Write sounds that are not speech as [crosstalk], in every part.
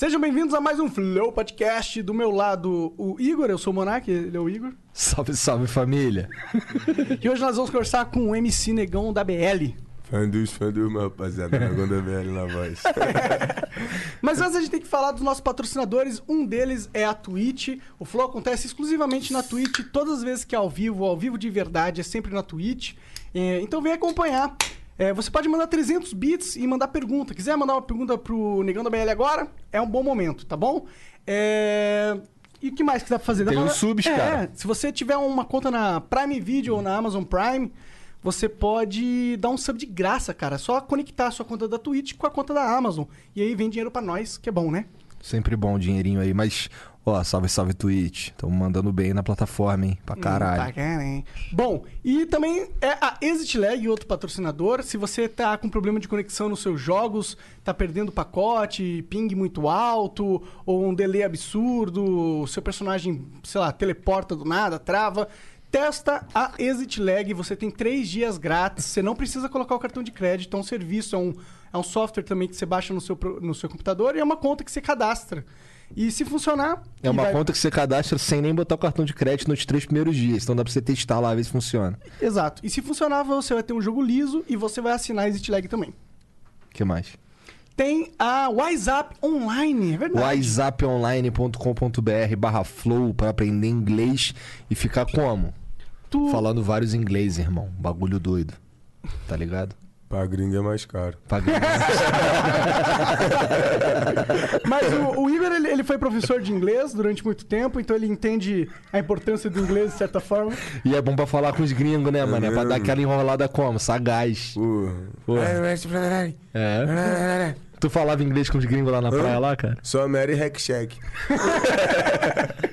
Sejam bem-vindos a mais um Flow Podcast. Do meu lado, o Igor, eu sou o Monark, ele é o Igor. Salve, salve família. E hoje nós vamos conversar com o MC Negão da BL. Fã dos, fã dos, meu rapaziada. Negão da BL na voz. [laughs] Mas antes a gente tem que falar dos nossos patrocinadores. Um deles é a Twitch. O Flow acontece exclusivamente na Twitch, todas as vezes que é ao vivo, ao vivo de verdade, é sempre na Twitch. É, então vem acompanhar. É, você pode mandar 300 bits e mandar pergunta. Quiser mandar uma pergunta pro Negão da BL agora, é um bom momento, tá bom? É... E o que mais que dá pra fazer? Dá Tem pra- os subs, é, cara. Se você tiver uma conta na Prime Video ou na Amazon Prime, você pode dar um sub de graça, cara. É Só conectar a sua conta da Twitch com a conta da Amazon. E aí vem dinheiro pra nós, que é bom, né? Sempre bom o dinheirinho aí, mas, ó, salve, salve Twitch. Tamo mandando bem na plataforma, hein? Pra caralho. Tá, cara, hein? Bom, e também é a Exit Lag, outro patrocinador. Se você tá com problema de conexão nos seus jogos, tá perdendo pacote, ping muito alto, ou um delay absurdo, seu personagem, sei lá, teleporta do nada, trava. Testa a Exit Lag, você tem três dias grátis, você não precisa colocar o cartão de crédito, é um serviço, é um, é um software também que você baixa no seu, no seu computador e é uma conta que você cadastra. E se funcionar... É uma vai- conta que você cadastra sem nem botar o cartão de crédito nos três primeiros dias. Então dá pra você testar lá, ver se funciona. Exato. E se funcionar, você vai ter um jogo liso e você vai assinar a Exit Lag também. O que mais? Tem a WhatsApp Online, é verdade. whatsapponline.com.br barra flow pra aprender inglês e ficar como? Tu... Falando vários inglês, irmão. Bagulho doido. Tá ligado? Pra gringa é mais caro. Pagando. Mas o, o Igor, ele, ele foi professor de inglês durante muito tempo, então ele entende a importância do inglês de certa forma. e é bom pra falar com os gringos, né, mano? É pra dar aquela enrolada como? Sagaz. Porra. Porra. É. Tu falava inglês com os gringos lá na praia, lá, cara? Só Mary Hack Shack. [laughs]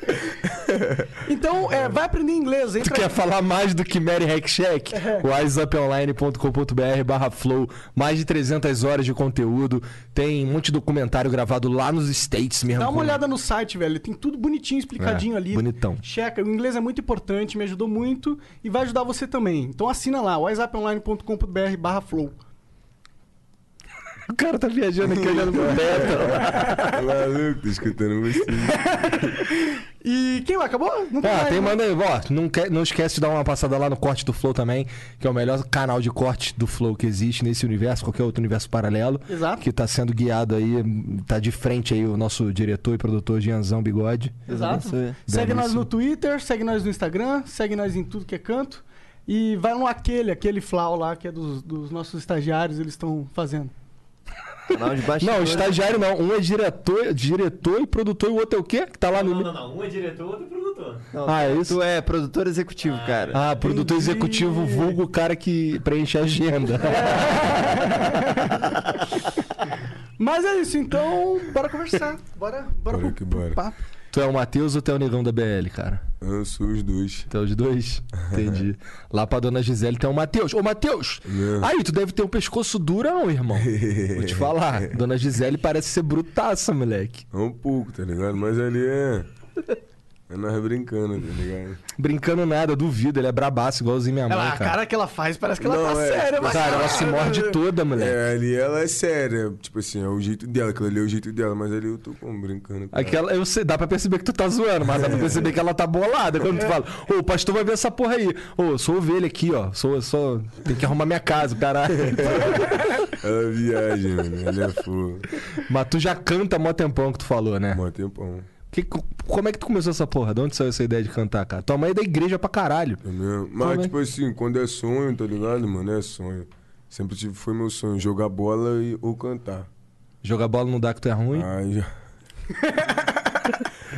[laughs] Então, é, vai aprender inglês, Tu entra... quer falar mais do que Mary Hackcheck? wiseuponline.com.br barra flow. Mais de 300 horas de conteúdo. Tem um monte de documentário gravado lá nos States mesmo. Dá uma olhada no site, velho. Tem tudo bonitinho, explicadinho É, ali. bonitão. Checa. O inglês é muito importante, me ajudou muito e vai ajudar você também. Então assina lá, whatsapponline.com.br barra flow. O cara tá viajando aqui olhando pro teto. [laughs] Maluco, tô escutando você. E quem vai? Acabou? Não Ah, mais, tem, né? manda aí. Ó, não, quer- não esquece de dar uma passada lá no Corte do Flow também, que é o melhor canal de corte do Flow que existe nesse universo, qualquer outro universo paralelo. Exato. Que tá sendo guiado aí, tá de frente aí o nosso diretor e produtor Gianzão Bigode. Exato. Segue nós no Twitter, segue nós no Instagram, segue nós em tudo que é canto. E vai no aquele, aquele Flau lá, que é dos, dos nossos estagiários, eles estão fazendo. Canal de Não, bastidores. estagiário não. Um é diretor, diretor e produtor, e o outro é o quê? Que tá lá no. Não, não, não. Um é diretor, outro é produtor. Não, Ah, é isso? Tu é produtor executivo, cara. Ah, produtor Entendi. executivo, vulgo o cara que preenche a agenda. [laughs] Mas é isso, então, bora conversar. Bora, bora, Bora pro, que pro bora. papo. tu é o Matheus ou tu é o negão da BL, cara? Eu sou os dois. É os dois? [laughs] Entendi. Lá pra dona Gisele tem o Matheus. Ô, Matheus! Aí, tu deve ter um pescoço duro, não, irmão? Vou te falar. [laughs] Dona Gisele parece ser brutaça, moleque. É um pouco, tá ligado? Mas ali é. [laughs] É nós brincando, tá ligado? Brincando nada, duvido. Ele é brabaço, igualzinho minha mãe, Ela, a cara. cara que ela faz, parece que ela Não, tá é, séria, mas. Cara, ela se morde toda, moleque. É, ali ela é séria. Tipo assim, é o jeito dela. Aquilo ali é o jeito dela. Mas ali eu tô como brincando. com. Aquela, eu sei, dá pra perceber que tu tá zoando, mas dá pra perceber que ela tá bolada quando tu fala, ô, o pastor vai ver essa porra aí. Ô, eu sou ovelha aqui, ó. Sou, sou. Tem que arrumar minha casa, caralho. [laughs] Ela viaja, mano. Ela é fogo. mas tu já canta mó tempão que tu falou, né? Mó tempão. Que, como é que tu começou essa porra? De onde saiu essa ideia de cantar, cara? Tua mãe é da igreja pra caralho. É mesmo? Mas, tipo assim, quando é sonho, tá ligado, mano? É sonho. Sempre tive, foi meu sonho, jogar bola e, ou cantar. Jogar bola não dá que tu é ruim. Aí já. [laughs]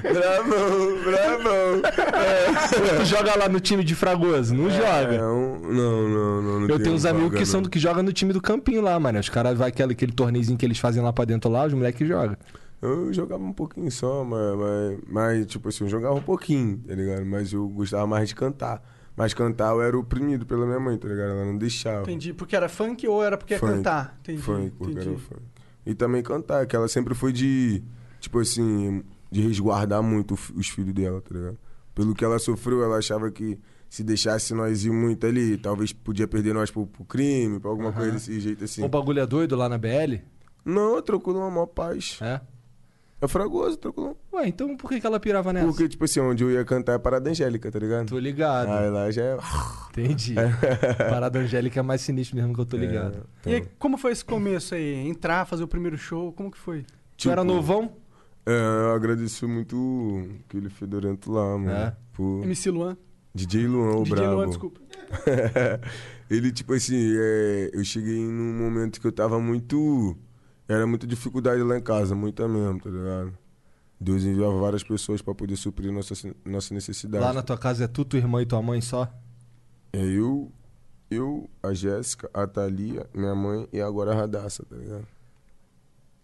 bravão, bravão. [laughs] Tu joga lá no time de Fragoso? Não É, joga. um- não, não, não. não Eu tenho uns amigos que são não. do que jogam no time do campinho lá, mano. Os caras vai aquele, aquele torneizinho que eles fazem lá pra dentro lá, os moleques jogam. Eu jogava um pouquinho só, mas, mas, mas, tipo assim, eu jogava um pouquinho, tá ligado? Mas eu gostava mais de cantar. Mas cantar eu era oprimido pela minha mãe, tá ligado? Ela não deixava. Entendi. Porque era funk ou era porque ia Funk. cantar? Entendi. Funk, porque entendi. era funk. E também cantar, que ela sempre foi de, tipo assim, de resguardar muito os filhos dela, tá ligado? Pelo que ela sofreu, ela achava que se deixasse nós ir muito ali, talvez podia perder nós pro, pro crime, pra alguma coisa desse jeito assim. O bagulho é doido lá na BL? Não, tranquilo, uma maior paz. É? É fragoso, tranquilo. Ué, então por que, que ela pirava nessa? Porque, tipo assim, onde eu ia cantar é Parada Angélica, tá ligado? Tô ligado. Aí lá já é. Entendi. [laughs] Parada Angélica é mais sinistro mesmo que eu tô ligado. E aí, como foi esse começo aí? Entrar, fazer o primeiro show, como que foi? Tu era Tipo, novão? É, eu agradeço muito aquele fedorento lá, mano. É? Pô, MC Luan. DJ Luan, o DJ brabo. Luan, desculpa. [laughs] ele, tipo assim, é, eu cheguei num momento que eu tava muito. Era muita dificuldade lá em casa, muita mesmo, tá ligado? Deus enviava várias pessoas pra poder suprir nossa, nossa necessidade. Lá na tua casa é tu, tua irmã e tua mãe só? É eu, eu, a Jéssica, a Thalia, minha mãe e agora a Radassa, tá ligado?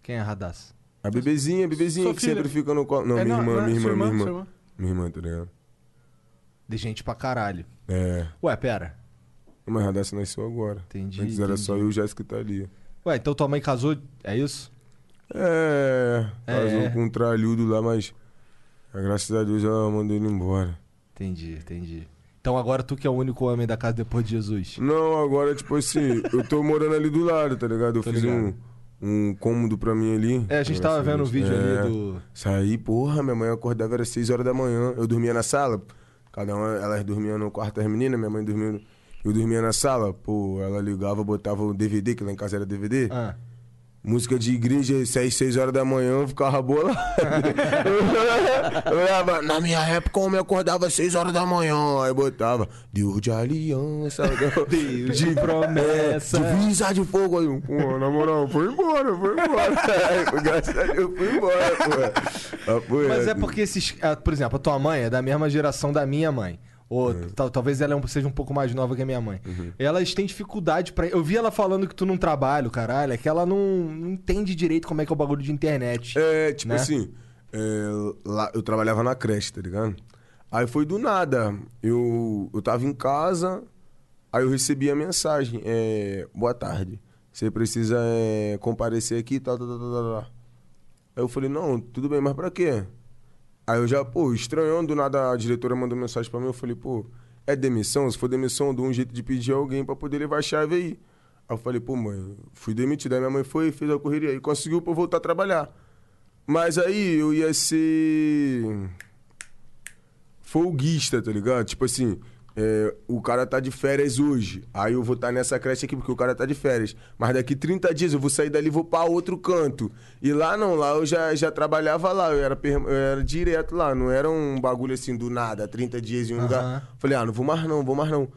Quem é Radassa? A bebezinha, a bebezinha Sua que filha. sempre fica no colo. Não, É, minha irmã, é minha sua irmã, minha sua irmã. Minha irmã, tá ligado? De gente pra caralho. É. Ué, pera. Mas a Radassa nasceu agora. Entendi. Antes era só entendi. eu e o Jéssica e Thalia. Ué, então tua mãe casou, é isso? É, É. casou com um tralhudo lá, mas graças a Deus ela mandou ele embora. Entendi, entendi. Então agora tu que é o único homem da casa depois de Jesus. Não, agora, tipo assim, eu tô morando ali do lado, tá ligado? Eu Tô fiz ligado. um, um cômodo pra mim ali. É, a gente tava vendo o Deus. vídeo É. ali do. Saí, porra, minha mãe acordava, era 6 horas da manhã. Eu dormia na sala. Cada uma, elas dormiam no quarto das meninas, minha mãe dormia. no- Eu dormia na sala, pô, ela ligava, botava o DVD, que lá em casa era DVD. Ah. Música de igreja, 6, 6 horas da manhã, eu ficava bolado. [laughs] eu olhava, na minha época, eu me acordava 6 horas da manhã. Aí botava, Deus de aliança, [laughs] Deus de [laughs] promessa. divisa de fogo. Aí, pô, na moral, foi embora, foi embora. Graças a Deus, foi embora, pô. Pô, Mas é porque esses. ah, Por exemplo, a tua mãe é da mesma geração da minha mãe. Ou Uhum. tal- talvez ela é seja um pouco mais nova que a minha mãe. Elas têm dificuldade pra. Eu vi ela falando que tu não trabalha, caralho, é que ela não, não entende direito como é que é o bagulho de internet. É, tipo né? assim, é, lá, eu trabalhava na creche, tá ligado? Aí foi do nada. Eu, eu tava em casa, aí eu recebi a mensagem. É, Boa tarde. Você precisa é, comparecer aqui, tal, tal, tal, tal, tal. Aí eu falei, não, tudo bem, mas pra quê? Aí eu já, pô, estranhando, do nada a diretora mandou mensagem pra mim, eu falei, pô, é demissão? Se for demissão, dou um jeito de pedir alguém pra poder levar a chave aí. Aí eu falei, pô, mãe, fui demitido. Aí minha mãe foi, fez a correria e conseguiu pra eu voltar a trabalhar. Mas aí eu ia ser folguista, tá ligado? Tipo assim, é, o cara tá de férias hoje. Aí eu vou estar nessa creche aqui porque o cara tá de férias. Mas daqui 30 dias eu vou sair dali e vou pra outro canto. E lá não, lá eu já, já trabalhava lá, eu era, eu era direto lá, não era um bagulho assim do nada, 30 dias em um Aham. lugar. Falei, ah, não vou mais não, vou mais não.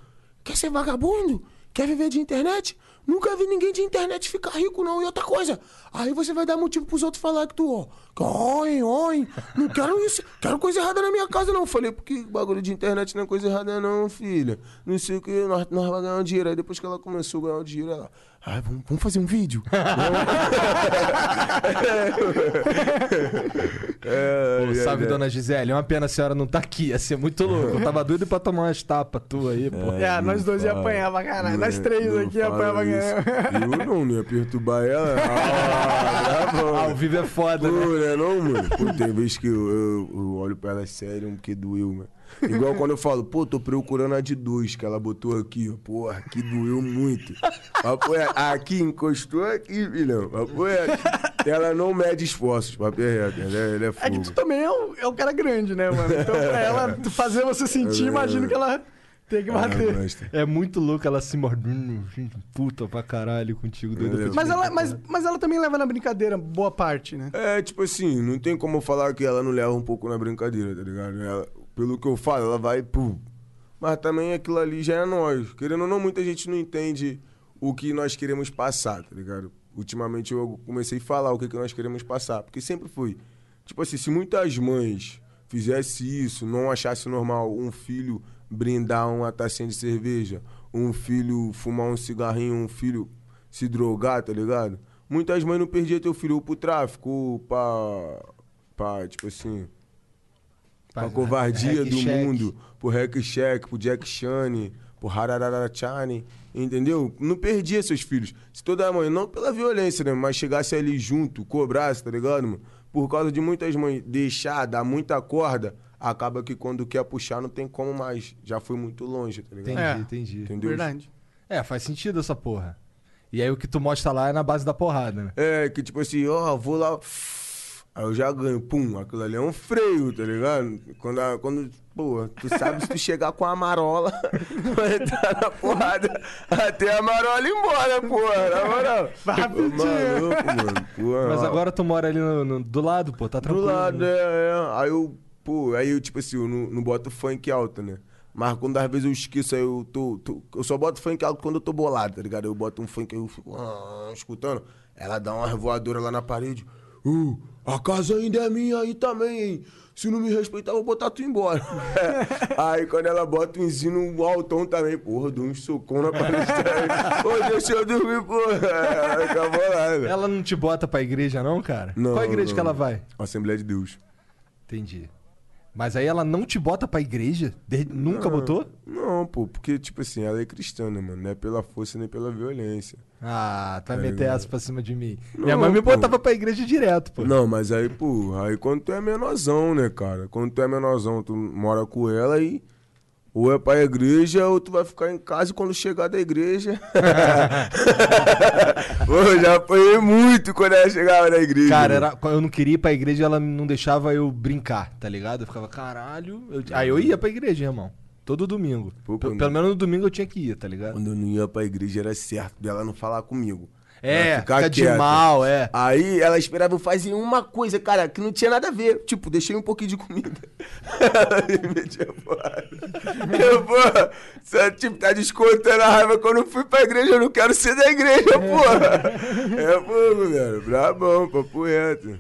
Quer ser vagabundo? Quer viver de internet? Nunca vi ninguém de internet ficar rico, não. E outra coisa, aí você vai dar motivo pros outros falar que tu, ó, oi, oi, não quero isso, quero coisa errada na minha casa, não. Falei, porque bagulho de internet não é coisa errada, não, filha. Não sei o que, nós, nós vamos ganhar um dinheiro. Aí depois que ela começou a ganhar dinheiro, ela, ai, vamos, vamos fazer um vídeo. [laughs] é, Pô, é, salve, é. dona Gisele. É uma pena a senhora não tá aqui. Ia ser muito louco. Eu tava doido pra tomar umas tapas tua aí, pô. É, nós dois ia apanhar pra caralho. Nós três Não aqui ia apanhar pra caralho. Eu não, não ia perturbar ela. [laughs] Ah, bravão. Ao vivo é foda, Pô, né? né, não, mano? Pô, tem vez que eu, eu- eu olho pra ela sério, porque doeu, mano. Igual quando eu falo, pô, tô procurando a de dois, que ela botou aqui, ó. Porra, aqui doeu muito. Papo é, aqui encostou aqui, filhão. Papo é, aqui. ela não mede esforços, papo é reto. Ela é, ela é É que tu também é um, é um cara grande, né, mano? Então pra ela fazer você sentir, É, imagino que ela tem que bater. É muito louco ela se mordendo, gente, puta pra caralho contigo, doido pra te Mas ela, mas, mas ela também leva na brincadeira boa parte, né? É, tipo assim, não tem como eu falar que ela não leva um pouco na brincadeira, tá ligado? Ela- pelo que eu falo, ela vai, pum. Mas também aquilo ali já é nós. Querendo ou não, muita gente não entende o que nós queremos passar, tá ligado? Ultimamente eu comecei a falar o que, que nós queremos passar, porque sempre foi. Tipo assim, se muitas mães fizessem isso, não achasse normal um filho brindar uma tacinha de cerveja, um filho fumar um cigarrinho, um filho se drogar, tá ligado? muitas mães não perdiam teu filho pro tráfico, pra. pra, tipo assim. Pra Pra- covardia do check. mundo, pro Hack Check, pro Jack Chane, pro Hararara Chane, entendeu? Não perdia seus filhos. Se toda mãe, não pela violência, né? Mas chegasse ali junto, cobrasse, tá ligado, mano? Por causa de muitas mães deixar, dar muita corda, acaba que quando quer puxar não tem como mais. Já foi muito longe, tá ligado? Entendi, É. entendi. Entendeu? Verdade. É, faz sentido essa porra. E aí o que tu mostra lá é na base da porrada, né? É, que tipo assim, ó, vou lá. Aí eu já ganho, pum, aquilo ali é um freio, tá ligado? Quando, a- quando pô, tu sabe se tu chegar com a marola, [laughs] vai entrar na porrada até a marola ir embora, porra, na moral. Rapidinho. Maluco, mano, porra. Mas ó. agora tu mora ali no- no- do lado, pô, tá Do tranquilo. lado, né? é, é. Aí eu, pô, aí eu, tipo assim, eu não, não boto funk alto, né? Mas quando às vezes eu esqueço, aí eu tô, tô- Eu só boto funk alto quando eu tô bolado, tá ligado? Eu boto um funk aí eu fico ah, escutando. Ela dá uma voadora lá na parede. Uh, a casa ainda é minha aí também, hein? Se não me respeitar, eu vou botar tu embora. [laughs] aí quando ela bota um ensino altão também, porra, dou um socão na também. [laughs] Ô, deixa eu dormir, porra. Ela fica bolada. Ela não te bota pra igreja, não, cara? Não, Qual igreja não. que ela vai? Assembleia de Deus. Entendi. Mas aí ela não te bota pra igreja? De- Nunca botou? Não, pô, porque, tipo assim, ela é cristã, né, mano? Não é pela força nem pela violência. Ah, Tá meter ligado? essa pra cima de mim. Não, Minha mãe me pô. botava pra igreja direto, pô. Não, mas aí, pô, aí quando tu é menorzão, né, cara? Quando tu é menorzão, tu mora com ela e. Ou é pra igreja, ou tu vai ficar em casa e quando chegar da igreja. [laughs] pô, eu já apanhei muito quando ela chegava na igreja. Cara, era, eu não queria ir pra igreja, ela não deixava eu brincar, tá ligado? Eu ficava, caralho. eu- Aí eu ia pra igreja, irmão. Todo domingo. Pô, Pe- quando- Pelo menos no domingo eu tinha que ir, tá ligado? Quando eu não ia pra igreja era certo dela não falar comigo. É, ficar fica de quieta. mal, é. Aí ela esperava eu fazer uma coisa, cara, que não tinha nada a ver. Tipo, deixei um pouquinho de comida. Ela me metia porrada. Eu, pô, você, tipo, tá descontando a raiva quando eu fui pra igreja, eu não quero ser da igreja, porra. [laughs] É fogo, velho. Brabão, papo reto.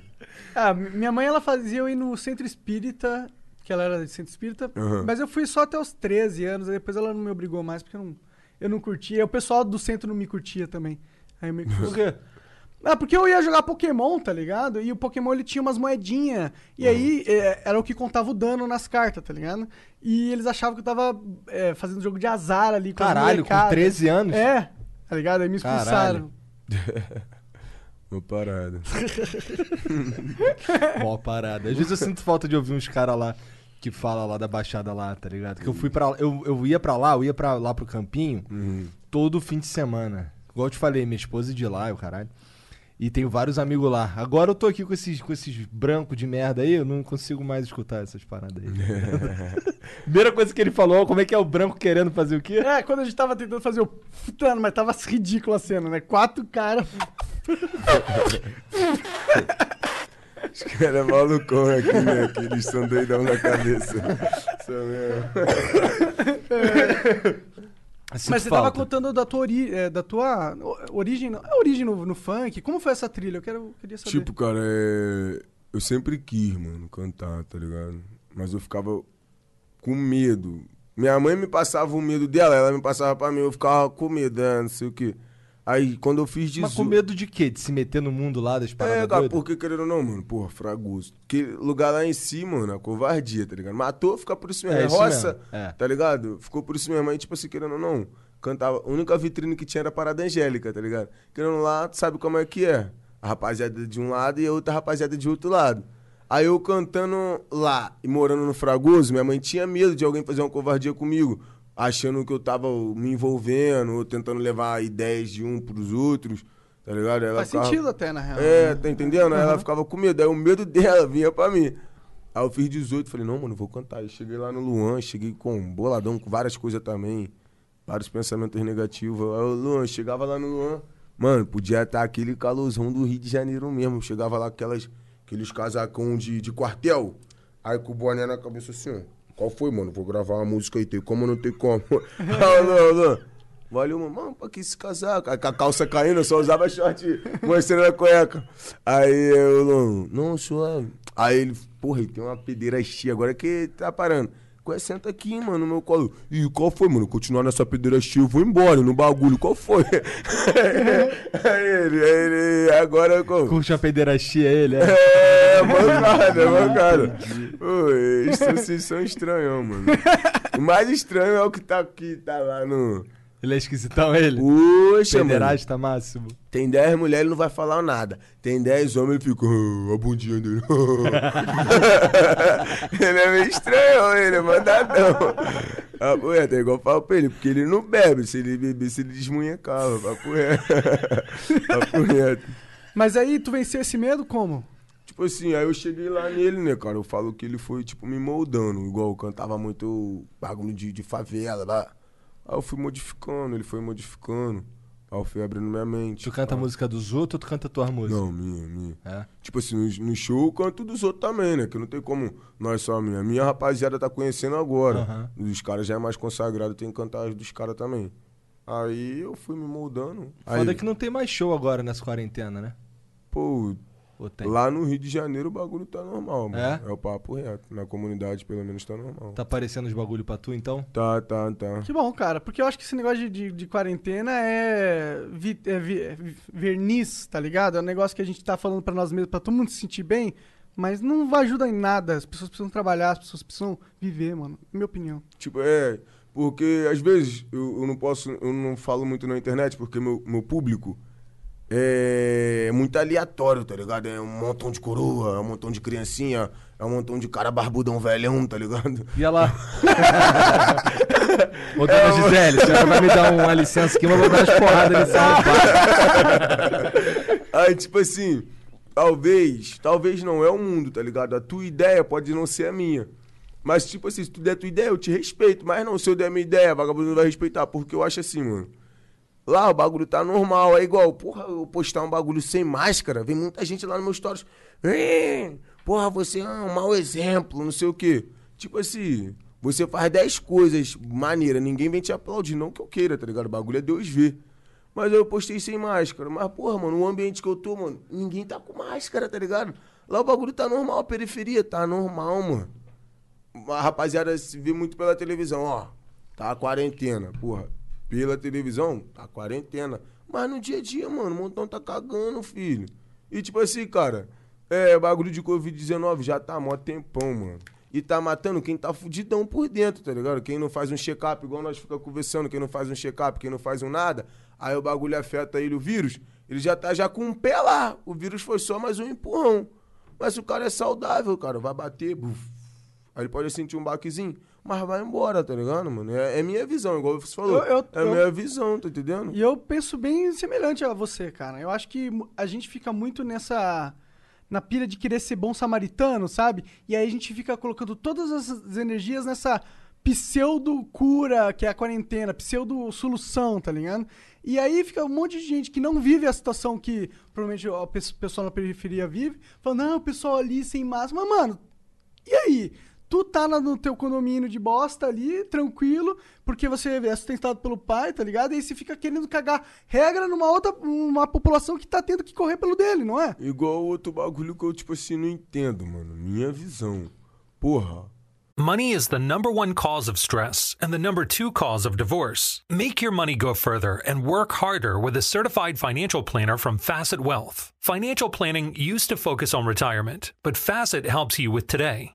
Ah, mi- minha mãe ela fazia eu ir no centro espírita, que ela era de centro espírita, Aham. mas eu fui só até os 13 anos, aí depois ela não me obrigou mais, porque eu não, eu não curtia. O pessoal do centro não me curtia também. Aí eu meio que Por [laughs] quê? Ah, porque eu ia jogar Pokémon, tá ligado? E o Pokémon ele tinha umas moedinhas. E aí é, era o que contava o dano nas cartas, tá ligado? E eles achavam que eu tava é, fazendo jogo de azar ali com Caralho, com molecada. 13 anos? É, tá ligado? Aí me expulsaram. [laughs] Uma parada. [laughs] Mó parada. Às vezes eu sinto falta de ouvir uns caras lá que fala lá da Baixada lá, tá ligado? Que eu fui para eu, eu ia pra lá, eu ia pra lá pro campinho Uhum. todo fim de semana. Igual eu te falei, minha esposa é de lá, o caralho. E tenho vários amigos lá. Agora eu tô aqui com esses, com esses brancos de merda aí, eu não consigo mais escutar essas paradas aí. [laughs] Primeira coisa que ele falou, como é que é o branco querendo fazer o quê? É, quando a gente tava tentando fazer o futano, mas tava ridícula a cena, né? Quatro caras. [laughs] Os caras é malucão aqui, né? Que eles são doidão na cabeça. São mesmo. Sinto Mas você tava falta. contando da tua, ori é, da tua origem, no- é origem no, no funk. Como foi essa trilha? Eu quero, queria saber. Tipo, cara, é... eu sempre quis, mano, cantar, tá ligado? Mas eu ficava com medo. Minha mãe me passava o medo dela, ela me passava pra mim, eu ficava com medo, né, não sei o quê. Aí, quando eu fiz 18... Mas com medo de quê? De se meter no mundo lá das paradas É, cara, porque querendo ou não, mano, porra, fragoso. Porque lugar lá em si, mano, a covardia, tá ligado? Matou, fica por isso mesmo. É É, isso roça, é. tá ligado? Ficou por isso mesmo. Aí, tipo assim, querendo ou não, cantava. A única vitrine que tinha era a Parada Angélica, tá ligado? Querendo lá, tu sabe como é que é. A rapaziada de um lado e a outra rapaziada de outro lado. Aí eu cantando lá e morando no Fragoso, minha mãe tinha medo de alguém fazer uma covardia comigo, achando que eu tava me envolvendo, ou tentando levar ideias de um pros outros, tá ligado? Ela Faz ficava- sentido até, na real. é, tá entendendo? Aí ela ficava com medo. Aí o medo [laughs] dela vinha pra mim. Aí eu fiz 18, falei, não, mano, vou cantar. Aí cheguei lá no Luan, cheguei com um boladão, com várias coisas também. Vários pensamentos negativos. Aí o Luan, chegava lá no Luan. Mano, podia estar aquele calorzão do Rio de Janeiro mesmo. Chegava lá aquelas, aqueles casacão de, de quartel. Aí com o boné na cabeça assim, ó. Qual foi, mano? Vou gravar uma música aí, tem como ou não tem como? [laughs] Luan. Valeu, mano. Mano, pra que esse casaco? Aí com a calça caindo, eu só usava short [laughs] mostrando a cueca. Aí eu, não, não, suave. Aí ele, porra, ele tem uma pedeira cheia agora que tá parando. Qual é? Senta aqui, mano, no meu colo. Ih, qual foi, mano? Continuar nessa pederastia, eu vou embora no bagulho. Qual foi? aí [laughs] ele, aí ele, agora... Qual? Curte a pederastia ele, é? É, mancada, mancada. Pô, são, vocês são estranhos, mano. O mais estranho é o que tá aqui, tá lá no... Ele é esquisitão, ele? Poxa, mano. Pederasta máximo. Tem 10 mulheres, ele não vai falar nada. Tem 10 homens, ele fica. "Ah, a bundinha dele. [laughs] ele é meio estranho, ele é mandadão. Papo reto, é igual eu falo pra ele, porque ele não bebe. Se ele bebesse, ele desmunhecava. Papo reto. [laughs] Papo reto. Mas aí, tu venceu esse medo como? Tipo assim, aí eu cheguei lá nele, né, cara? Eu falo que ele foi, tipo, me moldando. Igual eu cantava muito bagulho de, de favela lá. Aí eu fui modificando, ele foi modificando. Aí eu fui abrindo minha mente. Tu canta a pá. música dos outros ou tu canta a tua música? Não, minha, minha. É? Tipo assim, no, no show eu canto dos outros também, né? Que não tem como nós só a minha. Minha rapaziada tá conhecendo agora. Aham. Os caras já é mais consagrado, tem que cantar as dos caras também. Aí eu fui me moldando. Aí, Foda que não tem mais show agora nessa quarentena, né? pô? Lá no Rio de Janeiro o bagulho tá normal, mano. É? É, o papo reto. Na comunidade, pelo menos, tá normal. Tá aparecendo os bagulho pra tu, então? Tá, tá, tá. Que bom, cara, porque eu acho que esse negócio de, de, de quarentena é, vi- é vi- é vi- verniz, tá ligado? É um negócio que a gente tá falando pra nós mesmos, pra todo mundo se sentir bem, mas não vai ajudar em nada. As pessoas precisam trabalhar, as pessoas precisam viver, mano. Minha opinião. Tipo, é. Porque às vezes eu, eu não posso, eu não falo muito na internet, porque meu, meu público é muito aleatório, tá ligado? É um montão de coroa, é um montão de criancinha, é um montão de cara barbudão velhão, tá ligado? Ia lá. Ô, dona Gisele, a senhora vai me dar uma licença aqui, mas eu vou dar umas porradas nesse [laughs] rapaz. Aí, tipo assim, talvez, talvez não é o mundo, tá ligado? A tua ideia pode não ser a minha. Mas, tipo assim, se tu der a tua ideia, eu te respeito. Mas não, se eu der a minha ideia, vagabundo não vai respeitar. Porque eu acho assim, mano. Lá o bagulho tá normal, é igual, porra, eu postar um bagulho sem máscara, vem muita gente lá no meu stories. "Ih, Porra, você é um mau exemplo, não sei o quê. Tipo assim, você faz 10 coisas maneiras, ninguém vem te aplaudir, não que eu queira, tá ligado? O bagulho é Deus ver. Mas eu postei sem máscara. Mas, porra, mano, o ambiente que eu tô, mano, ninguém tá com máscara, tá ligado? Lá o bagulho tá normal, a periferia tá normal, mano. A rapaziada se vê muito pela televisão, ó. Tá a quarentena, porra. Pela televisão, tá quarentena. Mas no dia a dia, mano, o montão tá cagando, filho. E tipo assim, cara, é, bagulho de Covid-19 já tá mó tempão, mano. E tá matando quem tá fudidão por dentro, tá ligado? Quem não faz um check-up, igual nós ficamos conversando, quem não faz um check-up, quem não faz um nada, aí o bagulho afeta ele, o vírus, ele já tá já com um pé lá. O vírus foi só mais um empurrão. Mas se o cara é saudável, cara, vai bater, buf, Aí ele pode sentir um baquezinho, mas vai embora, tá ligado, mano? É, é minha visão, igual você falou. Eu- eu- é eu- minha visão, tá entendendo? E eu penso bem semelhante a você, cara. Eu acho que a gente fica muito nessa. Na pira de querer ser bom samaritano, sabe? E aí a gente fica colocando todas as energias nessa pseudo-cura, que é a quarentena, pseudo-solução, tá ligado? E aí fica um monte de gente que não vive a situação que provavelmente o pe- pessoal na periferia vive, falando, não, o pessoal ali sem máscara. Mas, mano, e aí? Tu tá no teu condomínio de bosta ali, tranquilo, porque você é sustentado pelo pai, tá ligado? E aí você fica querendo cagar regra numa outra, uma população que tá tendo que correr pelo dele, não é? Igual outro bagulho que eu, tipo assim, não entendo, mano. Minha visão. Porra. Money is the number one cause of stress and the number two cause of divorce. Make your money go further and work harder with a certified financial planner from Facet Wealth. Financial planning used to focus on retirement, but Facet helps you with today.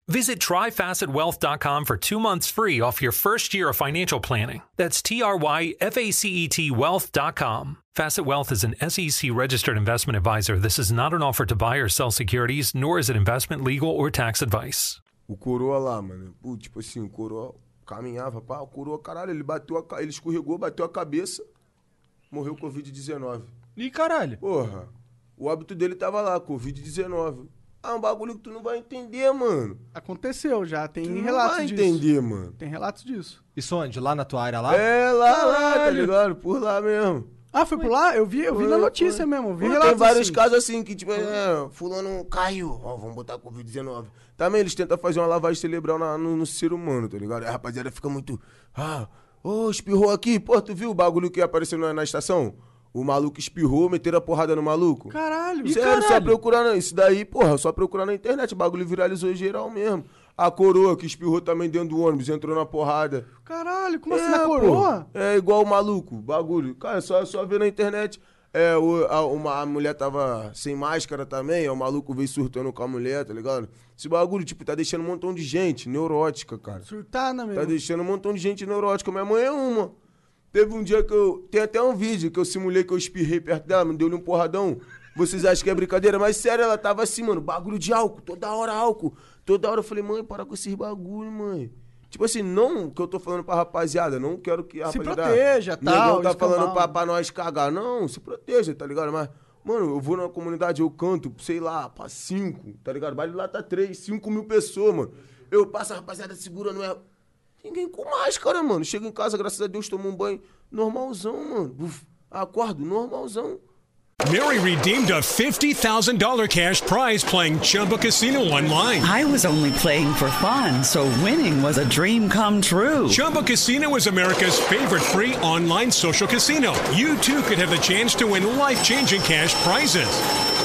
Visit tryfacetwealth.com for two months free off your first year of financial planning. That's T R Y F A C E T wealth.com. Facet Wealth is an SEC registered investment advisor. This is not an offer to buy or sell securities, nor is it investment, legal, or tax advice. O coroa lá, mano. Pô, tipo assim, o coroa caminhava, pá, o coroa, caralho, ele bateu a, ele escorregou, bateu a cabeça, morreu Covid-19. Ih, caralho. Porra, o hábito dele tava lá, Covid-19. Ah, um bagulho que tu não vai entender, mano. Aconteceu já, tem Tu não relatos vai disso. entender, mano. Tem relatos disso. Isso onde? Lá na tua área lá? É lá, lá, tá Caralho. ligado? Por lá mesmo. Ah, foi por lá? Eu vi, eu vi na Foi, notícia foi. mesmo. Eu vi Tem vários assim. casos assim que, tipo, é, fulano caiu, ó, vamos botar Covid-19. Também eles tentam fazer uma lavagem cerebral na- no, no ser humano, tá ligado? A rapaziada fica muito. Ah, ô, espirrou aqui. Pô, tu viu o bagulho que apareceu na, na estação? O maluco espirrou, meteram a porrada no maluco. Caralho. Sério, só procurar na, isso daí, porra, só procurar na internet. O bagulho viralizou geral mesmo. A coroa que espirrou também dentro do ônibus, entrou na porrada. Caralho, como assim É, na pô. coroa? É igual o maluco, bagulho. Cara, é só, só ver na internet. É, o, a, uma, a mulher tava sem máscara também, o maluco veio surtando com a mulher, tá ligado? Esse bagulho, tipo, tá deixando um montão de gente neurótica, cara. Surtada mesmo. Tá deixando um montão de gente neurótica. Minha mãe é uma. Teve um dia que eu. Tem até um vídeo que eu simulei que eu espirrei perto dela, me deu-lhe um porradão. Vocês acham que é brincadeira? Mas sério, ela tava assim, mano, bagulho de álcool, toda hora álcool. Toda hora eu falei, mãe, para com esses bagulho, mãe. Tipo assim, não que eu tô falando pra rapaziada, não quero que a Se rapaziada. proteja, Negão tal, tá isso que é falando pra, pra nós cagar. Não, se proteja, tá ligado? Mas, mano, eu vou na comunidade, eu canto, sei lá, pra cinco, tá ligado? Baile lá tá três, cinco mil pessoas, mano. Eu passo a rapaziada segurando ela. Ninguém com máscara, mano. Chego em casa, graças a Deus, tomo um banho normalzão, mano. Uf, acordo normalzão. Mary redeemed a $50,000 cash prize playing Chumba Casino online. I was only playing for fun, so winning was a dream come true. Chumba Casino is America's favorite free online social casino. You too could have the chance to win life changing cash prizes.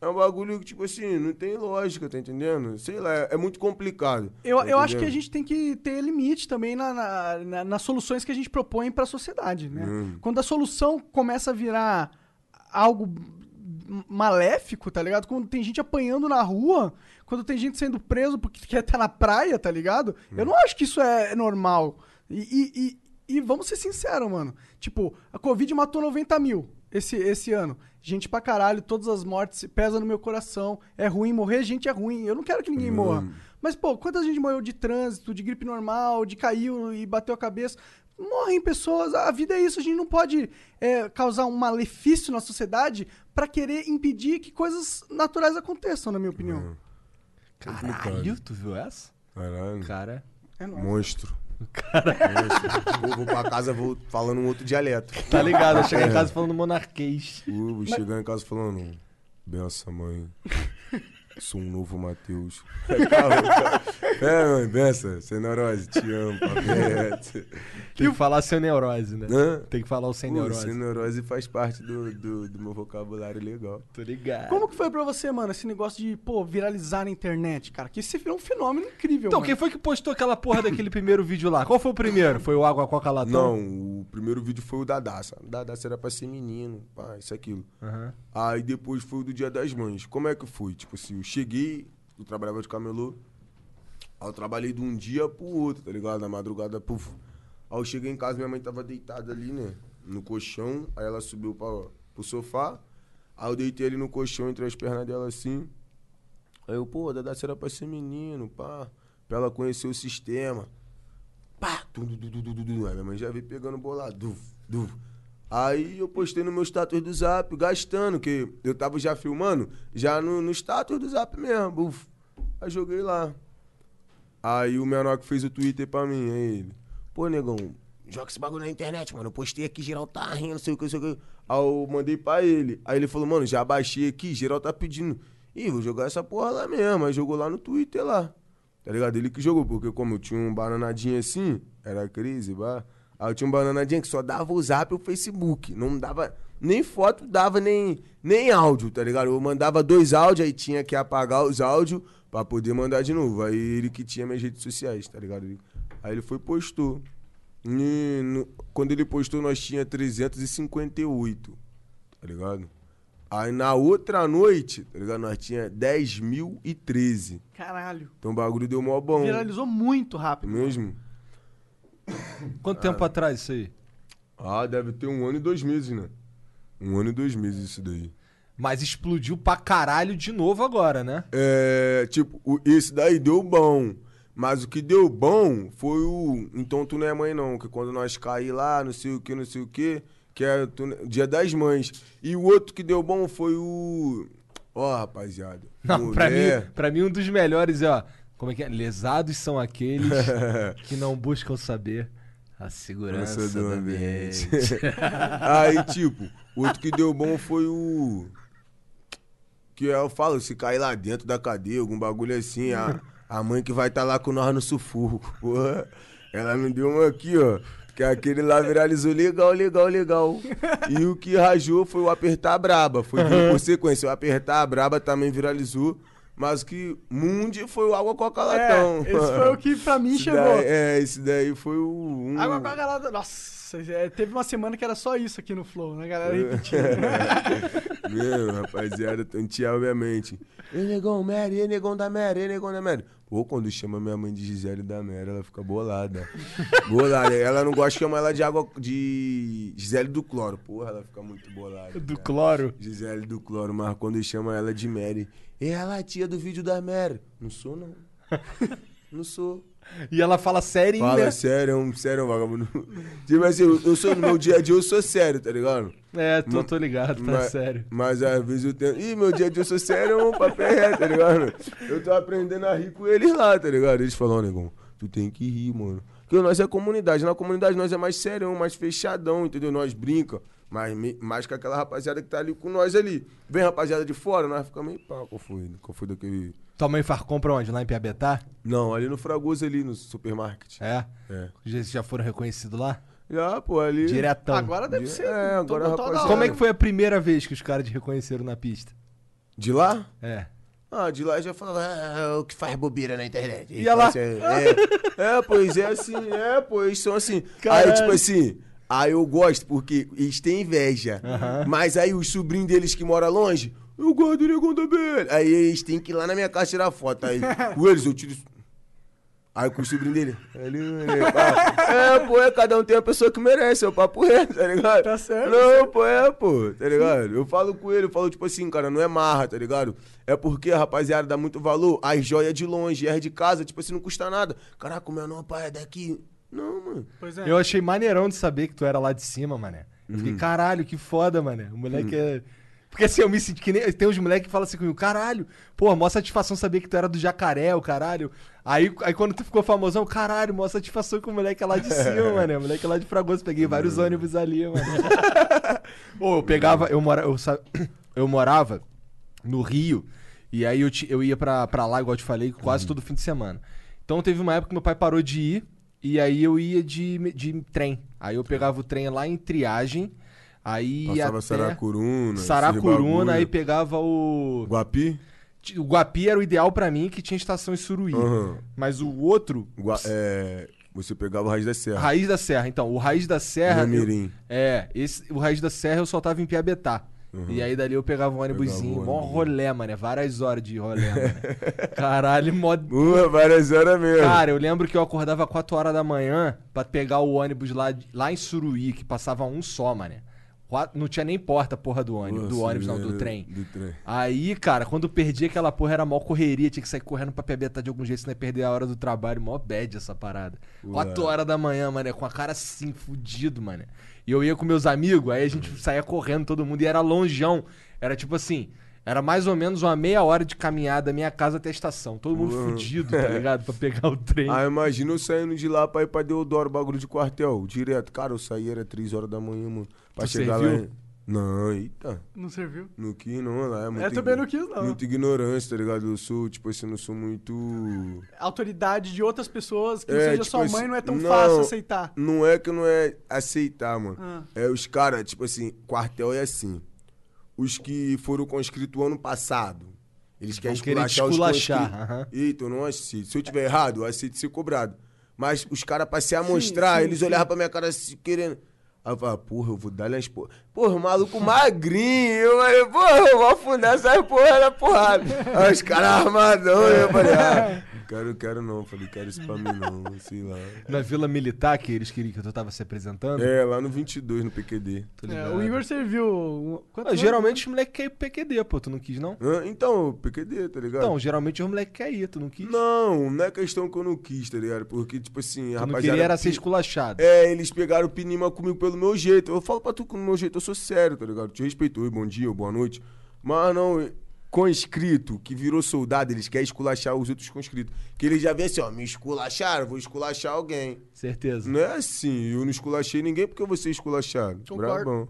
É um bagulho que, tipo assim, não tem lógica, tá entendendo? Sei lá, é, é muito complicado. Eu, tá eu acho que a gente tem que ter limite também na, na- na- nas soluções que a gente propõe para a sociedade, né? Hum. Quando a solução começa a virar algo maléfico, tá ligado? Quando tem gente apanhando na rua, quando tem gente sendo preso porque quer estar na praia, tá ligado? Eu não acho que isso é normal. E, e- e- e vamos ser sinceros, mano. Tipo, a Covid matou 90 mil esse, esse ano. Gente pra caralho, todas as mortes pesa no meu coração. É ruim morrer, gente é ruim. Eu não quero que ninguém morra. Mas, pô, quanta gente morreu de trânsito, de gripe normal, de caiu e bateu a cabeça? Morrem pessoas, a vida é isso. A gente não pode é, causar um malefício na sociedade pra querer impedir que coisas naturais aconteçam, na minha opinião. Caralho, tu viu essa? Caralho. Cara. É nóis. Monstro. Monstro. [laughs] Vou, vou pra casa, vou falando um outro dialeto. Tá ligado? Eu cheguei em casa falando monarquês. Uh, vou chegar em casa falando. Benção, mãe. Sou um novo Matheus. [laughs] É, mãe, benção. Sem neurose, te amo, papete. [laughs] Tem que falar sem neurose, né? Hã? Tem que falar o sem Pô, neurose. sem neurose faz parte do, do, do meu vocabulário legal. Tô ligado. Como que foi pra você, mano, esse negócio de, pô, viralizar na internet, cara? Que esse é um fenômeno incrível, Então, mano. quem foi que postou aquela porra daquele primeiro vídeo lá? Qual foi o primeiro? Foi o Água Coca Latão? Não, o primeiro vídeo foi o da Daça. O da Daça era pra ser menino, pá, isso, aquilo. Aham. Aí depois foi o do Dia das Mães. Como é que foi? Tipo assim, cheguei, eu trabalhava de camelô. Aí eu trabalhei de um dia pro outro, tá ligado? Na madrugada, puf. Aí eu cheguei em casa, minha mãe tava deitada ali, né? No colchão. Aí ela subiu pra, pro sofá. Aí eu deitei ali no colchão, entre as pernas dela assim. Aí eu, pô, Dada era pra ser menino, pá. Pra ela conhecer o sistema. Pá! Aí minha mãe já veio pegando bolado. Duf, duf. Aí eu postei no meu status do zap, gastando, que eu tava já filmando, já no, no status do zap mesmo. Buf. Aí joguei lá. Aí o menor que fez o Twitter pra mim, aí ele. Pô, negão, joga esse bagulho na internet, mano. Eu postei aqui, geral tá rindo, não sei o que, não sei o que. Aí eu mandei pra ele. Aí ele falou, mano, já baixei aqui, geral tá pedindo. Ih, vou jogar essa porra lá mesmo. Aí jogou lá no Twitter lá. Tá ligado? Ele que jogou, porque como eu tinha um bananadinho assim, era crise, bah. Aí eu tinha um bananadinho que só dava o zap e o Facebook. Não dava. Nem foto dava, nem, nem áudio, tá ligado? Eu mandava dois áudios, aí tinha que apagar os áudios pra poder mandar de novo. Aí ele que tinha minhas redes sociais, tá ligado? Aí ele foi e postou. E no- quando ele postou, nós tinha 358, tá ligado? Aí na outra noite, tá ligado? Nós tinha 10.013. Caralho. Então o bagulho deu mó bom. Viralizou muito rápido. Mesmo? Quanto tempo atrás isso aí? Ah, deve ter um ano e dois meses, né? Um ano e dois meses isso daí. Mas explodiu pra caralho de novo agora, né? É, tipo, esse daí deu bom. Mas o que deu bom foi o. Então tu não é mãe, não. Que quando nós caí lá, não sei o que, não sei o que, que é tu dia das mães. E o outro que deu bom foi o. Ó, rapaziada. Não, pra mim, pra mim um dos melhores é, ó. Como é que é? Lesados são aqueles [laughs] que não buscam saber a segurança do do ambiente. [laughs] Aí, tipo, o outro que deu bom foi o. Que eu falo, se cair lá dentro da cadeia, algum bagulho assim, a, a mãe que vai estar lá com nós no sufoco. Porra, ela me deu uma aqui, ó. Que aquele lá viralizou legal, legal, legal. E o que rajou foi o apertar a braba. Foi vindo [laughs] por sequência. O apertar a braba também viralizou. Mas o que Mundi foi o água coca latão. É, esse foi o que pra mim [laughs] Esse chegou. daí- é, esse daí foi o. Um... Água com a galera. Nossa, é, teve uma semana que era só isso aqui no Flow, né, galera? Repetindo. [laughs] Meu, rapaziada, tantear obviamente. Ei, negão, Mary, ei, negão da Mary, ei, negão da Mary. Pô, quando chama minha mãe de Gisele da Mary, ela fica bolada. bolada. Ela não gosta de chamar ela de água de Gisele do Cloro. Porra, ela fica muito bolada. Do cara. cloro. Gisele do Cloro, mas quando chama ela de Mary. E ela é a tia do vídeo da Mary. Não sou, não. [laughs] Não sou. E ela fala sério, Fala né? sério, é um sério, vagabundo. [laughs] Tipo assim, eu sou no meu dia a dia, eu sou sério, tá ligado? É, tô, tô ligado, tá mas, sério. Mas às vezes eu tenho. Ih, meu dia a dia eu sou sério, é um papel reto, tá ligado? Eu tô aprendendo a rir com eles lá, tá ligado? Eles falam, ó, negão, tu tem que rir, mano. Porque nós é comunidade. Na comunidade nós é mais serião, mais fechadão, entendeu? Nós brinca. Mas mais com aquela rapaziada que tá ali com nós ali. Vem rapaziada de fora, nós ficamos meio pá? Qual foi daquele. Tua mãe faz compra onde? Lá em Piabetá? Não, ali no Fragoso ali, no supermarket. É? É. Já, já foram reconhecidos lá? Já, pô, ali. Diretão. Agora deve ser. É, agora, toda rapaziada. Como é que foi a primeira vez que os caras te reconheceram na pista? De lá? É. Ah, de lá já falava, ah, o que faz bobeira na internet. E ela- Então, assim, É, é, pois é assim, é, pô, eles são assim. Caralho. Aí, tipo assim, aí eu gosto porque eles têm inveja. Mas aí os sobrinhos deles que moram longe, eu gosto do negão da BL. Aí eles têm que ir lá na minha casa tirar foto. Aí [laughs] com eles eu tiro. Aí com o sobrinho dele. ali, pá. É, pô, é, cada um tem a pessoa que merece, é o papo reto, tá ligado? Tá certo, Não, pô, é, pô, tá ligado? Eu falo com ele, eu falo, tipo assim, cara, não é marra, tá ligado? É porque rapaziada dá muito valor às joias de longe, as de casa, tipo assim, não custa nada. Caraca, o meu não, pai, é daqui. Não, mano. Pois é. Eu achei maneirão de saber que tu era lá de cima, mané. Eu fiquei, caralho, que foda, mané. O moleque é. Porque assim, eu me senti que nem. Tem uns moleques que falam assim comigo, caralho, pô, mó satisfação saber que tu era do jacaré, o caralho. Aí, aí quando tu ficou famosão, caralho, mó satisfação que o moleque é lá de cima, [laughs] mané. O moleque é lá de Fragoso. Peguei vários ônibus ali, mané. [laughs] Pô, eu pegava. Eu, mora, eu, [clears throat] eu morava no Rio. E aí eu, eu ia pra, pra lá, igual eu te falei, quase todo fim de semana. Então teve uma época que meu pai parou de ir. E aí eu ia de, de trem. Aí eu pegava o trem lá em triagem. Aí ia Passava até Saracuruna. Saracuruna, aí pegava o. Guapi? O Guapi era o ideal pra mim, que tinha estação em Suruí. Aham. Mas o outro. Gua- é, você pegava o Raiz da Serra. Raiz da Serra. Então, o Raiz da Serra. eu- é, esse, o Raiz da Serra eu só tava em Piabetá. E aí dali eu pegava um ônibusinho, Pegava o mó rolé, mano. Várias horas de rolé, mano. [laughs] Caralho, mó. Uh, várias horas mesmo. Cara, eu lembro que eu acordava 4 horas da manhã pra pegar o ônibus lá, lá em Suruí, que passava um só. Quatro- Não tinha nem porta, porra, do ônibus. do Nossa, ônibus, não, do trem. Do trem. Aí, cara, quando eu perdi aquela porra, era mó correria, tinha que sair correndo pra Piabetá de algum jeito, senão ia perder a hora do trabalho. Mó bad essa parada. Ué. 4 horas da manhã, mané, com a cara assim, fudido, mané. E eu ia com meus amigos, aí a gente saía correndo, todo mundo, e era longeão. Era tipo assim, era mais ou menos uma meia hora de caminhada da minha casa até a estação. Todo mundo Ué. fudido, tá [laughs] ligado? Pra pegar o trem. Ah, imagina eu saindo de lá pra ir pra Deodoro, bagulho de quartel, direto. Cara, eu saí, era 3 horas da manhã, mano. Pra Tu chegar serviu? lá. Não, eita. Não serviu? No que não, lá é muito. Eu também não quis, não. Muita ignorância, tá ligado? Eu sou, tipo assim, não sou muito. Autoridade de outras pessoas que não É, seja tipo sua assim, mãe não é tão não, fácil aceitar. Não é que não é aceitar, mano. Ah. É os caras, tipo assim, quartel é assim. Os que foram conscritos ano passado. Eles querem te esculachar os esculachar, conscritos. aham. Eita, eu não aceito. Se eu tiver errado, eu aceito ser cobrado. Mas os caras, pra se amostrar, sim, eles sim. olhavam pra minha cara assim, querendo. Aí eu falava, porra, eu vou dar as porra. Porra, maluco magrinho. Eu falei, porra, eu vou afundar essas porra na porrada. Aí os caras armadão, eu falei, ah, quero, quero não. Falei, quero isso pra mim não, sei lá. Na Vila Militar, que eles queriam que tu tava se apresentando. É, lá no 22, no PQD. Tô É, o Igor serviu. Ah, geralmente os moleques querem ir pro PQD, pô. Tu não quis, não? Hã? Então, PQD, tá ligado? Então, geralmente os moleques querem ir, tu não quis. Não, não é questão que eu não quis, tá ligado? Porque, tipo assim, tu não queria era ser esculachado. É, eles pegaram o pinima comigo pelo meu jeito. Eu falo pra tu que no meu jeito eu sou sério, tá ligado? Te respeito, oi, bom dia, ou boa noite. Mas não, conscrito que virou soldado, eles querem esculachar os outros conscritos. Que eles já vêm assim, ó, me esculacharam, vou esculachar alguém. Certeza. Não é assim, eu não esculachei ninguém porque eu vou ser esculachado. Concordo. Brabão.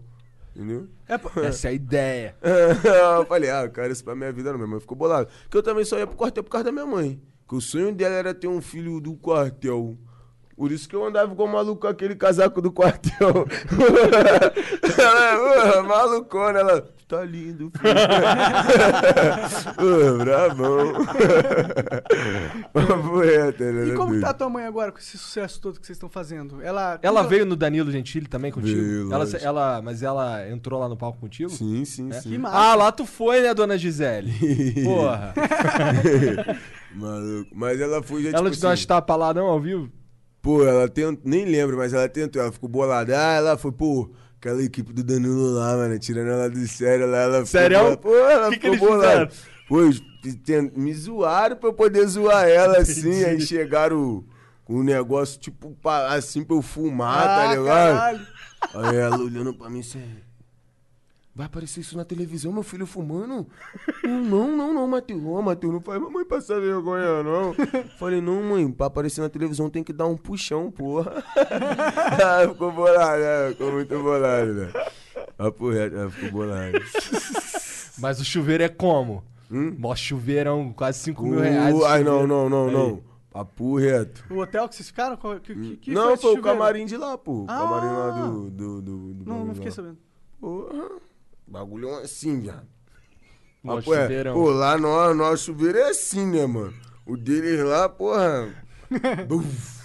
Entendeu? É, [laughs] Essa é a ideia. [laughs] eu falei, ah, cara, isso pra minha vida não. Minha mãe ficou bolada. Porque eu também só ia pro quartel por causa da minha mãe. Que o sonho dela era ter um filho do quartel. Por isso que eu andava igual maluco com aquele casaco do quartel. [laughs] ela, malucona, ela. Tá lindo, filho. [laughs] [laughs] bravão. [laughs] Ela E como tá tua mãe agora com esse sucesso todo que vocês estão fazendo? Ela. Ela veio no Danilo Gentili também contigo? Veio, ela, ela, mas ela entrou lá no palco contigo? Sim, sim, É? sim. Ah, lá tu foi, né, dona Gisele? Porra. Maluco. Mas ela foi já, ela tipo te deu assim, umas tapas lá, não, ao vivo? Pô, ela tentou, nem lembro, mas ela tentou, ela ficou bolada. Ah, ela foi, pô, aquela equipe do Danilo lá, mano, tirando ela do sério lá, ela Sério? Pô, ela Que que ficou eles bolada. Ten- me zoaram pra eu poder zoar ela assim, aí chegaram com um negócio tipo assim pra eu fumar, Ah, tá ligado? caralho. Aí ela olhando pra mim assim. Vai aparecer isso na televisão, meu filho fumando? Não, não, não, Matheus. Ô, Matheus, não faz mamãe passar vergonha, não. Falei, não, mãe, pra aparecer na televisão tem que dar um puxão, porra. ela [laughs] ficou bolada, ela ficou muito bolada, né? Papo reto, ela ficou bolada. Mas o chuveiro é como? Hum? Mó chuveirão, quase 5 mil reais. Uh, ai, não, não, não, Aí. não. Papo reto. O hotel que vocês ficaram? Que, que, que não, esse foi o camarim de lá, pô. O Ah. camarim lá do. do, do, do Não, não fiquei lá. sabendo. Porra. Bagulho é assim, viado. Mó Papo é. Pô, lá no nosso chuveiro é assim, né, mano? O deles lá, porra. [laughs] Buf.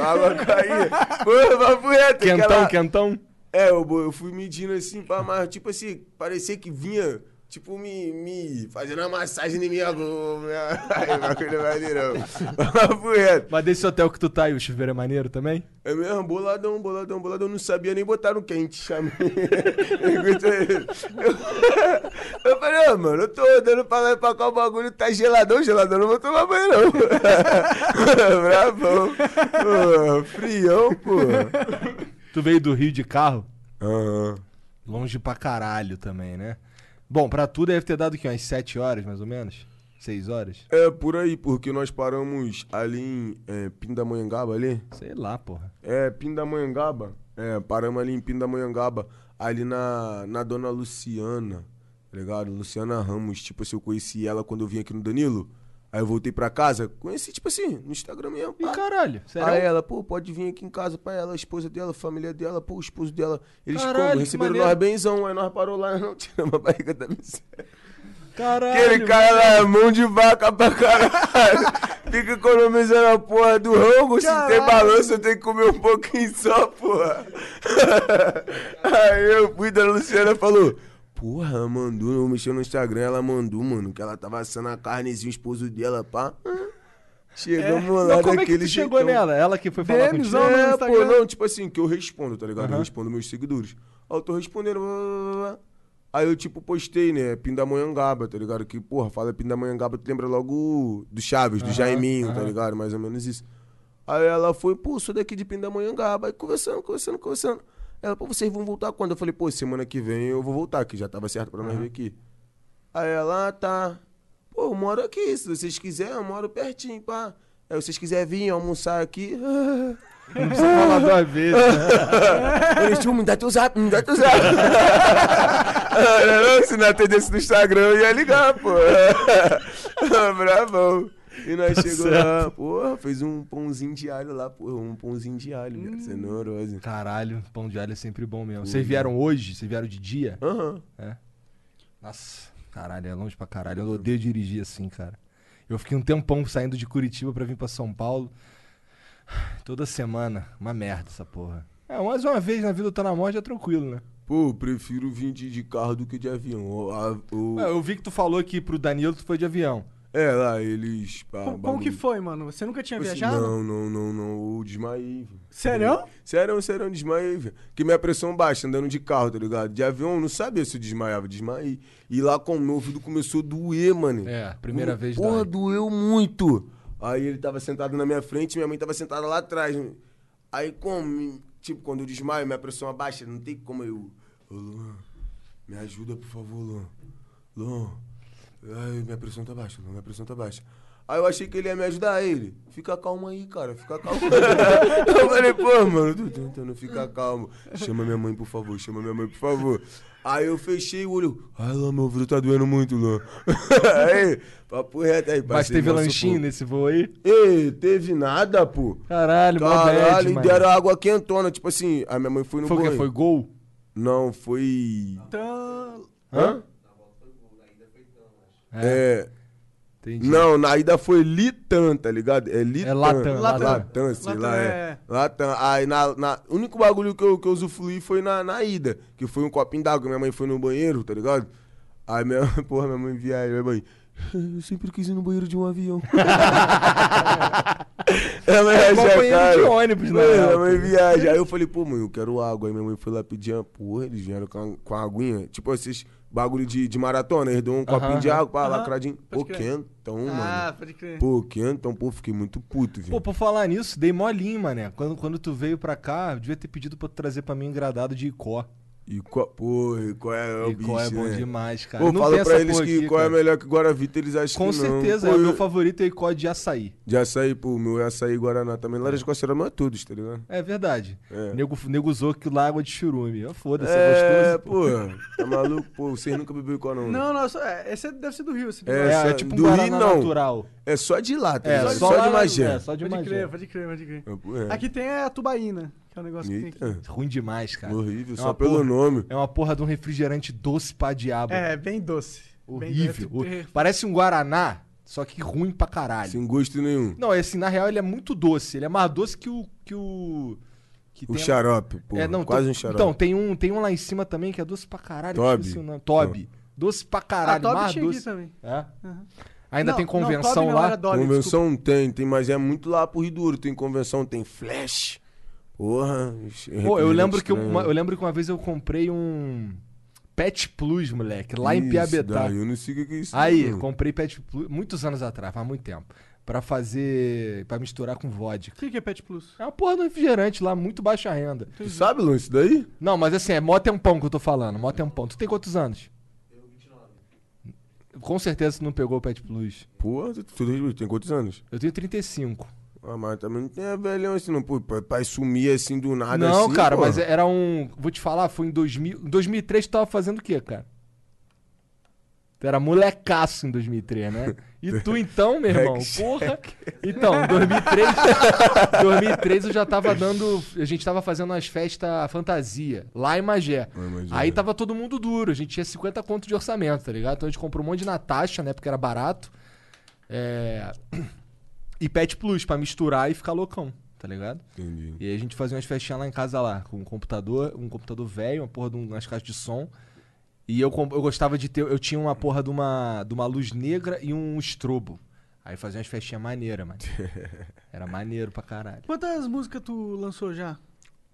Água caía. Porra, papo reto. Quentão, aquela- quentão. É, eu, eu fui medindo assim, pá, mas tipo assim, parecia que vinha, tipo, me, me fazendo uma massagem em minha [laughs] boca. Aí, bagulho maneirão. [laughs] Mas desse hotel que tu tá aí, o chuveiro é maneiro também? É mesmo, boladão, boladão, boladão. Eu não sabia nem botar no quente, chamei. [laughs] eu, eu falei, ah, mano, eu tô andando pra lá e pra cá, o bagulho tá geladão, geladão, não vou tomar banho, não. Bravão. Pô, frião, pô. Tu veio do Rio de carro? Aham. Longe pra caralho também, né? Bom, pra tu deve ter dado o quê? Umas 7 horas, mais ou menos? 6 horas? É, por aí, porque nós paramos ali em é, Pindamonhangaba, ali. Sei lá, porra. É, Pindamonhangaba. É, paramos ali em Pindamonhangaba, ali na, na Dona Luciana, tá ligado? Luciana Ramos, tipo assim, eu conheci ela quando eu vim aqui no Danilo. Aí eu voltei pra casa, conheci, tipo assim, no Instagram mesmo. Ih, pá. caralho, sério? Aí ela, pô, pode vir aqui em casa pra ela, a esposa dela, a família dela, pô, o esposo dela. Eles Caralho, como? Receberam maneiro. nós benzão, aí nós parou lá, [laughs] não tiramos a barriga da miséria. Caralho. Aquele cara lá, é mão de vaca pra caralho. [laughs] Fica economizando a porra do rango. Se tem balanço, eu tenho que comer um pouquinho só, porra. [laughs] Aí eu fui da Luciana falou. Porra, ela mandou, eu mexi no Instagram, ela mandou, mano, que ela tava assando a carnezinha, o esposo dela, pá. Chegamos lá Mas como é que tu chegou jeitão. nela? Ela que foi falar DMs, contigo? É, pô, não, tipo assim, que eu respondo, tá ligado? Eu Aham. respondo meus seguidores. Aí eu tô respondendo. blá, blá, blá. Aí eu, tipo, postei, né? Pindamonhangaba, tá ligado? Que, porra, fala Pindamonhangaba, tu lembra logo do Chaves, do Aham, Jaiminho, tá aham. ligado? Mais ou menos isso. Aí ela foi, pô, sou daqui de Pindamonhangaba. Aí conversando, conversando, conversando. Ela, pô, vocês vão voltar quando? Eu falei, pô, semana que vem eu vou voltar, que já tava certo pra nós vir aqui. Aí ela, ah, tá. Pô, eu moro aqui, se vocês quiserem, eu moro pertinho, pá. Aí, se vocês quiserem vir almoçar aqui. [laughs] Não precisa falar duas vezes. [laughs] Eles tinham, me dá teu zap, me dá teu zap. [laughs] se não atendesse no Instagram, eu ia ligar, pô. Bravão. E nós chegou lá, porra, fez um pãozinho de alho lá, porra, um pãozinho de alho, hum. cenouroso. Caralho, pão de alho é sempre bom mesmo. Vocês vieram hoje? Vocês vieram de dia? Aham. Nossa, caralho, é longe pra caralho. Eu odeio dirigir assim, cara. Eu fiquei um tempão saindo de Curitiba pra vir pra São Paulo. Toda semana. Uma merda essa porra. É, mais uma vez na vida eu tô na morte é tranquilo, né? Pô, prefiro vir de, de carro do que de avião. O- a- o- Ué, eu vi que tu falou que pro Danilo tu foi de avião. É, lá, eles. pá, Como, como que foi, mano? Você nunca tinha Tipo assim, viajado? Não, não, não, não. Eu desmaiei. velho. Sério? Sério, sério, eu desmaiei, velho. Porque minha pressão baixa, andando de carro, tá ligado? De avião, eu não sabia se eu desmaiava, desmaiei. E lá com o meu ouvido começou a doer, mano. É, primeira vez Porra, dói. doeu muito. Aí ele tava sentado na minha frente, minha mãe tava sentada lá atrás. Aí como, tipo, quando eu desmaio, minha pressão abaixa, não tem como eu... Ô, Luan, me ajuda, por favor, Luan. Luan, ai, minha pressão tá baixa, minha pressão tá baixa. Aí eu achei que ele ia me ajudar, aí ele. Fica calmo aí, cara, fica calmo. [laughs] eu falei, pô, mano, tô tentando ficar calmo. Chama minha mãe, por favor, chama minha mãe, por favor. Aí eu fechei o olho. Ai, Luan, meu ouvido tá doendo muito, Luan. [laughs] aí, papo reto aí, Mas teve lanchinho nesse voo aí? Ei, teve nada, pô. Caralho, mó Caralho, bad, e mano. deram água quentona. Tipo assim, a minha mãe foi no Foi o quê? banho. Foi gol? Não, foi... Então, Hã? É... Entendi. Não, na ida foi Litan, tá ligado? É Litan. É Latam, Latam. Latam, sei Latam lá, é- é. Latam. Aí, na, na... O único bagulho que eu, que eu usufruí foi na, na ida. Que foi um copinho d'água. Minha mãe foi no banheiro, tá ligado? Aí, minha... [laughs] Porra, minha mãe viaja. Minha mãe... Eu sempre quis ir no banheiro de um avião. [laughs] Ela É achar, banheiro cara. de ônibus, né? Minha mãe viaja. Aí eu falei, pô, mãe, eu quero água. Aí minha mãe foi lá pedir uma porra, eles vieram com a, com a aguinha. Tipo esses bagulho de, de maratona. Eles dão um copinho de água, pá, lacradinho. Pô, quentão, ah, mano. pode crer. Pô, quentão, pô, fiquei muito puto, viu? Pô, por falar nisso, dei molinho, mané. Quando, quando tu veio pra cá, eu devia ter pedido pra tu trazer pra mim um engradado de Icó. E qual, pô, e qual é o bicho, Icó é bom né? demais, cara. Pô, Não fala pra eles que aqui, qual é cara. melhor que Guaravita, eles acham Com que não. certeza, Pô, é o eu- meu favorito é Icó de açaí. De açaí, pô, o meu é açaí Guaraná também. Laranja Costeira não é todos, tá ligado? É verdade. É. Nego, nego usou que lá é água de churume. Foda-se, é, É, gostoso. pô, tá maluco? Pô, vocês nunca bebeu Icó não, né? Não, não, só- é, esse deve ser do Rio. Esse É, É, só- é tipo um do Rio, Guaraná não. natural. É só de lá, tá É, só, Só, de Magé. É, só de Pode Magé. crer, pode crer, pode crer. É, pô, é. Aqui tem a tubaína, é um negócio que tem aqui. Eita, Ruim demais, cara. horrível, É só pelo porra- nome. É uma porra de um refrigerante doce pra diabo. É, bem doce. Bem Horrível. doce. Hor- Parece um Guaraná, só que ruim pra caralho. Sem gosto nenhum. Não, é assim, na real ele é muito doce. Ele é mais doce que o. Que o, que O tem- xarope, pô. É, não, quase um xarope. Então, tem um, tem um lá em cima também que é doce pra caralho. Toby? nome. Toby. Doce pra caralho, Toby mais doce. também. É? Ainda Não, tem convenção não, lá. Dolly, convenção tem, tem, mas é muito lá pro Rio Duro. Tem convenção, tem flash. Porra. Pô, eu lembro, que estranho. uma, eu lembro que uma vez eu comprei um Pet Plus, moleque, lá em Isso, Piabetá. daí Eu não sei o que é isso. Aí, não. comprei Pet Plus muitos anos atrás, faz muito tempo. Pra fazer. Pra misturar com vodka. O que que é Pet Plus? É uma porra do refrigerante lá, muito baixa renda. Tu sabe, Luan, isso daí? Não, mas assim, é mó tempão que eu tô falando, mó tempão. Tu tem quantos anos? Com certeza tu não pegou o Pet Plus. Pô, tu, tu tem quantos anos? Eu tenho 35. Ah, mas também não tem a velhão assim, não. Pô, pra, pra sumir assim do nada não, assim, cara, pô. mas era um. Vou te falar, foi em 2000. Em 2003 tu tava fazendo o quê, cara? Tu era molecaço em 2003, né? E tu então, meu irmão, [laughs] porra. Então, em 2003, 2003 eu já tava dando. A gente tava fazendo umas festas fantasia, lá em Magé. Lá em Magé. Aí tava todo mundo duro, a gente tinha 50 conto de orçamento, tá ligado? Então a gente comprou um monte de Natasha, né? Porque era barato. É. E Pet Plus pra misturar e ficar loucão, tá ligado? Entendi. E aí a gente fazia umas festinhas lá em casa lá, com um computador, um computador velho, uma porra de um- umas caixas de som. E eu, eu gostava de ter, eu tinha uma porra de uma, de uma luz negra e um estrobo. Aí fazia umas festinhas maneiras, mano. [laughs] Era maneiro pra caralho. Quantas músicas tu lançou já?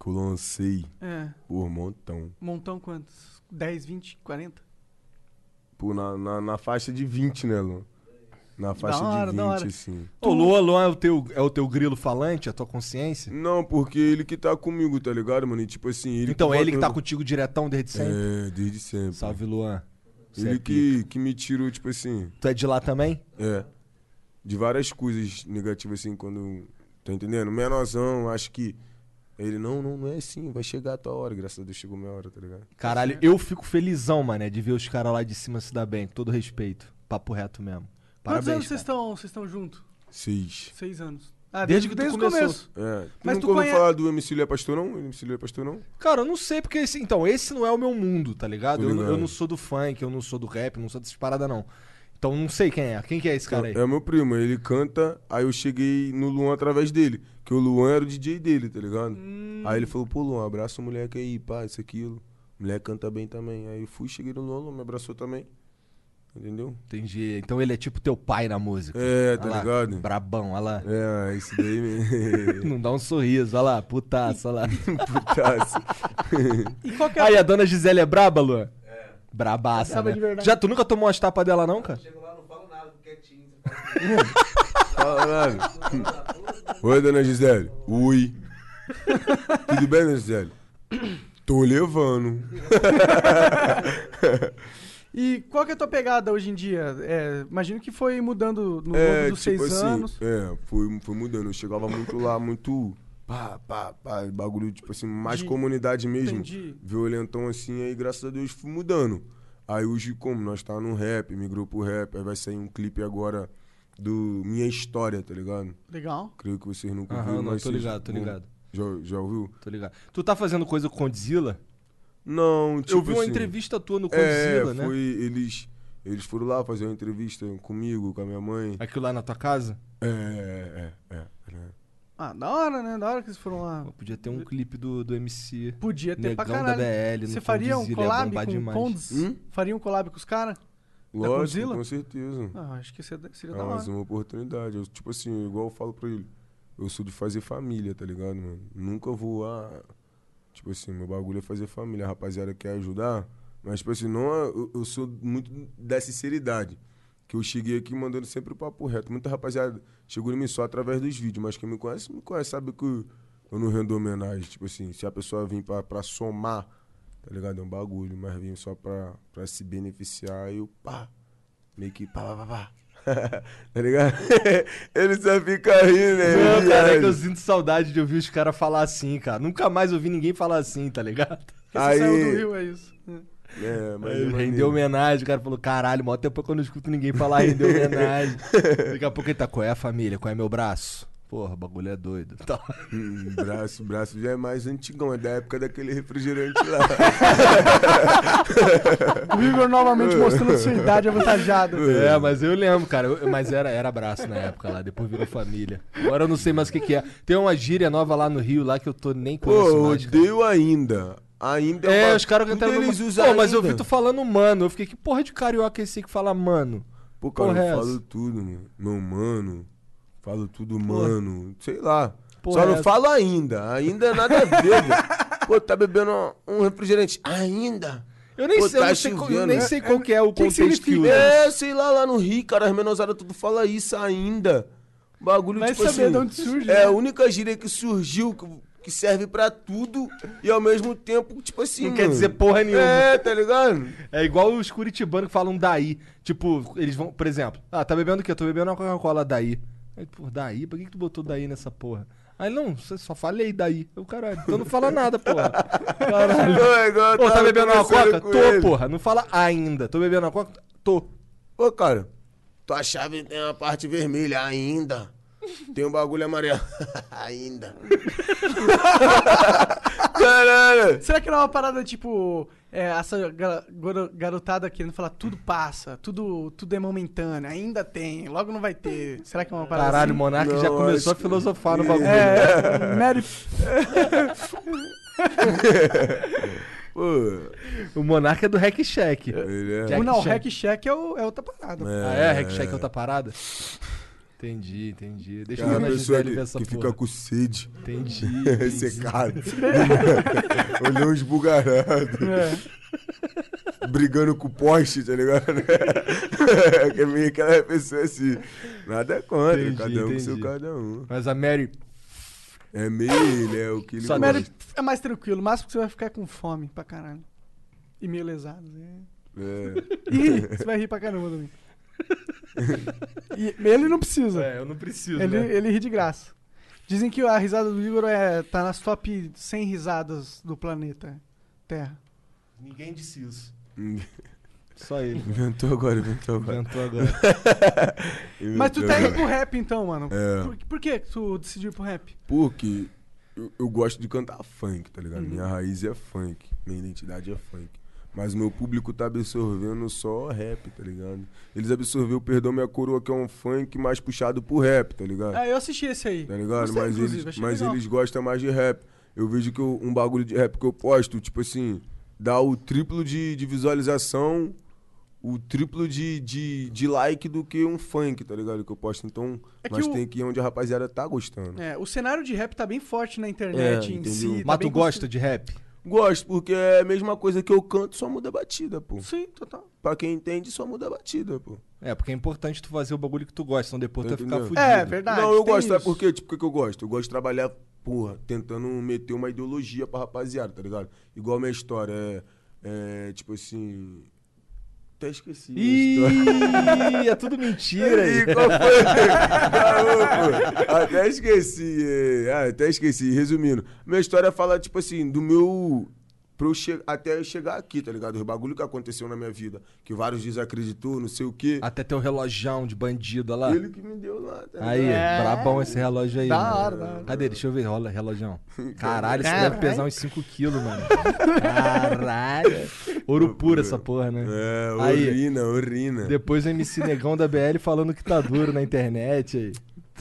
Que eu lancei É, por montão. montão quantas? 10, 20, 40? Pô, na, na, na faixa de 20, né, Luan? Na faixa hora, de da 20, hora. assim. O Luan, Luan é o, teu, é o teu grilo falante, a tua consciência? Não, porque ele que tá comigo, tá ligado, mano? E tipo assim, ele então, ele que tá contigo diretão desde sempre? É, desde sempre. Salve, Luan. Você Ele é que, que me tirou, tipo assim, Tu é de lá também? é. De várias coisas negativas, assim, quando. Tá entendendo? Menorzão, acho que. Ele, não, não, não é assim, vai chegar a tua hora. Graças a Deus chegou minha hora, tá ligado? Caralho, eu fico felizão, mané, de ver os caras lá de cima se dar bem, com todo respeito. Papo reto mesmo. Quantos Parabéns, anos vocês estão vocês estão juntos? Seis. Seis anos. Ah, Desde desde, que tu desde o começou. começo. É. Tu Mas nunca tu ouviu conhe- falar do MC Lê Pastor, não? MC Lê Pastor, não? Cara, eu não sei porque esse, então, esse não é o meu mundo, tá ligado? Eu, eu não sou do funk, eu não sou do rap, eu não sou dessas paradas não. Então não sei quem é. Quem que é esse cara aí? É meu primo, ele canta, aí eu cheguei no Luan através dele. Que o Luan era o DJ dele, tá ligado? Hum. Aí ele falou, pô, Luan, abraça o moleque aí, pá, isso, aquilo. O moleque canta bem também. Aí eu fui, cheguei no Luan me abraçou também. Entendeu? Entendi. Então ele é tipo teu pai na música. É, tá Olha lá, ligado? Brabão, olha lá. É, esse daí mesmo. [laughs] Não dá um sorriso, olha lá, putaço, olha lá. [laughs] Putaço. E qual que é Aí, a dona Gisele é braba, Luan? É. Brabaça, Braba né? de verdade. Já, tu nunca tomou umas tapas dela, não, cara? Fala nada. Oi, dona Gisele. Oi. Tudo bem, dona Gisele? Tô levando. [laughs] E qual que é a tua pegada hoje em dia? É, imagino que foi mudando no É, longo dos seis tipo assim, anos. É, foi, foi mudando. Eu chegava muito lá, muito. Pá, pá, pá, bagulho, tipo assim, mais De- comunidade mesmo. Entendi. Violentão assim, aí graças a Deus fui mudando. Aí hoje, como nós tá no rap, migrou pro rap, aí vai sair um clipe agora do Minha História, tá ligado? Legal. Creio que vocês nunca Aham, viram, não, mas tô vocês ligado, tô ligado. Já, já ouviu? Tô ligado. Tu tá fazendo coisa com Condzilla? Não, tipo Eu vi uma assim, entrevista tua no É, Condzilla, né? foi, eles, eles foram lá fazer uma entrevista comigo, com a minha mãe. Aquilo lá na tua casa? É, é, é, é. né? Ah, da hora, né? Da hora que eles foram lá. Pô, podia ter um clipe do, do MC. Podia ter pra Negão da caralho. BL, Você no faria um collab com demais. Condes? Hum? Faria um collab com os caras? Lógico, com certeza. Ah, acho que seria, seria É da hora. mais uma oportunidade. Eu, tipo assim, igual eu falo pra ele, eu sou de fazer família, tá ligado, mano? Nunca vou ah, Tipo assim, meu bagulho é fazer família. A rapaziada quer ajudar. Mas, tipo assim, não, é- eu, eu sou muito da sinceridade. Que eu cheguei aqui mandando sempre o papo reto. Muita rapaziada chegou em mim só através dos vídeos, mas quem me conhece, me conhece, sabe que eu, eu não rendo homenagem. Tipo assim, se a pessoa vir pra, pra somar, tá ligado? É um bagulho, mas vim só pra, pra se beneficiar e eu, pá, meio que pá, pá, pá, pá. [laughs] tá ligado? [laughs] Ele só fica rindo, né? Não, Ele cara, é que eu sinto saudade de ouvir os caras falar assim, cara. Nunca mais ouvi ninguém falar assim, tá ligado? [laughs] Porque você Aí- saiu do Rio, é isso. É, mas é rendeu maneiro. homenagem, o cara falou, caralho, mó tempo que eu não escuto ninguém falar rendeu homenagem. Daqui a pouco ele tá, qual é a família, qual é meu braço? Porra, o bagulho é doido. Tá. Hum, braço, braço já é mais antigão, é da época daquele refrigerante lá. O Igor novamente mostrando sua idade avantajada. É, mas eu lembro, cara. eu- mas era, era braço na época lá, depois virou família. Agora eu não sei mais o que, que é. Tem uma gíria nova lá no Rio, lá que eu tô nem Pô, conheço eu mais, cara. ainda. Ainda É, uma- os caras cantaram. eles Pô, usam mas eu ainda. vi tu falando mano. Eu fiquei, que porra de carioca é esse que fala mano? Pô, cara, Porra é eu essa? falo tudo, mano. Meu mano. Falo tudo, mano. Sei lá. Porra Só não é falo ainda. Ainda é nada a ver, velho. [laughs] Pô, tá bebendo um refrigerante. Ainda? Eu nem Pô, sei, eu tá não sei, qual, eu nem sei qual que é o que contexto que. É, sei lá, lá no Rio, cara, as menosadas tudo fala isso ainda. Bagulho, Vai tipo saber assim. de onde surge, É né? a única gíria que surgiu, que, que serve pra tudo e ao mesmo tempo, tipo assim. Não quer mano. dizer porra nenhuma. É, tá ligado? É igual os curitibanos que falam daí. Tipo, eles vão, por exemplo, ah, tá bebendo o quê? Eu tô bebendo uma Coca-Cola daí. Aí, pô, daí? Por que, que tu botou daí nessa porra? Aí, não, só falei daí. Eu, caralho, então não fala nada, porra. Caralho. Não, igual tá bebendo uma Coca? Tô, ele. porra. Não fala ainda. Tô bebendo uma Coca? Tô. Ô, cara, tua chave tem a parte vermelha ainda. Tem um bagulho amarelo [laughs] ainda. [laughs] Caralho. Será que não é uma parada tipo. É, essa ga- garo- garotada querendo falar tudo passa, tudo, tudo é momentâneo, ainda tem, logo não vai ter. Será que é uma parada Caralho, o assim? Monark Não, já começou a filosofar no bagulho. É, Mary. [laughs] O Monark é do Hack Shack. ele é. Não, o. Hack Check é, o- é outra parada. Ah, é? Hack Shack é outra parada? Entendi, entendi. Deixa É eu ver na pessoa que, essa que porra. fica com sede. Entendi. [laughs] entendi. Secado. Olhão esbugalhado. É. Brigando com o poste, tá ligado? [laughs] que é meio aquela pessoa assim. Nada contra, Entendi, cada um com seu entendi. cada um. Mas a Mary. É meio ele, é o que ele Só. Mary é mais tranquilo, o máximo que você vai ficar com fome pra caralho. E meio lesado. né? É. [laughs] E você vai rir pra caramba também. [laughs] E ele não precisa. É, eu não preciso, Ele, né? ele ri de graça. Dizem que a risada do Igor é, tá nas top 100 risadas do planeta Terra. Ninguém disse isso. [laughs] Só ele. Inventou agora, inventou agora. Inventou agora. [laughs] Mas tu tá indo pro rap então, mano. É. Por, por que que tu decidiu ir pro rap? Porque eu, eu gosto de cantar funk, tá ligado? Uhum. Minha raiz é funk, minha identidade é funk. Mas o meu público tá absorvendo só rap, tá ligado? Eles absorveram Perdão Minha Coroa, que é um funk mais puxado pro rap, tá ligado? Ah, eu assisti esse aí. Tá ligado? Gostei, mas eles, mas legal. eles gostam mais de rap. Eu vejo que eu- um bagulho de rap que eu posto, tipo assim, dá o triplo de, de visualização o triplo de, de, de like do que um funk, tá ligado? Que eu posto. Então, É o- tem que ir onde a rapaziada tá gostando. É, o cenário de rap tá bem forte na internet É, em entendeu? si. tá Mas bem tu gosta de rap? Gosto, porque é a mesma coisa que eu canto, só muda a batida, pô. Sim, total. Pra quem entende, só muda a batida, pô. É, porque é importante tu fazer o bagulho que tu gosta, senão depois tu vai ficar fudido. É, verdade. não, eu tem gosto, sabe isso. por quê? Tipo, o que que eu gosto? Eu gosto de trabalhar, porra, tentando meter uma ideologia pra rapaziada, tá ligado? Igual a minha história, é, é tipo assim... Até esqueci. Ih, é tudo mentira Ih, aí. qual foi? Pô. Até esqueci. Ah, até esqueci. Resumindo, minha história fala, tipo assim, do meu. Pra eu che... até eu chegar aqui, tá ligado? O bagulho que aconteceu na minha vida. Que vários desacreditou, não sei o quê. Até teu relojão de bandido olha lá. Ele que me deu lá, tá Aí, ligado? É. brabão esse relógio aí. Da mano. hora, da hora. Cadê? Deixa eu ver, rola relojão. [laughs] Caralho, isso deve pesar uns 5 quilos, mano. Caralho. Ouro puro essa porra, né? É, Aí. urina, urina. Depois o MC Negão da BL falando que tá duro na internet aí.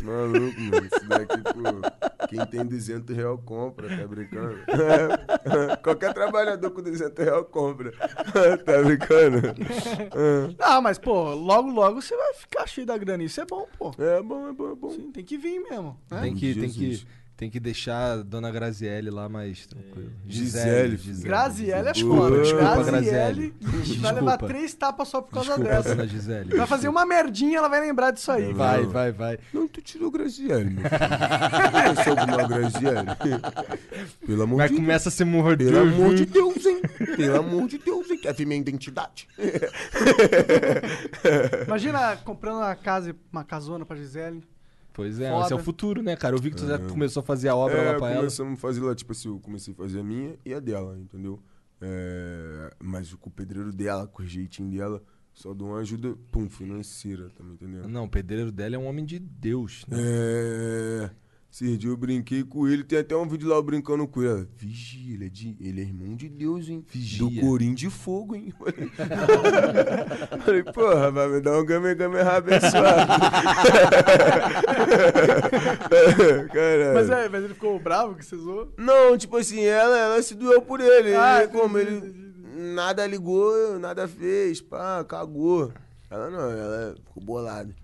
Maluco, mano. Isso daqui, pô. Quem tem 200 real compra, tá brincando? [laughs] Qualquer trabalhador com 200 real compra. [laughs] tá brincando? [laughs] Ah, mas, pô, logo, logo você vai ficar cheio da grana. Isso é bom, pô. É bom, é bom, é bom. Sim, tem que vir mesmo. né? Tem que, tem, Jesus. que, tem que deixar a dona Graziele lá mais tranquilo. Gisele. Graziele é foda. desculpa, Graziele, ixi, vai levar três tapas só por causa Desculpa, dessa. dona Gisele. Vai fazer uma merdinha, ela vai lembrar disso aí. Vai, vai, vai. Não, tu tirou Graziele, meu filho. Conhece alguma Graziele? Pelo amor Vai de Deus. começa a se morder. Pelo amor de Deus, hein? Pelo amor de Deus, hein? Quer ver minha identidade? Imagina comprando uma casa, uma casona pra Gisele. Pois é, Foda. esse é o futuro, né, cara? Eu vi que tu já começou a fazer a obra é, lá pra ela. começamos a fazer lá, tipo assim, eu comecei a fazer a minha e a dela, entendeu? É, mas com o pedreiro dela, com o jeitinho dela, só dou uma ajuda, pum, financeira, tá me entendendo? Não, o pedreiro dela é um homem de Deus, né? É. Esses dias eu brinquei com ele, tem até um vídeo lá eu brincando com ele. Vigia, ele é, de, ele é irmão de Deus, hein? Vigia. Do Corim de Fogo, hein? Falei, [laughs] Falei, porra, vai me dar um game game abençoado. [laughs] Caralho. Mas, é, mas ele ficou bravo que você zoou? Não, tipo assim, ela, ela se doeu por ele. Ah, ele, como entendi, ele nada ligou, nada fez, pá, cagou. Ela não, ela ficou bolada.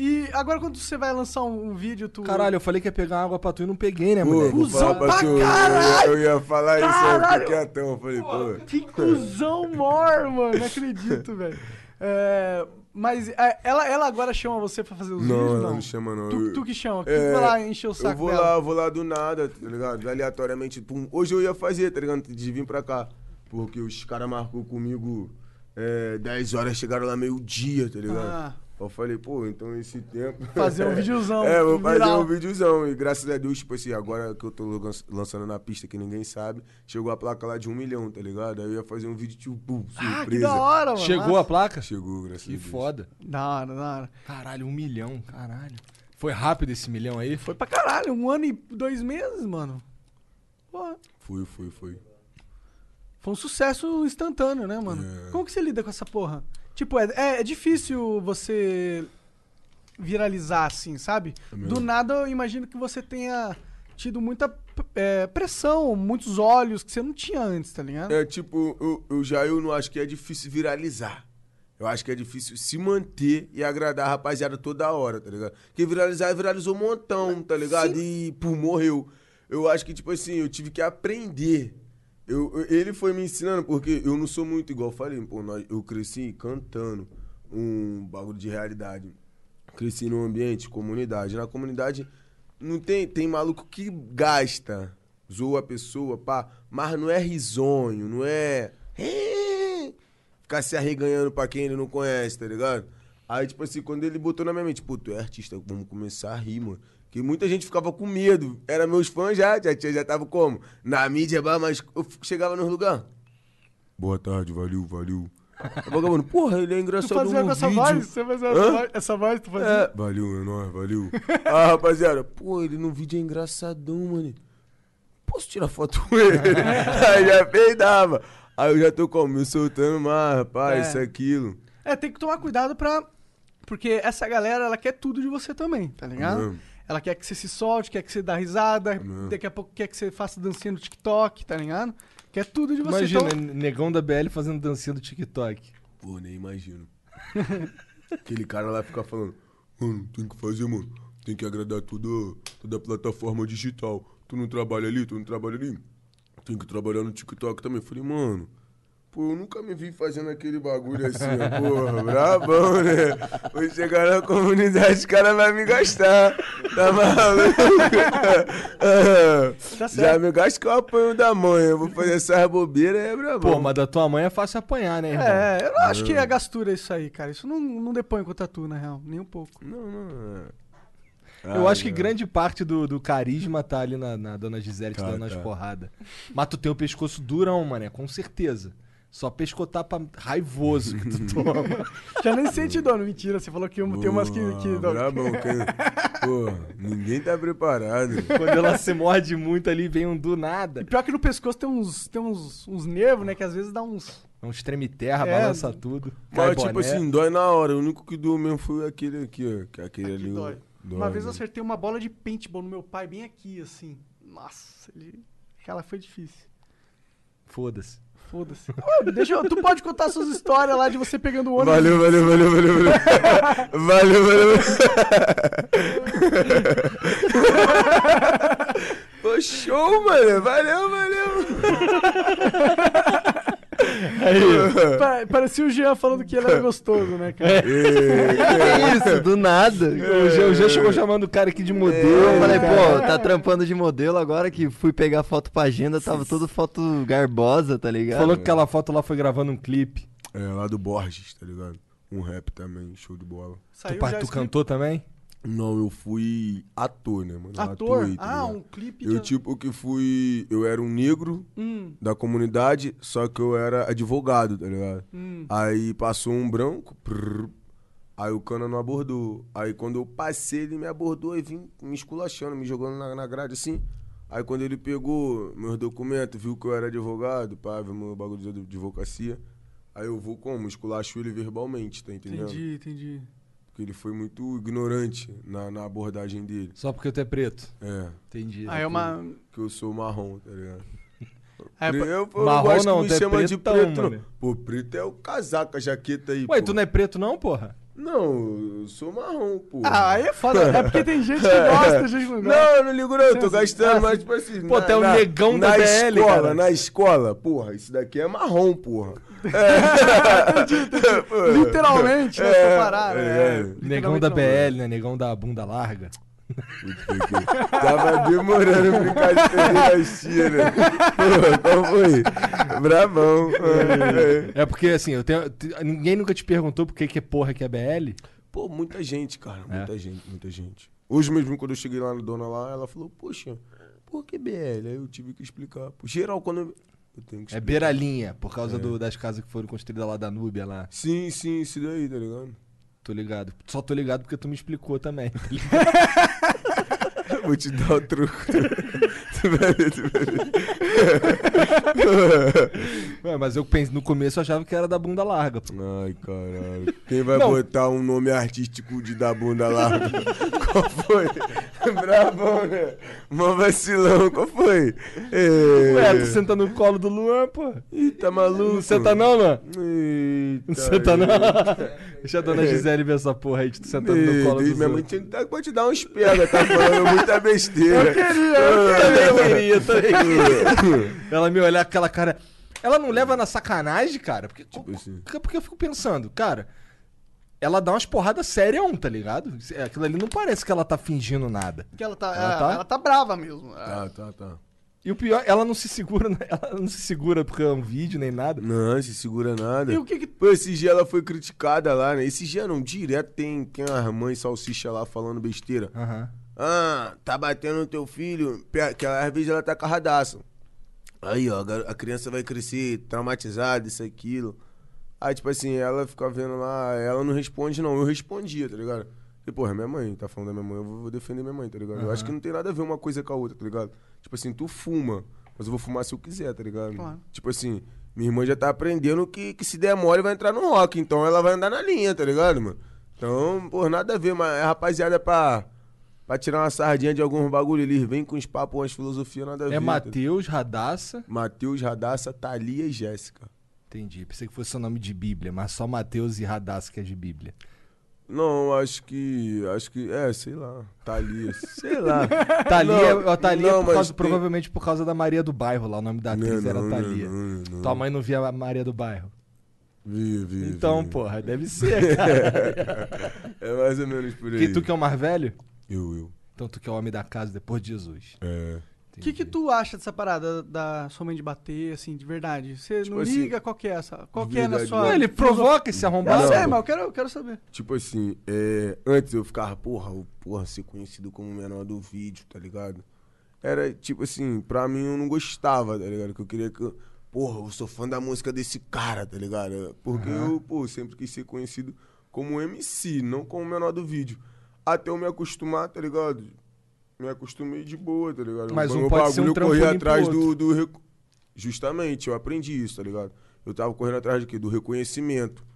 E agora quando você vai lançar um, um vídeo, tu... Caralho, eu falei que ia pegar água pra tu e não peguei, né, moleque? vou Cusão pra eu- caralho! Eu, ia falar isso, eu fiquei quietão. Eu falei, pô. Que cuzão mor, mano. Não acredito, velho. É, mas é, ela, ela agora chama você pra fazer os Não, vídeos? ela não chama, não. Tu, tu que chama. Tu É, vai lá encher o saco Eu vou dela. lá, eu vou lá do nada, tá ligado? Aleatoriamente. Pum. Hoje eu ia fazer, tá ligado? De vir pra cá. Porque os caras marcou comigo é, 10 horas, chegaram lá meio-dia, tá ligado? Ah. Eu falei, pô, então esse tempo. Fazer um [laughs] videozão, É, vou fazer viral. um videozão. E graças a Deus, tipo assim, agora que eu tô lan- lançando na pista que ninguém sabe, chegou a placa lá de um milhão, tá ligado? Aí eu ia fazer um vídeo tipo, pum, surpresa. Ah, que da hora, mano. Chegou Massa. a placa? Chegou, graças a Que Deus. foda. Da hora, da hora. Caralho, um milhão, caralho. Foi rápido esse milhão aí? Foi pra caralho, um ano e dois meses, mano. Pô, Foi, foi, foi. foi um sucesso instantâneo, né, mano? É. Como que você lida com essa porra? Tipo, é, é, é difícil você viralizar assim, sabe? mesmo. Do nada eu imagino que você tenha tido muita é, pressão, muitos olhos que você não tinha antes, tá ligado? É tipo, eu, eu já eu não acho que é difícil viralizar. Eu acho que é difícil se manter e agradar a rapaziada toda hora, tá ligado? Porque viralizar, viralizou um montão, tá ligado? E, pô, morreu. Eu acho que, tipo assim, eu tive que aprender. Eu, ele foi me ensinando, porque eu não sou muito igual falei, pô, nós- eu cresci cantando um bagulho de realidade. Cresci num ambiente, de comunidade. Na comunidade não tem, tem maluco que gasta, zoa a pessoa, pá, mas não é risonho, não é. Ficar se arreganhando pra quem ele não conhece, tá ligado? Aí, tipo assim, quando ele botou na minha mente, pô, tu é artista, vamos começar a rir, mano. Que muita gente ficava com medo. Era meus fãs já, já, já, tava como? Na mídia, mas eu chegava nos lugares. Boa tarde, valeu, valeu. Vagabundo, porra, ele é engraçado fazia no com essa vídeo. voz? Você fazia essa voz, essa voz, tu fazia? É, valeu, é nóis, valeu. [laughs] Ah, rapaziada, pô, ele no vídeo é engraçadão, mano. Posso tirar foto com ele? [laughs] Aí já peidava. Aí eu já tô como? Me soltando mais, rapaz, É. isso, aquilo. É, tem que tomar cuidado pra. Porque essa galera, ela quer tudo de você também, tá ligado? Mesmo. Ela quer que você se solte, quer que você dá risada, daqui a pouco quer que você faça dancinha no TikTok, tá ligado? Quer tudo de você. Imagina, então- negão da BL fazendo dancinha do TikTok. Pô, nem imagino. [laughs] Aquele cara lá fica falando, mano, tem que fazer, mano. Tem que agradar toda, toda a plataforma digital. Tu não trabalha ali, tu não trabalha ali. Tem que trabalhar no TikTok também. Falei, mano, pô, eu nunca me vi fazendo aquele bagulho assim, ó. Porra, brabão, né? Vou chegar na comunidade, os caras vão me gastar. Tá maluco? Tá [laughs] Já me gasta que eu apanho da mãe. Eu vou fazer essas bobeiras, é brabão. Pô, mas da tua mãe é fácil apanhar, né, irmão? É, eu não acho que é gastura isso aí, cara. Isso não, não depõe com tatu, na real. Nem um pouco. Não, não. é. Eu Ah, acho que não. grande parte do, do carisma tá ali na, na dona Gisele te Tá, dando umas tá. porradas. Mas tu tem o pescoço durão, mané, com certeza. Só pescotar pra raivoso que tu toma. [laughs] Já nem sente dono. Mentira, você falou que uma- tem umas que. que Pô, brabão, quem... Pô, ninguém tá preparado. Quando ela se morde muito ali, vem um do nada. E pior que no pescoço tem uns, tem uns, uns nervos, né? Que às vezes dá uns. Um treme terra, É. balança tudo. Mas, tipo boné. assim, dói na hora. O único que doeu mesmo foi aquele aqui, ó. Que é aquele ali. dói. Dói, Uma vez eu né? acertei uma bola de paintball no meu pai, bem aqui, assim. Nossa, ele. Aquela foi difícil. Foda-se. Foda-se. Deixa eu, tu pode contar suas histórias lá de você pegando o ônibus. Valeu, valeu, valeu, valeu, valeu. valeu, valeu. Pô, show, mano. Valeu, valeu. Pa- Parecia o Jean falando que ele era gostoso, né, cara? Que [laughs] isso, do nada. O Jean, o Jean chegou chamando o cara aqui de modelo. Eu falei, pô, tá trampando de modelo agora que fui pegar foto pra agenda, tava tudo foto garbosa, tá ligado? Falou que aquela foto lá foi gravando um clipe. É, lá do Borges, tá ligado? Um rap também, show de bola. Tu, Saiu tu esse cantou também? Não, eu fui ator, né, mano? Ator? atuei, tá ah, ligado? um clipe Eu, de... tipo, que fui. Eu era um negro Hum, da comunidade, só que eu era advogado, tá ligado? hum. Aí passou um branco, prrr, aí o cana não abordou. Aí quando eu passei, ele me abordou e vim me esculachando, me jogando na, na grade assim. Aí quando ele pegou meus documentos, viu que eu era advogado, pá, viu meu bagulho de advocacia. Aí eu vou como? Esculacho ele verbalmente, tá entendendo? Entendi, entendi. Porque ele foi muito ignorante na, na abordagem dele. Só porque tu é preto. É, Entendi. Ah, é uma... que eu sou marrom, tá ligado? [laughs] É, eu, eu, eu Marrom gosto não, que me tu é chama de preto. mano. Pô, preto é o casaco, a jaqueta aí, Ué, pô. tu não é preto não, porra? Não, eu sou marrom, pô. Ah, aí é foda. É porque tem gente que [laughs] gosta, tem gente que não gosta. Não, eu não ligo não, eu tô gastando, ah, mas sim. tipo assim... Pô, tu é o negão da na BL, escola, cara. Na escola, porra, isso daqui é marrom, porra. [laughs] [laughs] Literalmente, né? É, Separar, é, né? é. Negão da BL, né? Negão da bunda larga. Tava demorando pra brincar de pederastia, né? Porra, qual foi? Brabão. É porque, assim, eu tenho, ninguém nunca te perguntou por que que é porra que é BL? Pô, muita gente, cara. É. Muita gente, muita gente. Hoje mesmo, quando eu cheguei lá na dona lá, ela falou, poxa, por que BL? Aí eu tive que explicar. Pô, geral, quando eu... É beiralinha, por causa do- das casas que foram construídas lá da Núbia lá. Sim, sim, isso daí, tá ligado? Tô ligado. Só tô ligado porque tu me explicou também. [laughs] Vou te dar o truco. [laughs] Ué, mas eu pensei, no começo eu achava que era da bunda larga. pô. Ai, caralho. Quem vai Não. botar um nome artístico de da bunda larga? Qual foi? Bravão, né? Mó vacilão, qual foi? Ei. Ué, tu senta no colo do Luan, pô. Ih, tá maluco? Não senta não, Luan? Eita, Não senta não. Deixa a dona Gisele ver essa porra aí de tu sentando no colo do Minha mãe Luan. tinha que te dar uns pega, tá falando muita besteira. Eu queria, Eu também queria, também. [laughs] Ela me olhar com aquela cara. Ela não leva na sacanagem, cara? Porque, Tipo assim. porque, eu fico pensando, cara. Ela dá umas porradas sérias, tá ligado? Aquilo ali não parece que ela tá fingindo nada. Porque ela tá, Ela é, tá? ela tá brava mesmo. É. Tá, tá, tá. E o pior, ela não se segura, [laughs] né? ela não se segura porque é um vídeo nem nada. Não, se segura nada. E o que que... Pô, esse dia ela foi criticada lá, né? Esse dia não, direto tem, tem as mães salsicha lá falando besteira. Aham. Ah, tá batendo no teu filho, que às vezes ela tá carradaço. Aí, ó, a criança vai crescer traumatizada, isso, aquilo. Aí, tipo assim, ela fica vendo lá, ela não responde, não. Eu respondia, tá ligado? Porque, porra, minha mãe, tá falando da minha mãe, eu vou defender minha mãe, tá ligado? Eu acho que não tem nada a ver uma coisa com a outra, tá ligado? Tipo assim, tu fuma, mas eu vou fumar se eu quiser, tá ligado? Claro. Tipo assim, minha irmã já tá aprendendo que, que se der mole vai entrar no rock, então ela vai andar na linha, tá ligado, mano? Então, pô, nada a ver, mas é rapaziada pra, pra tirar uma sardinha de alguns bagulho, eles vêm com uns papos, umas filosofias, nada a ver. É tá Matheus, Radassa. Matheus, Radassa, Thalia e Jéssica. Entendi. Pensei que fosse o nome de Bíblia, mas só Mateus e Radassa que é de Bíblia. Não, acho que. Acho que. É, sei lá. Thalia. [laughs] sei lá. Thalia, Não, ó, Thalia não, por causa- tem- provavelmente por causa da Maria do Bairro lá, o nome da atriz Não, era não, Thalia. não. Tua mãe não via a Maria do Bairro. Vi, vi. Então, vi. porra, deve ser, cara. [laughs] É mais ou menos por aí. que tu que é o mais velho? Eu, eu. Então tu que é o homem da casa depois de Jesus. É. O que, que tu acha dessa parada da sua mãe de bater, assim, de verdade? Você Tipo não assim, liga qual que é essa? Qual que é na sua. não. Ele provoca esse arrombado. sei, Não. mas eu quero, eu quero saber. Tipo assim, é, antes eu ficava, porra, o- porra, ser conhecido como o menor do vídeo, tá ligado? Era tipo assim, pra mim eu não gostava, tá ligado? Que eu queria que. eu- Porra, eu sou fã da música desse cara, tá ligado? Porque eu, pô, sempre quis ser conhecido como MC, não como o menor do vídeo. Até eu me acostumar, tá ligado? Me acostumei de boa, tá ligado? Mas um Meu pode ser um bagulho, eu corri atrás do, do reco- Justamente, eu aprendi isso, tá ligado? Eu tava correndo atrás de quê? Do reconhecimento.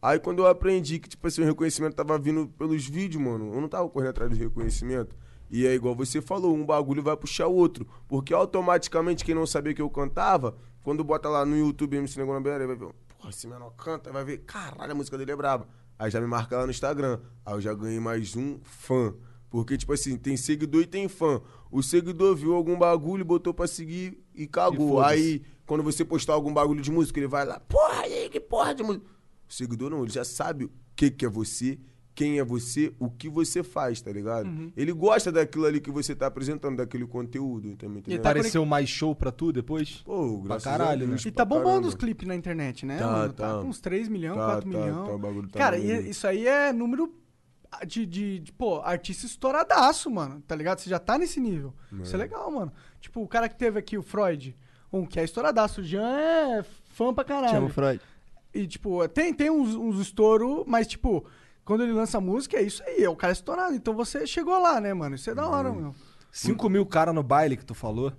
Aí quando eu aprendi que, tipo assim, o reconhecimento tava vindo pelos vídeos, mano, eu não tava correndo atrás do reconhecimento. E é igual você falou, um bagulho vai puxar o outro. Porque automaticamente quem não sabia que eu cantava, quando bota lá no YouTube MC Negão na vai ver, porra, esse menor canta, vai ver, caralho, a música dele é braba. Aí já me marca lá no Instagram. Aí eu já ganhei mais um fã. Porque, tipo assim, tem seguidor e tem fã. O seguidor viu algum bagulho, botou pra seguir e E cagou. foda-se. Aí, quando você postar algum bagulho de música, ele vai lá, porra, e aí, que porra de música? O seguidor não, ele já sabe o que, que é você, quem é você, o que você faz, tá ligado? Ele gosta daquilo ali que você tá apresentando, daquele conteúdo, também, entendeu? tá Pareceu mais show pra tu depois? Pô, pra graças caralho, a Deus, né? E tá pra bombando caramba. os clipes na internet, né? Tá, mano? tá. tá. com uns 3 milhões, Tá, 4 tá, milhões. tá, o bagulho tá Cara, e- isso aí é número de, de, de, pô, artista estouradaço, mano. Tá ligado? Você já tá nesse nível. Isso é legal, mano. Tipo, o cara que teve aqui, o Freud, um que é estouradaço. O Jean é fã pra caralho. Chama o Freud. E, tipo, tem, tem uns, uns estouro, mas, tipo, quando ele lança música, é isso aí, é o cara estourado. Então você chegou lá, né, mano? Isso é da hora, meu. 5 mil cara no baile que tu falou.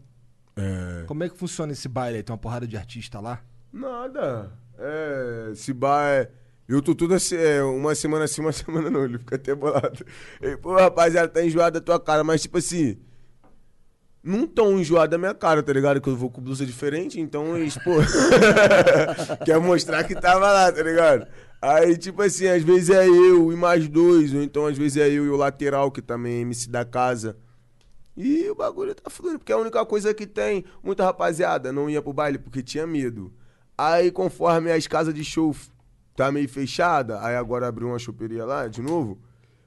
É. Como é que funciona esse baile aí? Tem uma porrada de artista lá? Nada. É, se vai. Eu tô toda é, uma semana assim, uma [laughs] semana não. Ele fica até bolado. Ele, Pô, rapaziada, tá enjoado da tua cara, mas tipo assim. Não tão enjoado da minha cara, tá ligado? Que eu vou com blusa diferente, então eles, pô. [laughs] quer mostrar que tava lá, tá ligado? Aí, tipo assim, às vezes é eu e mais dois, ou então às vezes é eu e o lateral, que também é MC da casa. E o bagulho tá fluindo, porque a única coisa que tem, muita rapaziada não ia pro baile porque tinha medo. Aí, conforme as casas de show tá meio fechada, aí agora abriu uma choperia lá de novo.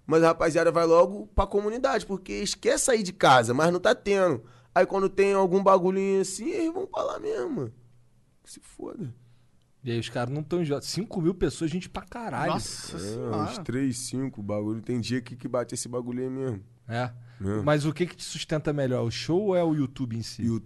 Mas a rapaziada vai logo pra comunidade, porque eles querem sair de casa, mas não tá tendo. Aí quando tem algum bagulhinho assim, eles vão pra lá mesmo. Que se foda. E aí os caras não estão enjoados. 5 mil pessoas, gente pra caralho. Nossa É, senhora. uns 3, 5 bagulho. Tem dia que, que bate esse bagulho aí mesmo. É. É. Mas o que que te sustenta melhor? O show ou é o YouTube em si? O,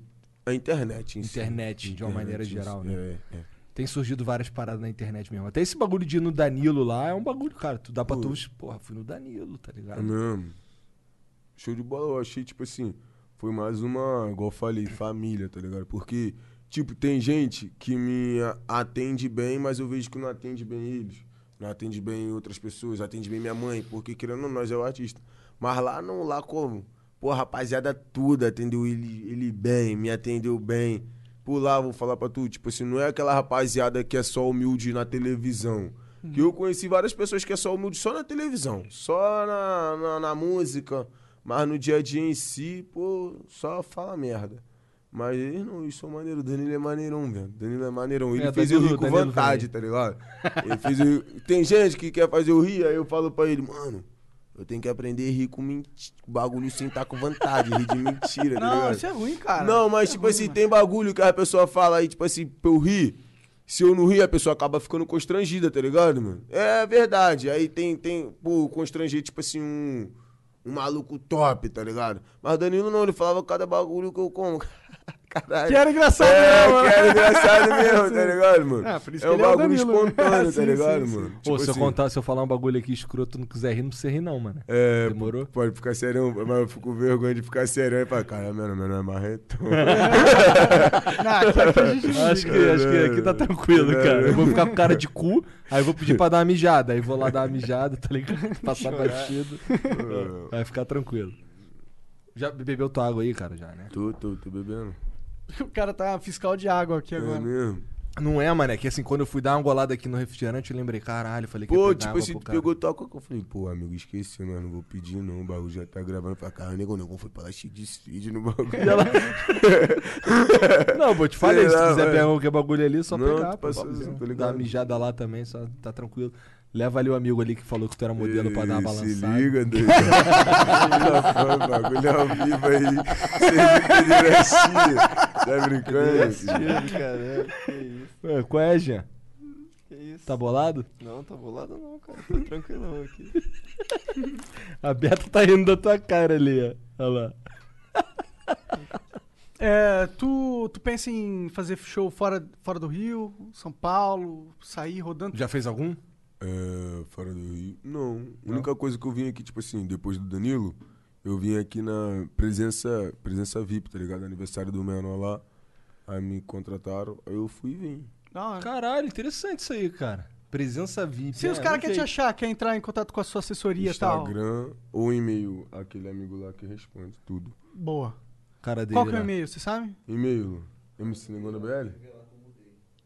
a internet em si. Internet, de uma maneira em si. geral, né? É, é. Tem surgido várias paradas na internet mesmo. Até esse bagulho de ir no Danilo lá é um bagulho, cara. Tu dá pra Pô. tu. Porra, fui no Danilo, tá ligado? É mesmo. Show de bola, eu achei, tipo assim, foi mais uma, igual eu falei, família, tá ligado? Porque, tipo, tem gente que me atende bem, mas eu vejo que não atende bem eles. Não atende bem outras pessoas, atende bem minha mãe, porque querendo ou não, nós é o artista. Mas lá não, lá como? Pô, rapaziada tudo atendeu ele, ele bem, me atendeu bem. Por lá, vou falar pra tu, tipo assim, não é aquela rapaziada que é só humilde na televisão. Que eu conheci várias pessoas que é só humilde só na televisão, só na, na, na música, mas no dia a dia em si, pô, só fala merda. Mas eles não, eles são maneiros. Danilo é maneirão, velho. Danilo é maneirão. Ele É, fez Danilo- eu rir com Danilo vontade, tá ligado? Ele fez eu... Tem gente que quer fazer eu rir, aí eu falo pra ele, mano, eu tenho que aprender a rir com menti... bagulho sem estar com vontade, rir de mentira, tá Não, ligado? isso é ruim, cara. Não, mas é tipo ruim, assim, mano. tem bagulho que a pessoa fala aí, tipo assim, pra eu rir. Se eu não rir, a pessoa acaba ficando constrangida, tá ligado, mano? É verdade. Aí tem, tem, pô, constranger, tipo assim, um, um maluco top, tá ligado? Mas Danilo não, ele falava cada bagulho que eu como. [laughs] Caralho. Que era engraçado É, mesmo, que né? era engraçado mesmo, [laughs] tá ligado, mano? É, por isso é que um é o bagulho Danilo. espontâneo, [laughs] Sim, tá ligado, sim, sim. mano? Pô, Tipo se, eu assim, contar, se eu falar um bagulho aqui escroto, tu não quiser rir, não precisa rir, não, mano. É, Demorou? Pode ficar sério, mas eu fico com vergonha de ficar sério. Aí fala, cara, meu nome não é marretão. [laughs] Não, aqui, aqui a gente Acho que, acho que aqui tá tranquilo, É, cara. Eu vou ficar com cara de cu, aí eu vou pedir pra dar uma mijada. Aí vou lá dar uma mijada, tá ligado? Passar batido. Vai ficar tranquilo. Já bebeu tua água aí, cara, já, né? tô, tô, tô bebendo. [laughs] O cara tá fiscal de água aqui É agora. mesmo? Não é, mano, é que assim, quando eu fui dar uma golada aqui no refrigerante, eu lembrei, caralho, eu falei que Pô, tipo assim, tu cara. pegou tua coca. Eu falei, pô, amigo, esqueci, mano. Não vou pedir, não. O bagulho já tá gravando pra caralho. Nego, nego foi pra lá cheio de speed no bagulho. [laughs] [laughs] Não, pô, te falei, Sei se lá, quiser mano. pegar qualquer bagulho ali, é só Não, pegar. pô, passou assim, tô Dá uma mijada lá também, só tá tranquilo. Leva ali o amigo ali que falou que tu era modelo pra dar uma Se balançada. liga, doido. Já foi, bagulho ao vivo aí. Serviço. Tá brincando? Tiro, caralho. Que isso? Ué, qual é, Jean? Que isso? Tá bolado? Não, tá bolado não, cara. Tô tranquilão aqui. [laughs] A Beta tá rindo da tua cara ali, ó. Olha lá. [laughs] É, tu, tu pensa em fazer show fora, fora do Rio, São Paulo, sair rodando? Já fez algum? É, fora do Rio? Não. A única coisa que eu vim aqui, tipo assim, depois do Danilo, eu vim aqui na presença, presença VIP, tá ligado? Aniversário do menor lá. Aí me contrataram, aí eu fui e vim. Hora. Caralho, interessante isso aí, cara. Presença VIP. Se os é, caras querem te achar, quer entrar em contato com a sua assessoria e tal. Instagram ou e-mail, aquele amigo lá que responde tudo. Boa. Cara dele Qual que é o lá. e-mail, você sabe? E-mail, MC Negona BL?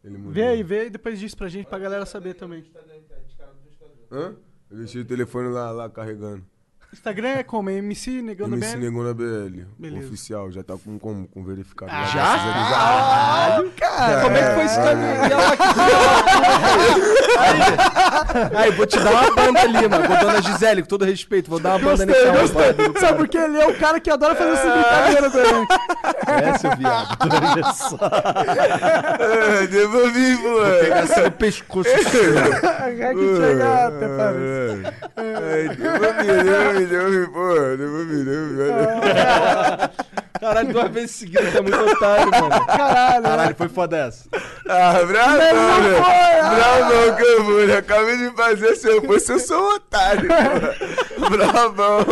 Ele mudou. Vê aí, vê aí, depois diz pra gente, pra galera saber também. Hã? Eu deixei o telefone lá, lá carregando. Instagram é como? É MC Negando MC BL? Negona BL. Beleza. Oficial, já tá com como? Com verificado. Ah, já? Caralho, cara. Como é que foi esse caminho? Aí, aí, vou te dar uma banda ali, mano. Vou dona Gisele, com todo respeito, vou dar uma banda nesse Gostei, gostei. arrombado. Sabe por quê? Ele é o cara que adora fazer essa brincadeira também. É, seu viado. Olha só. É, devolvi, pô. Pegar assim no pescoço. Vai [laughs] que chega até parece. É, devolvi, devolvi, devolvi, pô. Devolvi, devolvi. Caralho, duas vezes seguidas, tá muito otário, mano. Caralho. Caralho, foi foda essa. Ah, bravo? Bravo que eu vou. Eu acabei de fazer. Se eu fosse, eu sou um otário, pô. Bravão.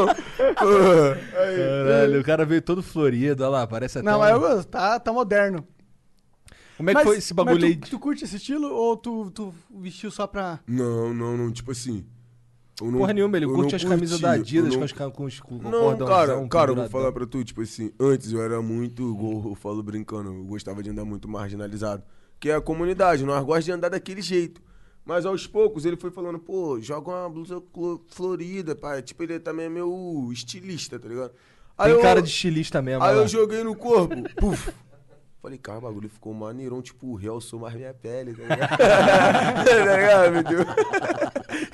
Caralho, o cara veio todo florido, olha lá, parece até Não, um... mas eu gosto, tá, tá moderno. Como é que Mas- foi esse bagulho mas aí? tu, tu curte esse estilo ou tu, tu vestiu só pra. Não, não, não. Tipo assim. Não- Porra nenhuma, ele curte as camisas da Adidas não- com, as, com os com Não, cara, cara, eu vou falar pra tu, tipo assim, antes eu era muito, eu falo brincando, eu gostava de andar muito marginalizado. Que é a comunidade, nós gostamos de andar daquele jeito. Mas aos poucos ele foi falando, pô, joga uma blusa florida, pai. Tipo, ele também é meu estilista, tá ligado? Tem eu- cara de estilista mesmo, Aí lá. eu joguei no corpo, [laughs] puf. Falei, cara, o bagulho ficou maneirão, tipo, realçou mais minha pele, tá ligado? [laughs] tá ligado, meu Deus?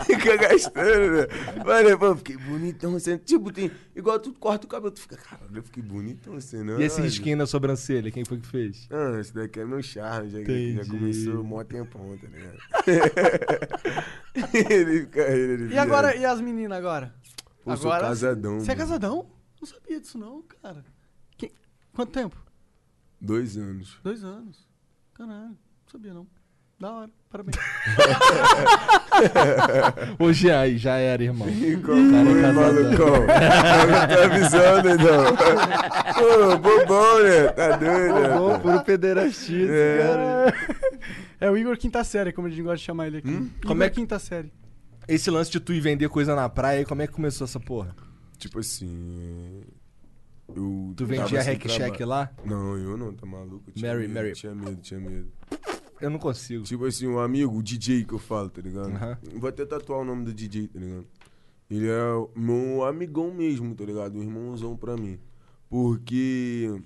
[laughs] Fica gastando, né? Falei, pô, fiquei bonitão, você, tipo, tem, igual tu corta o cabelo, tu fica, caralho, eu fiquei bonitão, assim, não. E esse olha. risquinho na sobrancelha, quem foi que fez? Ah, esse daqui é meu charme, já, já começou mó tempão, tá ligado? [laughs] ele fica ele, ele E agora, e as meninas agora? Pô, eu sou agora casadão, Você é casadão? Não sabia disso não, cara. Que- Quanto tempo? Dois anos. Dois anos. Caralho, não sabia não. Da hora, parabéns. [laughs] Ô, Jean, aí, já era, irmão. Cara, foi, casadão. malucão? [laughs] tá avisando, então. Pô, bobão, né? Tá doido, né? Bom, puro pederastismo, É. cara. [laughs] É o Igor Quinta Série, como a gente gosta de chamar ele aqui. Igor Como é que- Quinta Série. Esse lance de tu ir vender coisa na praia, aí, como é que começou essa porra? Tipo assim. Eu Tu vendia hack check lá? Não, eu não, tá maluco? Tinha Mary, medo, Mary. Tinha medo, tinha medo. Eu não consigo. Tipo assim, um amigo, o DJ que eu falo, tá ligado? Aham. Vou até tatuar o nome do DJ, tá ligado? Ele é meu amigão mesmo, tá ligado? Um irmãozão pra mim. Porque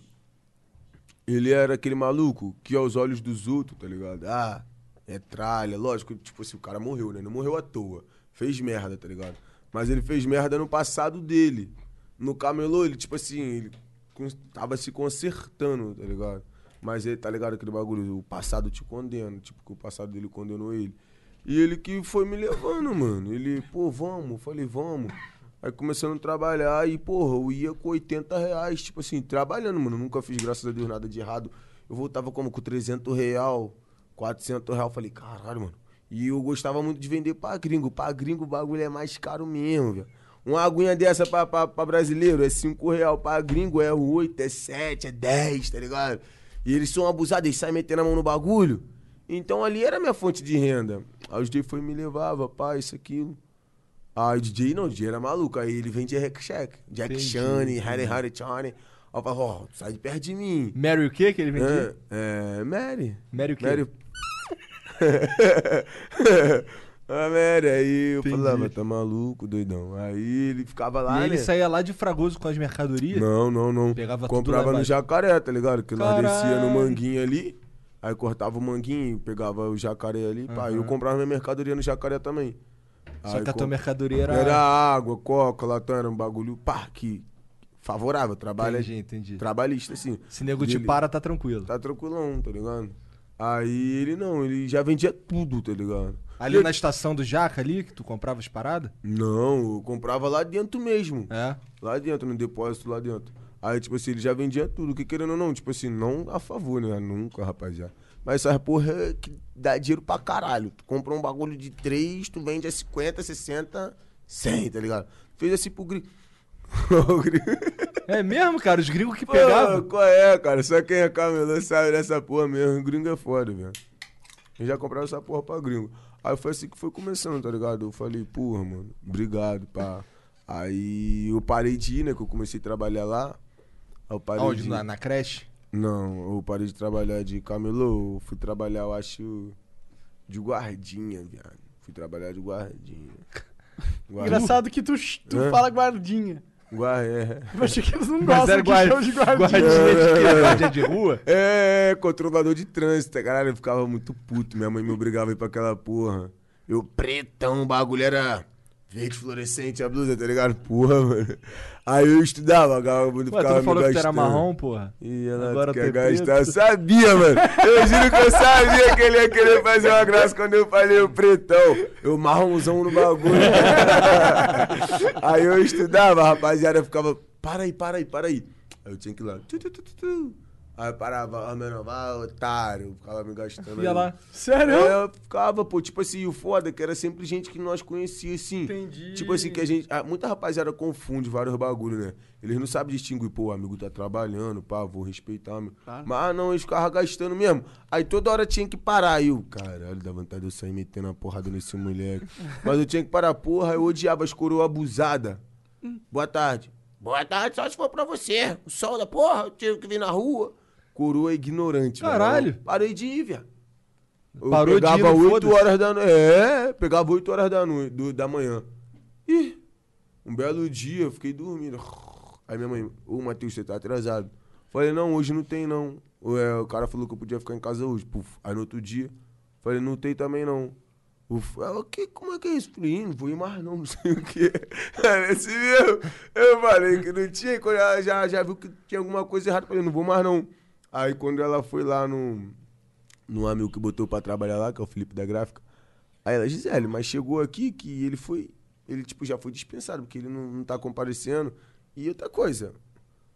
ele era aquele maluco que aos olhos dos outros, tá ligado? Ah, é tralha. Lógico, tipo assim, o cara morreu, né? Não morreu à toa. Fez merda, tá ligado? Mas ele fez merda no passado dele. No camelô, ele, tipo assim, ele tava se consertando, tá ligado? Mas ele, tá ligado aquele bagulho, o passado te condena, tipo, que o passado dele condenou ele. E ele que foi me levando, mano. Ele, pô, vamos. Falei, vamos. Aí começando a trabalhar e, porra, eu ia com 80 reais, tipo assim, trabalhando, mano. Nunca fiz, graças a Deus, nada de errado. Eu voltava como com 300 real, 400 real. Falei, caralho, mano. E eu gostava muito de vender pra gringo. Pra gringo o bagulho é mais caro mesmo, velho. Uma aguinha dessa pra, pra, pra brasileiro é 5 real. Pra gringo é 8, é 7, é 10, tá ligado? E eles são abusados, eles saem metendo a mão no bagulho. Então ali era minha fonte de renda. Aí o DJ foi me levava, pá, isso, aquilo. Aí o DJ não, o DJ era maluco. Aí ele vendia Hack Shack. Jack Shane, Harry Harry Chane. Aí eu falava, ó, sai de perto de mim. Mary o quê que ele vendia? É, é, Mary. Mary o quê? Mary [laughs] Ah, aí eu falava, tá maluco, doidão. Aí ele ficava lá, e ele né? saía lá de Fragoso com as mercadorias? Não, não, não. Pegava tudo Comprava no embaixo. jacaré, tá ligado? Que nós descia no manguinho ali, aí cortava o manguinho, pegava o jacaré ali, pá. Eu comprava minha mercadoria no jacaré também. Só Aí que a tua mercadoria era... Era água, coca, latão, era um bagulho, pá, que favorável, trabalho Entendi, entendi. trabalhista, assim. Se nego te Ele- para, tá tranquilo. Tá tranquilão, tá ligado? Aí ele não, ele já vendia tudo, tá ligado? Ali Eu- na estação do Jaca ali, que tu comprava as paradas? Não, eu comprava lá dentro mesmo. É. Lá dentro, no depósito lá dentro. Aí, tipo assim, ele já vendia tudo, que querendo ou não, tipo assim, não a favor, né? Nunca, rapaziada. Mas essas porra é que dá dinheiro pra caralho. Tu compra um bagulho de 3, tu vende a 50, 60, 100, tá ligado? Fez assim pro gringo. [laughs] O gringo- É mesmo, cara? Os gringos que Pô, pegavam. qual é, cara? Só quem é camelô sabe dessa porra mesmo. O gringo é foda, velho. Eu já comprava essa porra pra gringo. Aí foi assim que foi começando, tá ligado? Eu falei, porra, mano, obrigado, pá. Aí eu parei de ir, né? Que eu comecei a trabalhar lá. Aí eu parei Onde? de... Na, na creche? Não, eu parei de trabalhar de camelô. eu Fui trabalhar, eu acho, de guardinha, viado. Fui trabalhar de guardinha. Guardinha. [laughs] Engraçado que tu, tu Hã? fala guardinha. Gua- é. Eu achei que eles não Mas gostam de guardinha. guardinha de? Guardinha de rua? É, controlador de trânsito, caralho, eu ficava muito puto. Minha mãe me obrigava a ir pra aquela porra. Eu pretão, o bagulho era verde fluorescente a blusa, tá ligado? Porra, mano. Aí eu estudava, vagabundo Pô, tu ficava não me falou que tu era marrom, porra? E ela Agora quer gastar. Eu sabia, mano. Eu juro que eu sabia que ele ia querer fazer uma graça quando eu falei o pretão. Eu marronzão no bagulho. [laughs] aí eu estudava, a rapaziada ficava, para aí, para aí, para aí. Aí eu tinha que ir lá. Tu, tu, tu, tu, tu. Aí eu parava, ah, mano, vai, otário. Ficava me gastando. Ia aí. lá. Sério? É, eu ficava, pô, tipo assim, o foda é que era sempre gente que nós conhecia, assim. Entendi. Tipo assim, que a gente. ah, Muita rapaziada confunde vários bagulho, né? Eles não sabem distinguir, pô, o amigo tá trabalhando, pá, vou respeitar, meu. Claro. Mas ah, não, eles ficavam gastando mesmo. Aí toda hora tinha que parar. Aí eu, caralho, dá vontade de eu sair metendo a porrada nesse moleque. [laughs] Mas eu tinha que parar, porra, eu odiava as coroas abusadas. Boa tarde. Boa tarde, só se for pra você. O sol da porra, eu tive que vir na rua. Coroa ignorante, velho. Caralho. Eu Parei de ir, viado. Eu Parou de ir pegava no 8 foda-se? horas da noite. É, pegava 8 horas da noite, do- da manhã. Ih, um belo dia, eu fiquei dormindo. Aí minha mãe, ô Matheus, você tá atrasado. Falei, não, hoje não tem não. O, é, cara falou que eu podia ficar em casa hoje. Puf. Aí no outro dia, falei, não tem também não. Uf, ela, que, como é que é isso? Falei, "Ih, não vou ir mais não, [laughs] não sei o que. Era esse mesmo. Eu falei que não tinha, quando ela já, já viu que tinha alguma coisa errada, falei, não vou mais não. Aí quando ela foi lá no, no amigo que botou pra trabalhar lá, que é o Felipe da Gráfica, aí ela, Gisele, mas chegou aqui que ele foi, ele tipo já foi dispensado, porque ele não, não tá comparecendo. E outra coisa,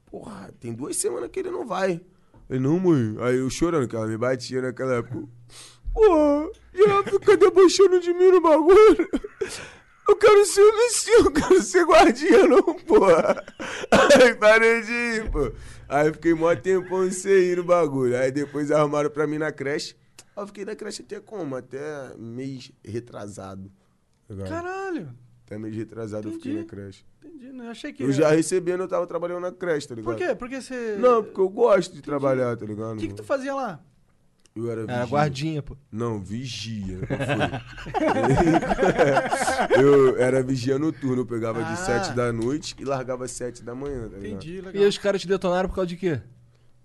porra, tem duas semanas que ele não vai. Eu, não, mãe. Aí eu chorando, que ela me batia naquela época. E ela fica debochando de mim no bagulho. Eu quero ser assim, eu quero ser guardiã, não, porra. Aí parei de ir, pô. Aí fiquei mó tempão sem ir no bagulho. Aí depois arrumaram pra mim na creche. Aí eu fiquei na creche até como? Até mês retrasado. ligado? Caralho. Até mês retrasado eu fiquei Entendi. na creche. Entendi, né? Achei que... Eu já recebendo, eu tava trabalhando na creche, tá ligado? Por quê? Porque você... Não, porque eu gosto de trabalhar, tá ligado? O que que tu fazia lá? Eu era vigia. Era guardinha, pô. Não, vigia. [laughs] eu era vigia noturno, eu pegava Ah. de 7 da noite e largava às 7 da manhã, tá ligado? Entendi, E legal. aí os caras te detonaram por causa de quê?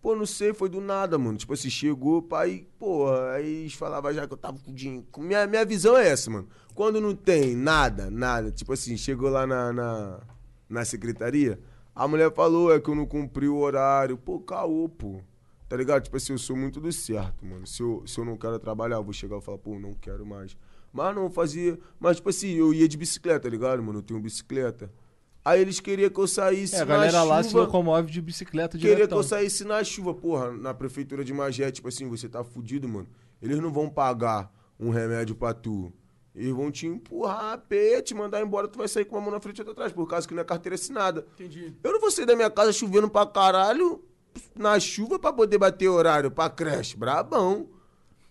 Pô, não sei, foi do nada, mano. Tipo assim, chegou, pai, porra, aí eles falavam já que eu tava com dinheiro. Minha, minha visão é essa, mano. Quando não tem nada, nada, tipo assim, chegou lá na, na, na secretaria, a mulher falou, é que eu não cumpri o horário. Pô, caô, pô. Tá ligado? Tipo assim, eu sou muito do certo, mano. Se eu, se eu não quero trabalhar, eu vou chegar e falar, pô, não quero mais. Mas não, fazia. Mas, tipo assim, eu ia de bicicleta, tá ligado, mano? Eu tenho bicicleta. Aí eles queriam que eu saísse É, a na galera lá se chuva. locomove de bicicleta Queria que eu saísse na chuva, porra, na prefeitura de Magé, tipo assim, você tá fudido, mano. Eles não vão pagar um remédio pra tu. Eles vão te empurrar a pé, te mandar embora, tu vai sair com uma mão na frente e outra atrás, por causa que não é carteira assinada. Entendi. Eu não vou sair da minha casa chovendo pra caralho, na chuva, pra poder bater horário pra creche. Brabão.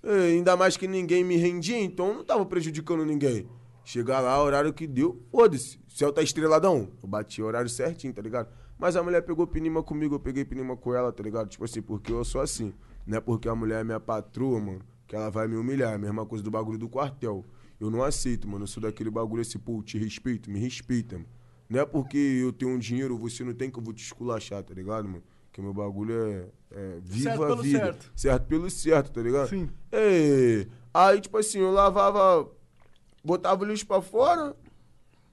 É, ainda mais que ninguém me rendia, então não tava prejudicando ninguém. Chegar lá, horário que deu, foda-se. Céu tá estreladão. Eu bati o horário certinho, tá ligado? Mas a mulher pegou pinima comigo, eu peguei pinima com ela, tá ligado? Tipo assim, porque eu sou assim. Não é porque a mulher é minha patroa, mano, que ela vai me humilhar. É a mesma coisa do bagulho do quartel. Eu não aceito, mano. Eu sou daquele bagulho assim, pô, te respeito, me respeita, mano. Não é porque eu tenho um dinheiro, você não tem que eu vou te esculachar, tá ligado, mano? Que meu bagulho é, é viva Certo a vida. certo. certo pelo certo, tá ligado? Sim. É, aí, tipo assim, eu lavava, botava o lixo pra fora,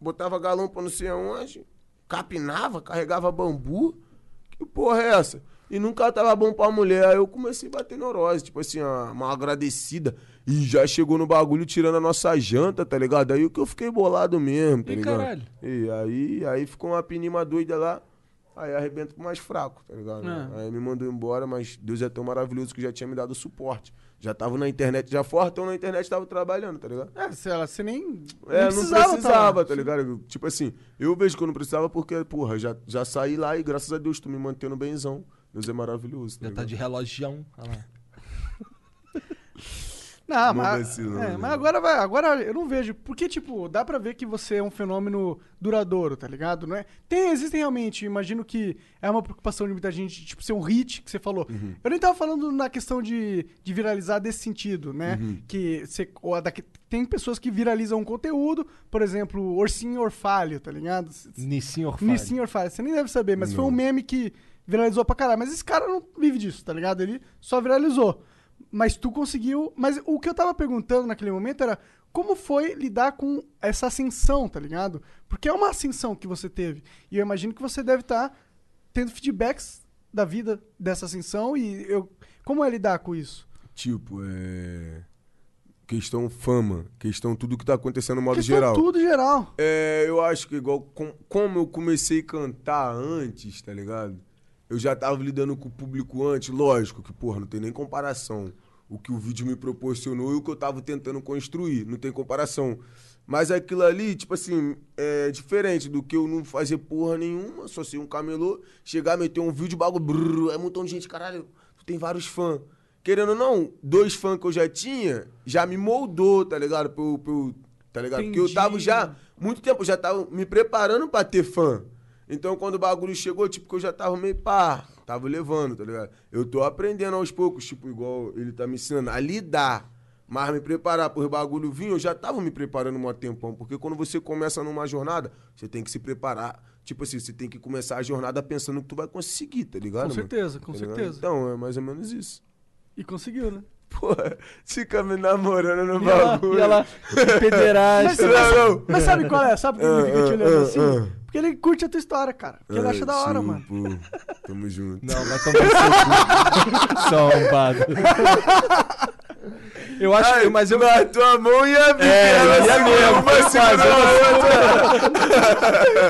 botava galão pra não sei aonde, capinava, carregava bambu. Que porra é essa? E nunca tava bom pra mulher. Aí eu comecei a bater neurose, tipo assim, uma, agradecida. E já chegou no bagulho tirando a nossa janta, tá ligado? Aí o que eu fiquei bolado mesmo, tá Ih, ligado? caralho. E aí, aí ficou uma pinima doida lá. Aí arrebenta pro mais fraco, tá ligado? É. Aí me mandou embora, mas Deus é tão maravilhoso que já tinha me dado suporte. Já tava na internet, já fortão na internet, tava trabalhando, tá ligado? É, se ela, você nem. É, nem não precisava, tá tá ligado? Tipo assim, eu vejo que eu não precisava porque, porra, já, já saí lá e graças a Deus tu me mantendo benzão. Deus é maravilhoso. Tá Já tá ligado? de relógio. Olha lá. [laughs] Não, Não mas, é, mas agora vai, agora eu não vejo, porque tipo, dá pra ver que você é um fenômeno duradouro, tá ligado? Não é? Tem, existem realmente, imagino que é uma preocupação de muita gente, tipo, ser um hit que você falou. Uhum. Eu nem tava falando na questão de, de viralizar desse sentido, né? Uhum. Que você, ou a daqui- tem pessoas que viralizam um conteúdo, por exemplo, Orcinho Orfalho, tá ligado? Nissin Orfalho. Nissin Orfalho, você nem deve saber, mas foi um meme que viralizou pra caralho. Mas esse cara não vive disso, tá ligado? Ele só viralizou. Mas tu conseguiu. Mas o que eu tava perguntando naquele momento era como foi lidar com essa ascensão, tá ligado? Porque é uma ascensão que você teve. E eu imagino que você deve estar tendo feedbacks da vida dessa ascensão e eu. Como é lidar com isso? Tipo, é. Questão fama, questão tudo que tá acontecendo no modo Questão geral. tudo geral. É, eu acho que igual com- como eu comecei a cantar antes, tá ligado? Eu já tava lidando com o público antes, lógico que, porra, não tem nem comparação. O que o vídeo me proporcionou e o que eu tava tentando construir, não tem comparação. Mas aquilo ali, tipo assim, é diferente do que eu não fazer porra nenhuma, só ser um camelô, chegar, meter um vídeo, bagulho, brrr, é um montão de gente, caralho, tu tem vários fãs. Querendo ou não, dois fãs que eu já tinha, já me moldou, tá ligado? Pra eu- pra eu- tá ligado? Porque eu tava Entendi. já, muito tempo, eu já tava me preparando pra ter fã. Então, quando o bagulho chegou, tipo, que eu já tava meio pá, tava levando, tá ligado? Eu tô aprendendo aos poucos, tipo, igual ele tá me ensinando, a lidar. Mas me preparar por bagulho vir, eu já tava me preparando um tempão. Porque quando você começa numa jornada, você tem que se preparar. Tipo assim, você tem que começar a jornada pensando que tu vai conseguir, tá ligado? Com mano? certeza, com Tá certeza. Então, é mais ou menos isso. E conseguiu, né? Porra, [laughs] fica me namorando no E ela, bagulho. e ela [laughs] pederasta. Mas, mas- mas sabe qual é? Sabe por que fica te Ah, ah, assim? Porque ele curte a tua história, cara. Porque ele acha da hora, mano. Tamo junto. Não, vai tomar seu arrombado. Eu acho que. Mas eu. Na tua mão. É, segura mesmo, uma, faz, segura a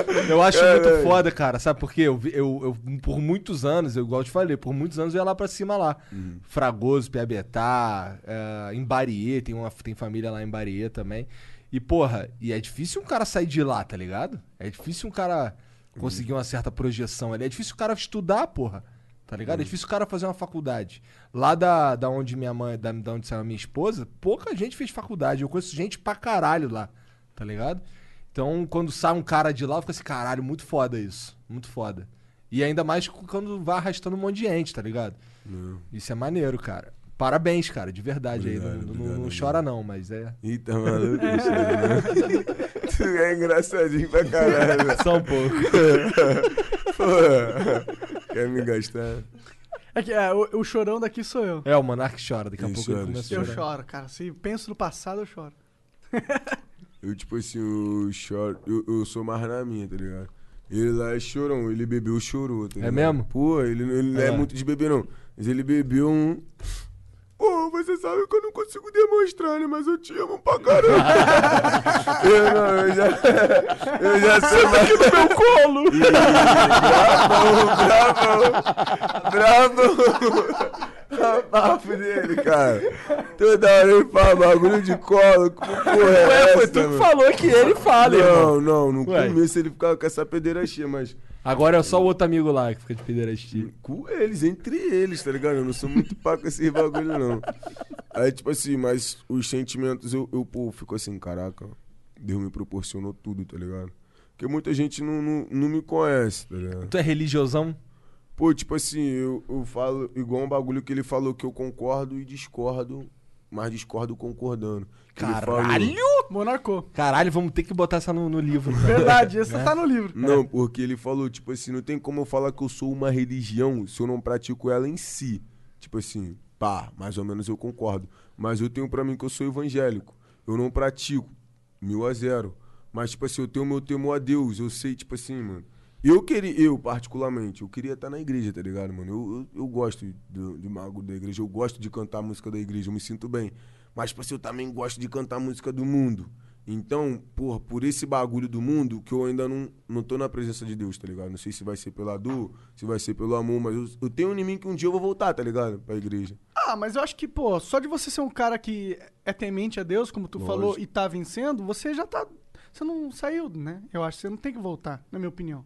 outra. Eu acho Caralho. muito foda, cara. Sabe por quê? Eu, eu, eu- por muitos anos, eu igual eu te falei, por muitos anos eu ia lá pra cima lá. Fragoso, Piabetá, eh, em Bariê, tem, uma, tem família lá em Bariê também. E, porra, e é difícil um cara sair de lá, tá ligado? É difícil um cara conseguir uma certa projeção ali. É difícil o cara estudar, porra. Tá ligado? É difícil o cara fazer uma faculdade. Lá da, da onde minha mãe, da, da onde saiu a minha esposa, pouca gente fez faculdade. Eu conheço gente pra caralho lá, tá ligado? Então, quando sai um cara de lá, eu fico assim, caralho, muito foda isso. Muito foda. E ainda mais quando vai arrastando um monte de gente, tá ligado? Isso é maneiro, cara. Parabéns, cara, de verdade aí. Não, Obrigado, não- obrigado, não chora não, mas é. Eita, maluco. bicho, né? Tu é engraçadinho pra caralho. Só um pouco. Porra. Quer me gastar? É que é, o, o chorão daqui sou eu. É, o Monark chora, daqui a pouco ele chora, começa a Eu chorar. choro, cara. Se penso no passado, eu choro. [laughs] Eu, tipo assim, eu choro. Eu, eu sou mais na minha, tá ligado? Ele lá é chorão, ele bebeu, chorou, tá ligado? mesmo? Pô, ele, ele não é Ah. muito de beber, não. Mas ele bebeu um. Pô, você sabe que eu não consigo demonstrar, né? Mas eu te amo pra caramba. [laughs] eu não, eu já. Eu já sei mais. Aqui no meu colo! Bravo, bravo! Bravo! papo dele, cara. Toda hora ele fala bagulho de colo. Que porra é Ué, foi essa, tu que falou que ele fala, irmão. Não, não, no Ué. começo ele ficava com essa pederastia, mas Agora é só o outro amigo lá que fica de pederastia. com eles, entre eles, tá ligado? Eu não sou muito pá com esses [laughs] bagulho, não. Aí, tipo assim, mas os sentimentos, eu, eu pô, fico assim, caraca, Deus me proporcionou tudo, tá ligado? Porque muita gente não, não, não me conhece, tá ligado? Tu é religiosão? Pô, tipo assim, eu, eu falo igual um bagulho que ele falou que eu concordo e discordo mas discordo concordando. Caralho! Monarcou. Caralho, vamos ter que botar essa no, no livro. Verdade, [laughs] essa Né? tá no livro. Não, porque ele falou, tipo assim, não tem como eu falar que eu sou uma religião se eu não pratico ela em si. Tipo assim, pá, mais ou menos eu concordo. Mas eu tenho pra mim que eu sou evangélico. Eu não pratico, mil a zero. Mas, tipo assim, eu tenho meu temor a Deus. Eu sei, tipo assim, mano. Eu queria, eu particularmente, eu queria estar na igreja, tá ligado, mano? Eu, eu, eu gosto do, de mago da igreja, eu gosto de cantar a música da igreja, eu me sinto bem. Mas, tipo assim, eu também gosto de cantar música do mundo. Então, porra, por esse bagulho do mundo, que eu ainda não, não tô na presença de Deus, tá ligado? Não sei se vai ser pela dor, se vai ser pelo amor, mas eu, eu tenho em mim que um dia eu vou voltar, tá ligado? Pra igreja. Ah, mas eu acho que, pô, só de você ser um cara que é temente a Deus, como tu falou, Lógico. e tá vencendo, você já tá. Você não saiu, né? Eu acho que você não tem que voltar, na minha opinião.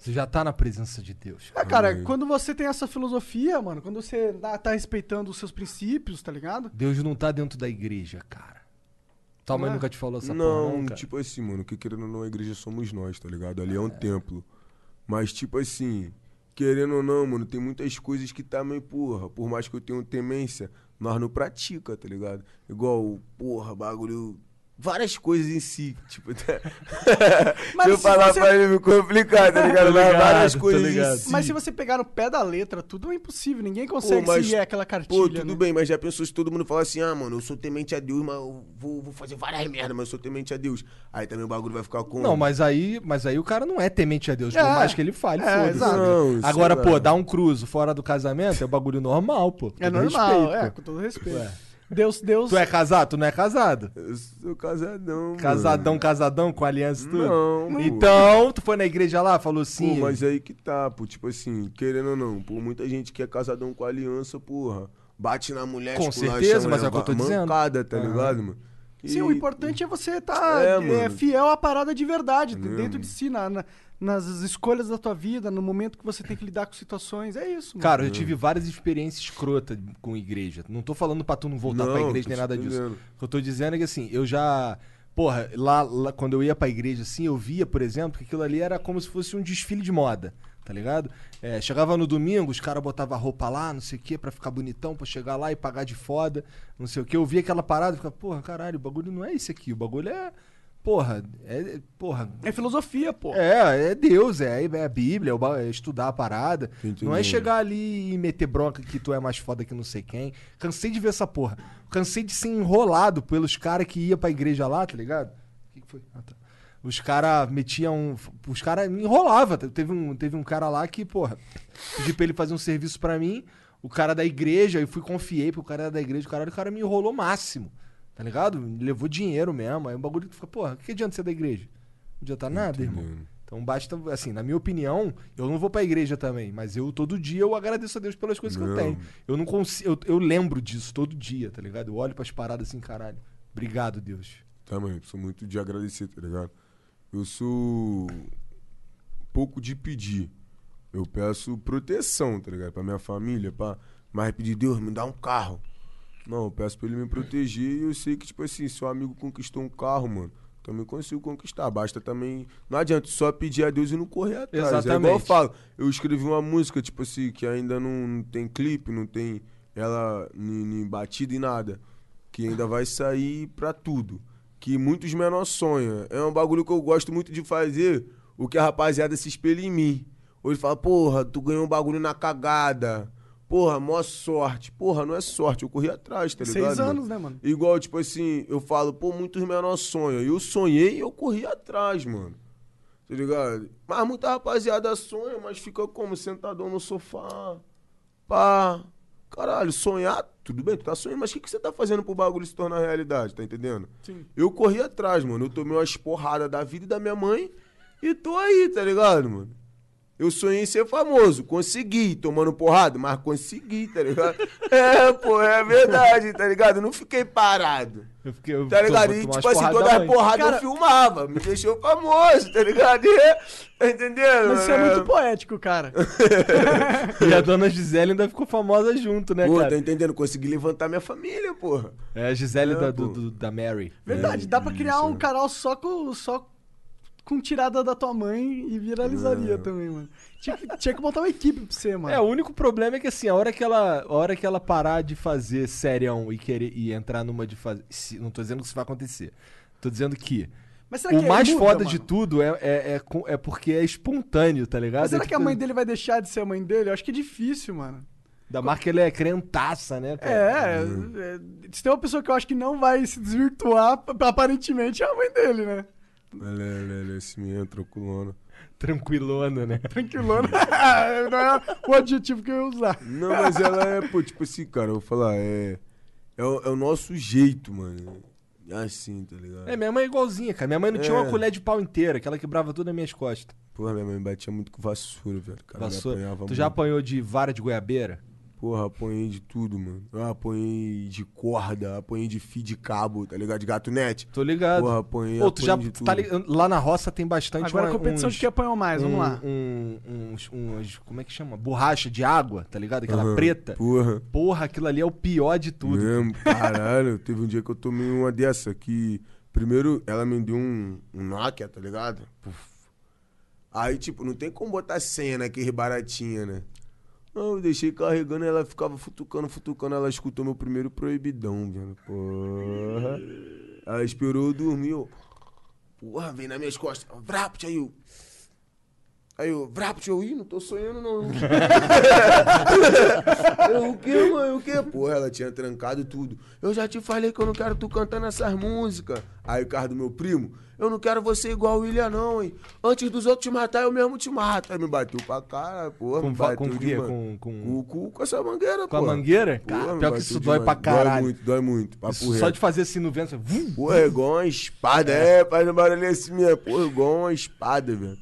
Você já tá na presença de Deus. É, cara, Amém. quando você tem essa filosofia, mano, quando você tá, tá respeitando os seus princípios, tá ligado? Deus não tá dentro da igreja, cara. Tua mãe é? nunca te falou essa não, porra, não, cara? tipo assim, mano, que querendo ou não, a igreja somos nós, tá ligado? Ali é um templo. Mas, tipo assim, querendo ou não, mano, tem muitas coisas que também, porra, por mais que eu tenha temência, nós não pratica, tá ligado? Igual, porra, bagulho. Várias coisas em si, tipo, tá... [laughs] Mas se eu falar você- pra ele me complicar, tá [laughs] ligado? Ligado, várias coisas ligado. em si. Mas se você pegar no pé da letra, tudo é impossível. Ninguém consegue mas- seguir aquela cartilha. Pô, tudo né? bem, mas já pensou se todo mundo falar assim, ah, mano, eu sou temente a Deus, mas eu vou, vou fazer várias merdas, mas eu sou temente a Deus. Aí também o bagulho vai ficar com. Não, mas aí, mas aí o cara não é temente a Deus, por É. mais que ele fale, É, foda-se. Não, isso Agora, pô, dar um cruzo fora do casamento é um bagulho normal, pô. É normal, respeito, é, pô. com todo respeito. Ué. Deus, Deus. Tu é casado? Tu não é casado? Eu sou casadão. Casadão, mano. casadão com aliança e tudo? Não, pô. Então, tu foi na igreja lá, falou sim. Pô, mas aí que tá, pô. Tipo assim, querendo ou não, pô, muita gente que é casadão com aliança, porra. Bate na mulher, Com esculacha certeza, a mas é o que eu tô dizendo. mancada, tá ligado, mano? Sim, E- o importante é você estar É, é, mano. fiel à parada de verdade, É dentro de si, na- na- nas escolhas da tua vida, no momento que você tem que lidar com situações. É isso, mano. Cara, eu tive várias experiências escrotas com igreja. Não tô falando pra tu não voltar Não, pra igreja nem nada disso. entendendo. O que eu tô dizendo é que assim, eu já. Porra, lá, lá quando eu ia pra igreja assim, eu via, por exemplo, que aquilo ali era como se fosse um desfile de moda, tá ligado? É, chegava no domingo, os caras botavam a roupa lá, não sei o quê, pra ficar bonitão, pra chegar lá e pagar de foda, não sei o quê. Eu via aquela parada e ficava, porra, caralho, o bagulho não é esse aqui, o bagulho é. Porra, é. Porra, É filosofia, pô. é, é Deus, é, é a Bíblia, é é estudar a parada. Tô entendendo. Não é chegar ali e meter bronca que tu é mais foda que não sei quem. Cansei de ver essa porra. Cansei de ser enrolado pelos caras que ia pra igreja lá, tá ligado? O que, que foi? Ah, tá. Os caras metiam. Os caras me enrolavam. Teve um, teve um cara lá que, porra, pedi pra ele fazer um serviço pra mim. O cara da igreja, eu fui confiei pro cara da igreja, o cara, o cara me enrolou máximo. Tá ligado? Levou dinheiro mesmo. Aí um bagulho que tu fica, porra, que adianta ser da igreja? Não adianta nada, irmão. Então basta, assim, na minha opinião, eu não vou pra igreja também, mas eu todo dia eu agradeço a Deus pelas coisas que eu Não. tenho. Eu não consigo, eu, eu lembro disso todo dia, tá ligado? Eu olho pras paradas assim, caralho. Obrigado, Deus. Também, Tá, sou muito de agradecer, tá ligado? Eu sou pouco de pedir. Eu peço proteção, tá ligado? Pra minha família, pá. Mas pedir, Deus, me dá um carro. Não, eu peço pra ele me proteger e eu sei que, tipo assim, se o amigo conquistou um carro, mano, também consigo conquistar. Basta também. Não adianta só pedir a Deus e não correr atrás. É igual eu Exatamente. falo. Eu escrevi uma música, tipo assim, que ainda não, não tem clipe, não tem ela nem, nem batida e nada. Que ainda vai sair pra tudo. Que muitos menores sonham. É um bagulho que eu gosto muito de fazer, o que a rapaziada se espelha em mim. Hoje fala, porra, tu ganhou um bagulho na cagada. Porra, mó sorte. Porra, não é sorte, eu corri atrás, tá ligado? Seis mano? anos, né, mano? Igual, tipo assim, eu falo, pô, muitos menores sonham. Eu sonhei e eu corri atrás, mano. Tá ligado? Mas muita rapaziada sonha, mas fica como? Sentadão no sofá. Pá. Caralho, sonhar, tudo bem, tu tá sonhando, mas o que, que você tá fazendo pro bagulho se tornar realidade, tá entendendo? Sim. Eu corri atrás, mano. Eu tomei umas porradas da vida e da minha mãe e tô aí, tá ligado, mano? Eu sonhei em ser famoso, consegui, tomando porrada, mas consegui, tá ligado? [laughs] É, pô, é verdade, tá ligado? Eu não fiquei parado. Eu fiquei, eu Tá ligado? tô- E tipo assim, todas da as porradas Cara- eu filmava, me deixou famoso, tá ligado? E, tá entendendo? Mas isso é muito poético, cara. [laughs] E a dona Gisele ainda ficou famosa junto, né, Pô, cara? tá entendendo? Consegui levantar minha família, porra. É a Gisele É, da, pô. do- do- da Mary. Verdade, É, dá pra criar isso, um é. canal só com. Só com tirada da tua mãe e viralizaria também, mano. Tinha que, tinha que montar uma equipe pra você, mano. É, o único problema é que assim, a hora que ela, a hora que ela parar de fazer serião e querer e entrar numa de fazer, não tô dizendo que isso vai acontecer. Tô dizendo que Mas será o que mais muda, foda mano? de tudo é, é, é, é porque é espontâneo, tá ligado? Mas será É que a tipo, mãe dele vai deixar de ser a mãe dele? Eu acho que é difícil, mano. Da marca ele é crentaça, né, cara? É, é, se tem uma pessoa que eu acho que não vai se desvirtuar, aparentemente é a mãe dele, né? Ela é, ela é, ela é mesmo, tranquilona. Tranquilona, né? [laughs] Tranquilona. [laughs] não é o adjetivo que eu ia usar. Não, mas ela é, pô, tipo assim, cara, eu vou falar, é. É o, é o nosso jeito, mano. É assim, tá ligado? É, minha mãe é igualzinha, cara. Minha mãe não tinha uma É. colher de pau inteira, que ela quebrava tudo nas minhas costas. Porra, minha mãe batia muito com vassoura, velho. Cara, Vassoura. Tu já muito. apanhou de vara de goiabeira? Porra, apanhei de tudo, mano. Eu apanhei de corda, apanhei de fio de cabo, tá ligado? De gato net. Tô ligado. Porra, apanhei, Ô, tu já de tá tudo. ligado? Lá na roça tem bastante Agora a uma- competição uns- de quem apanhou mais, vamos um- lá. um- uns, uns- como é que chama? Borracha de água, tá ligado? Aquela Aham, preta. Porra. Porra, aquilo ali é o pior de tudo. Mesmo, caralho. Teve um dia que eu tomei uma dessa que. Primeiro, ela me deu um, um Nokia, tá ligado? Puf. Aí, tipo, não tem como botar senha naquele baratinha, né? Não, eu deixei carregando ela ficava futucando, futucando. Ela escutou meu primeiro proibidão, velho. Porra. Ela esperou ó. Porra, vem nas minhas costas. Vrapt, aí eu. Aí eu, Vrapt, eu, ih, não tô sonhando não. [laughs] eu, o que, mãe, o que? Porra, ela tinha trancado tudo. Eu já te falei que eu não quero tu cantando essas músicas. Aí o carro do meu primo, eu não quero você igual o William não, hein. Antes dos outros te matar, eu mesmo te mato. Aí me bateu pra cara, porra, Com me bateu com o quê? demais. Com- com- Com, com, com essa mangueira, Com a pô. mangueira? Cara, pior que isso dói pra Dói caralho. muito, dói muito. Papo só de fazer assim no vento. Vum, Porra, é igual uma espada, é, faz um barulho assim mesmo. Porra, igual uma espada, velho.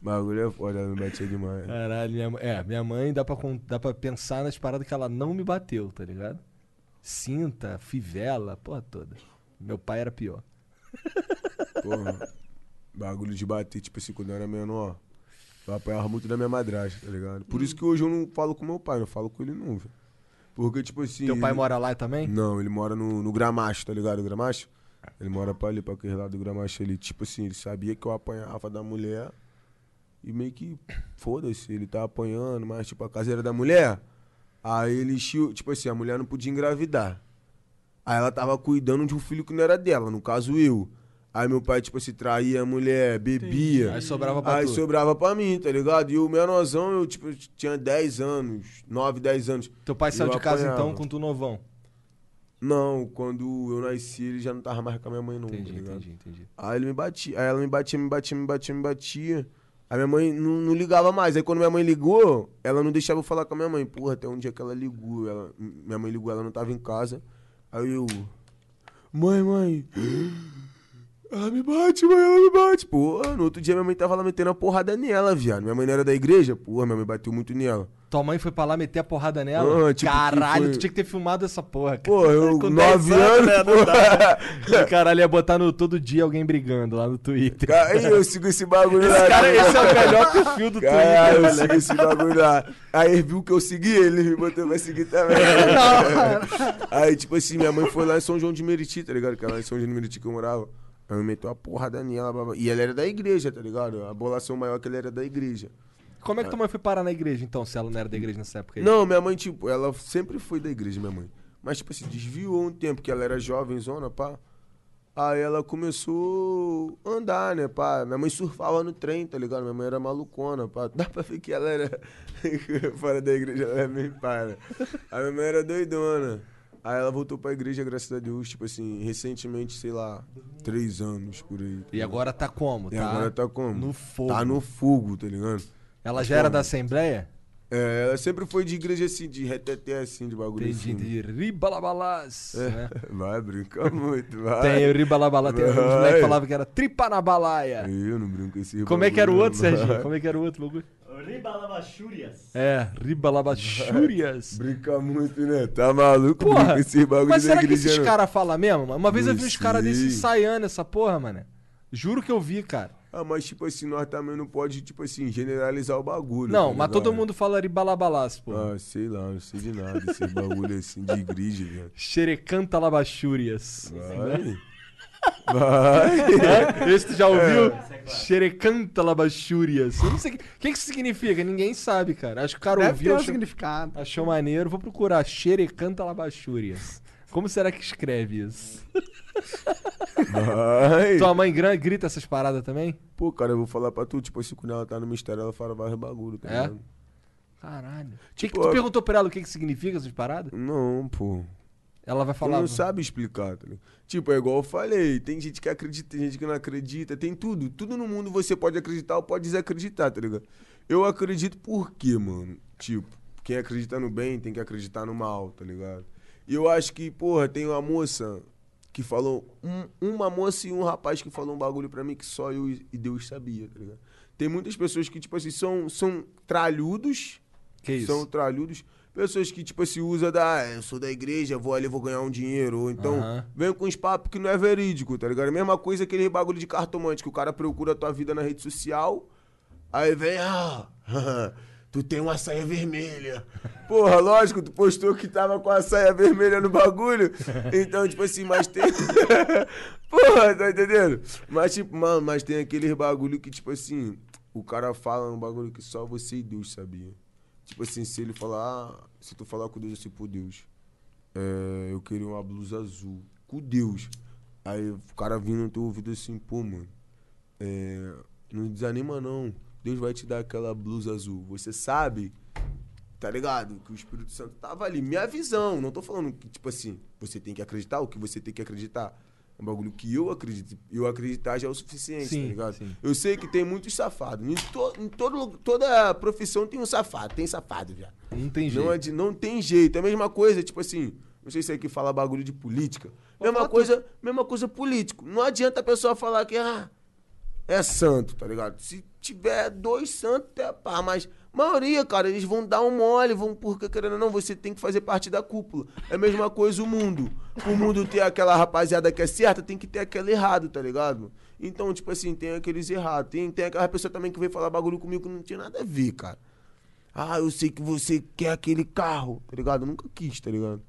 Bagulho é foda, ela me batia demais. Caralho, minha, mãe- é, minha mãe dá pra, dá pra pensar nas paradas que ela não me bateu, tá ligado? Cinta, fivela, porra toda. Meu pai era pior. [laughs] Porra, bagulho de bater, tipo assim, quando eu era menor. Eu apanhava muito da minha madrasta, tá ligado? Por isso que hoje eu não falo com meu pai, não falo com ele não, velho. Porque, tipo assim. Teu pai ele- mora lá também? Não, ele mora no, no Gramacho, tá ligado? O Gramacho? Ele mora pra ali, pra aquele lado do Gramacho. Ele, tipo assim, ele sabia que eu apanhava da mulher. E meio que, foda-se, ele tá apanhando, mas, tipo, a casa era da mulher. Aí ele tipo assim, a mulher não podia engravidar. Aí ela tava cuidando de um filho que não era dela, no caso eu. Aí meu pai, tipo assim, traía a mulher, bebia. Aí sobrava pra Aí tu. sobrava pra mim, tá ligado? E o menorzão, eu, tipo, tinha 10 anos, 9, 10 anos. Teu pai saiu de casa então com tu novão. Não, quando eu nasci, ele já não tava mais com a minha mãe, não. Entendi, tá ligado? entendi, entendi. Aí ele me batia. Aí ela me batia, me batia, me batia, me batia. Aí minha mãe não, não ligava mais. Aí quando minha mãe ligou, ela não deixava eu falar com a minha mãe. Porra, até um dia que ela ligou. Ela, minha mãe ligou, ela não tava em casa. Aí eu. Mãe, mãe. Ela me bate, mãe, ela me bate. Porra, no outro dia minha mãe tava lá metendo a porrada nela, viado. Minha mãe não era da igreja? Porra, minha mãe bateu muito nela. Tua mãe foi pra lá meter a porrada nela? Ah, tipo, Caralho, foi- tu tinha que ter filmado essa porra, cara. Porra, eu, Com nove 10 anos, né? Não porra. dá, né? O caralho ia botar no todo dia alguém brigando lá no Twitter. Aí eu sigo esse bagulho lá. Cara, esse é o melhor perfil do Caralho, Twitter, eu sigo velho. esse bagulho lá. Aí ele viu que eu segui ele, me botou pra seguir também. [laughs] Aí, tipo assim, minha mãe foi lá em São João de Meriti, tá ligado? Que era lá em São João de Meriti que eu morava. Aí me meteu a porrada nela. blá, blá. E ela era da igreja, tá ligado? A bolação maior que ela era da igreja. Como é que tua mãe foi parar na igreja, então, se ela não era da igreja nessa época aí? Não, minha mãe, tipo, ela sempre foi da igreja, minha mãe. Mas, tipo assim, desviou um tempo, que ela era jovem, zona, pá. Aí ela começou a andar, né, pá. Minha mãe surfava no trem, tá ligado? Minha mãe era malucona, pá. [laughs] Dá pra ver que ela era [laughs] fora da igreja, ela era meio para. A minha mãe era doidona. Aí ela voltou pra igreja, graças a Deus, tipo assim, recentemente, sei lá, três anos por aí. E agora tá como? E tá agora tá como? No fogo. Tá no fogo, tá ligado? Ela já era da Assembleia? É, ela sempre foi de igreja assim, de reteté assim, de bagulho Entendi, assim. entendi. Ribalabalás. né? [laughs] Vai, brinca muito, vai. Tem o Ribalabalá, tem os Vai. moleques falavam que era tripa na balaia. Eu não brinco com esse Como é que era o outro. Serginho? Como é que era o outro bagulho? Ribalabachúrias. É, Ribalabachúrias. [laughs] Brinca muito, né? Tá maluco? Porra, com esse bagulho mas será que esses não. caras falam mesmo? mano? Uma vez eu Não vi uns caras desses ensaiando essa porra, mano. Juro que eu vi, cara. Ah, mas tipo assim, nós também não pode, tipo assim, generalizar o bagulho. Não, tá mas todo mundo fala ribalabalás, pô. Ah, sei lá, não sei de nada. Esse bagulho assim de igreja, velho. [laughs] Xerecanta labachúrias. Vai. Vai. [laughs] Esse tu já ouviu? É Xerecanta labachúrias. Eu não sei o que, que que isso significa, ninguém sabe, cara. Acho que o cara Deve ouviu, ter um achou, significado. achou maneiro. Vou procurar Xerecanta labachúrias. Como será que escreve isso? Vai. Tua mãe grita essas paradas também? Pô, cara, eu vou falar pra tu, tipo assim, quando ela tá no mistério, ela fala vários bagulho, tá É? ligado? Caralho. Que Tipo, que tu a- perguntou pra ela o que que significa essas paradas? Não, pô. Ela vai falar. não sabe explicar, tá ligado? Tipo, é igual eu falei, tem gente que acredita, tem gente que não acredita, tem tudo. Tudo no mundo você pode acreditar ou pode desacreditar, tá ligado? Eu acredito por quê, mano? Tipo, quem acredita no bem tem que acreditar no mal, tá ligado? E eu acho que, porra, tem uma moça que falou. um- uma moça e um rapaz que falou um bagulho pra mim que só eu e Deus sabia, tá ligado? Tem muitas pessoas que, tipo assim, são, são tralhudos. Que isso? São tralhudos. Pessoas que, tipo assim, usa da. "Ah, Eu sou da igreja, vou ali, vou ganhar um dinheiro. Ou então, Aham. vem com uns papos que não é verídico, tá ligado? A mesma coisa aquele bagulho de cartomante, que o cara procura a tua vida na rede social. Aí vem, ah, [laughs] tu tem uma saia vermelha. Porra, lógico, tu postou que tava com a saia vermelha no bagulho. Então, tipo assim, mas tem. [laughs] Porra, tá entendendo? Mas, tipo, mano, mas tem aqueles bagulho que, tipo assim, o cara fala um bagulho que só você e Deus sabia. Tipo assim, se ele falar, se tu falar com Deus assim, pô, Deus, é, eu queria uma blusa azul. Com Deus. Aí o cara vindo no teu ouvido assim, pô, mano, é, não desanima não. Deus vai te dar aquela blusa azul. Você sabe, tá ligado? Que o Espírito Santo tava ali. Minha visão. Não tô falando que, tipo assim, você tem que acreditar o que você tem que acreditar. É um bagulho que eu acredito. Eu acreditar já é o suficiente, Sim, tá ligado? sim. Eu sei que tem muitos safados. Em, to, em todo, toda profissão tem um safado. Tem safado já. Não tem jeito. Não, é de- não tem jeito. É a mesma coisa, tipo assim. Não sei se aqui fala bagulho de política. Mesma coisa, mesma coisa político. Não adianta a pessoa falar que ah, é santo, tá ligado? Se tiver dois santos, é pá, mas maioria, cara, eles vão dar um mole, vão porque querendo ou não, você tem que fazer parte da cúpula. É a mesma coisa o mundo. O mundo ter aquela rapaziada que é certa, tem que ter aquela errado, tá ligado? Então, tipo assim, tem aqueles errados. Tem, tem aquela pessoa também que veio falar bagulho comigo que não tinha nada a ver, cara. Ah, eu sei que você quer aquele carro, tá ligado? Eu nunca quis, tá ligado?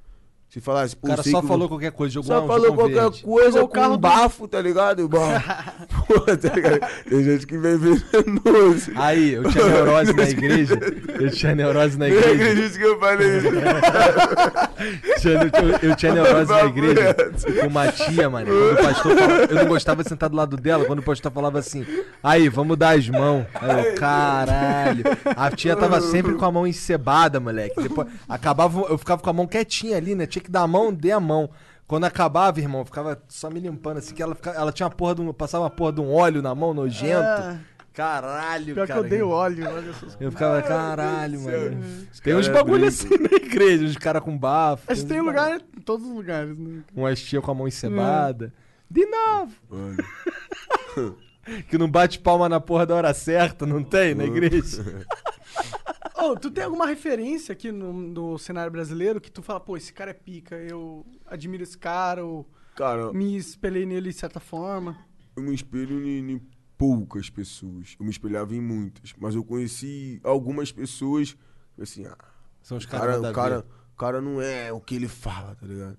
Se falasse, O cara só falou qualquer coisa, jogou Só um falou qualquer verde. coisa o carro um bafo, tá ligado? Bom, [laughs] pô, tá ligado? Tem gente que vem venenoso. Aí, eu tinha [laughs] neurose na igreja. Eu tinha neurose na Nem igreja. acredito que eu falei isso. [laughs] Tinha- eu, tinha, eu tinha neurose na Papo igreja com uma tia, mano. Quando o pastor falava, eu não gostava de sentar do lado dela. Quando o pastor falava assim, aí, vamos dar as mãos. Aí eu, caralho. A tia tava sempre com a mão encebada, moleque. Depois, acabava, eu ficava com a mão quietinha ali, né? Tinha que dar a mão, dê a mão. Quando acabava, irmão, ficava só me limpando assim, que ela, ficava- ela tinha uma porra de um, passava uma porra de um óleo na mão, nojento. É. Caralho, Pior que cara. eu odeio óleo. olha essas Eu ficava, caralho, mano. Tem uns é bagulho brinco. assim na igreja, uns caras com bafo. Mas uns tem bagulho. lugar em todos os lugares, né? Umas tia com a mão encebada. De novo! [laughs] Que não bate palma na porra da hora certa, não tem na igreja? [laughs] Ô, tu tem alguma referência aqui no, no cenário brasileiro que tu fala, pô, esse cara é pica, eu admiro esse cara, ou Cara, me espelhei nele de certa forma? eu me espelho em, em poucas pessoas. Eu me espelhava em muitas. Mas eu conheci algumas pessoas, assim, ah, São os caras cara, nada o a cara, o cara não é o que ele fala, tá ligado?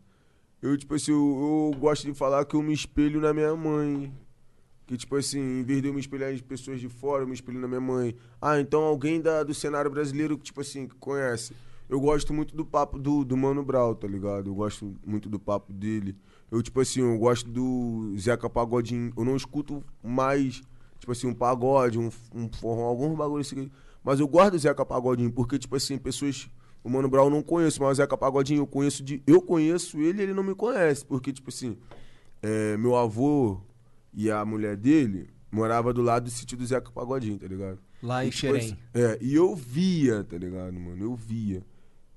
Eu, tipo assim, eu, eu gosto de falar que eu me espelho na minha mãe. Que, tipo assim, em vez de eu me espelhar em pessoas de fora, eu me espelho na minha mãe. Ah, então alguém da, do cenário brasileiro que, tipo assim, que conhece. Eu gosto muito do papo do, do Mano Brown, tá ligado? Eu gosto muito do papo dele. Eu, tipo assim, eu gosto do Zeca Pagodinho. Eu não escuto mais, tipo assim, um pagode, um, um forró, alguns bagulho assim. Mas eu gosto do Zeca Pagodinho, porque, tipo assim, pessoas. O Mano Brown eu não conheço, mas o Zeca Pagodinho eu conheço de. Eu conheço ele ele não me conhece. Porque, tipo assim, é, meu avô e a mulher dele morava do lado do sítio do Zeca Pagodinho, tá ligado? Lá em tipo Xerém. assim, é, e eu via, tá ligado, mano? Eu via.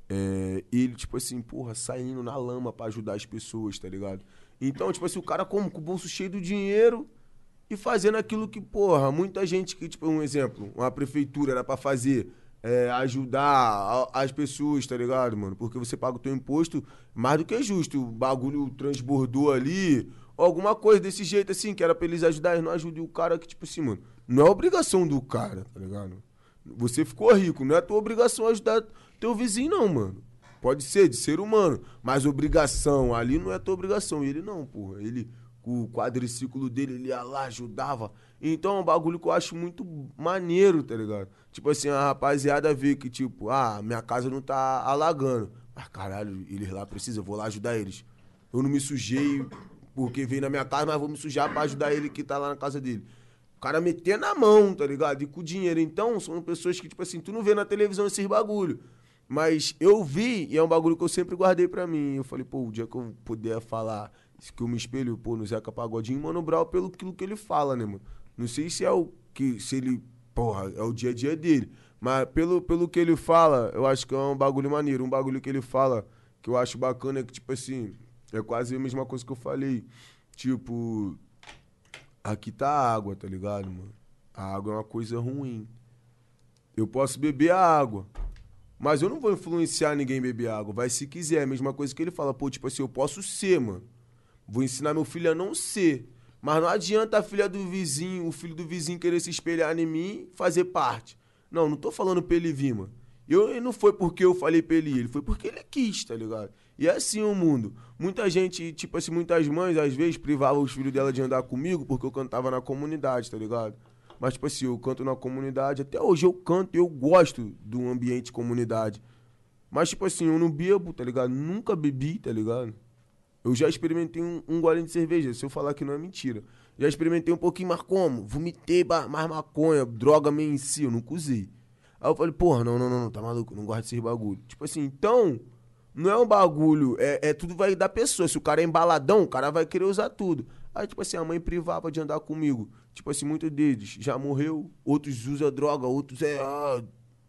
É, ele, tipo assim, porra, saindo na lama pra ajudar as pessoas, tá ligado? Então, tipo assim, o cara como com o bolso cheio do dinheiro e fazendo aquilo que, porra, muita gente que, tipo, um exemplo, uma prefeitura era pra fazer, é, ajudar a- as pessoas, tá ligado, mano? Porque você paga o teu imposto mais do que justo. O bagulho transbordou ali, alguma coisa desse jeito, assim, que era pra eles ajudar, eles não ajudam o cara que, tipo assim, mano, não é obrigação do cara, tá ligado? Você ficou rico, não é tua obrigação ajudar teu vizinho, não, mano. Pode ser, de ser humano. Mas obrigação ali não é tua obrigação. E ele não, porra. Ele com o quadriciclo dele, ele ia lá, ajudava. Então é um bagulho que eu acho muito maneiro, tá ligado? Tipo assim, a rapaziada vê que, tipo, ah, minha casa não tá alagando. Ah, caralho, eles lá precisam, eu vou lá ajudar eles. Eu não me sujei porque veio na minha casa, mas vou me sujar pra ajudar ele que tá lá na casa dele. O cara meter na mão, tá ligado? E com dinheiro. Então, são pessoas que, tipo assim, tu não vê na televisão esses bagulho. Mas eu vi e é um bagulho que eu sempre guardei pra mim. Eu falei, pô, o dia que eu puder falar isso que eu me espelho, pô, no Zeca Pagodinho e Mano Brown pelo aquilo que ele fala, né, mano? Não sei se é o que, se ele, porra, é o dia a dia dele. Mas pelo, pelo que ele fala, eu acho que é um bagulho maneiro. Um bagulho que ele fala que eu acho bacana é que, tipo assim, é quase a mesma coisa que eu falei. Tipo, aqui tá água, tá ligado, mano? A água é uma coisa ruim. Eu posso beber a água, mas eu não vou influenciar ninguém a beber água. Vai se quiser. É a mesma coisa que ele fala, pô, tipo assim, eu posso ser, mano. Vou ensinar meu filho a não ser. Mas não adianta a filha do vizinho, o filho do vizinho querer se espelhar em mim fazer parte. Não, não tô falando pra ele vir, mano. Eu, e não foi porque eu falei pra ele ele foi porque ele quis, tá ligado? E é assim o mundo. Muita gente, tipo assim, muitas mães, às vezes, privavam os filhos dela de andar comigo porque eu cantava na comunidade, tá ligado? Mas, tipo assim, eu canto na comunidade. Até hoje eu canto e eu gosto do ambiente comunidade. Mas, tipo assim, eu não bebo, tá ligado? Nunca bebi, tá ligado? Eu já experimentei um, um golinho de cerveja, se eu falar que não é mentira. Já experimentei um pouquinho, mas como? Vomitei mais maconha, droga meio em si, eu nunca usei. Aí eu falei, porra, não, não, não, não, tá maluco, não gosto desses bagulho. Tipo assim, então, não é um bagulho, é, é tudo vai da pessoa. Se o cara é embaladão, o cara vai querer usar tudo. Aí, tipo assim, a mãe privava de andar comigo. Tipo assim, muitos deles já morreu, outros usam droga, outros é ah,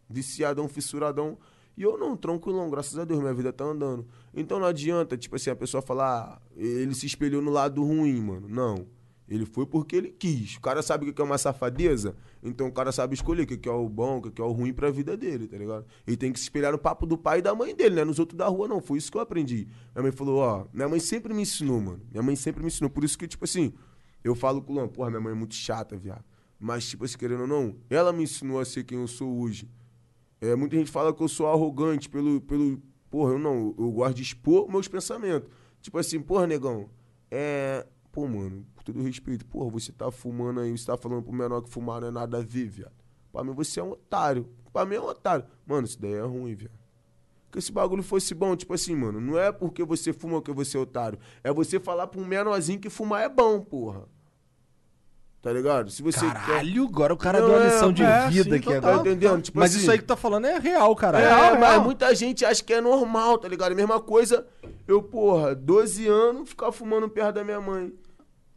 viciadão, fissuradão. E eu não, tranquilão, graças a Deus, minha vida tá andando. Então não adianta, tipo assim, a pessoa falar, ah, ele se espelhou no lado ruim, mano. Não. Ele foi porque ele quis. O cara sabe o que é uma safadeza, então o cara sabe escolher o que é o bom, o que é o ruim pra vida dele, tá ligado? Ele tem que se espelhar no papo do pai e da mãe dele, né? Nos outros da rua, não. Foi isso que eu aprendi. Minha mãe falou, ó, minha mãe sempre me ensinou, mano. Minha mãe sempre me ensinou. Por isso que, tipo assim, eu falo com o Luan, porra, minha mãe é muito chata, viado. Mas, tipo assim, querendo ou não, ela me ensinou a ser quem eu sou hoje. É, muita gente fala que eu sou arrogante pelo. pelo porra, eu não. Eu gosto de expor meus pensamentos. Tipo assim, porra, negão. É. Pô, mano, com todo respeito, porra, você tá fumando aí, você tá falando pro menor que fumar não é nada a ver, viado. Pra mim você é um otário. Pra mim é um otário. Mano, isso daí é ruim, viado. Que esse bagulho fosse bom, tipo assim, mano, não é porque você fuma que você é otário. É você falar pra um menorzinho que fumar é bom, porra. Tá ligado? Se você quer- Caralho, agora o cara Não, deu uma é, lição de é, vida sim, aqui agora. Tá entendendo? Tipo Mas assim, isso aí que tá falando é real, cara. É, Real, mas real. muita gente acha que é normal, tá ligado? A mesma coisa, eu, porra, 12 anos, ficar fumando perto da minha mãe.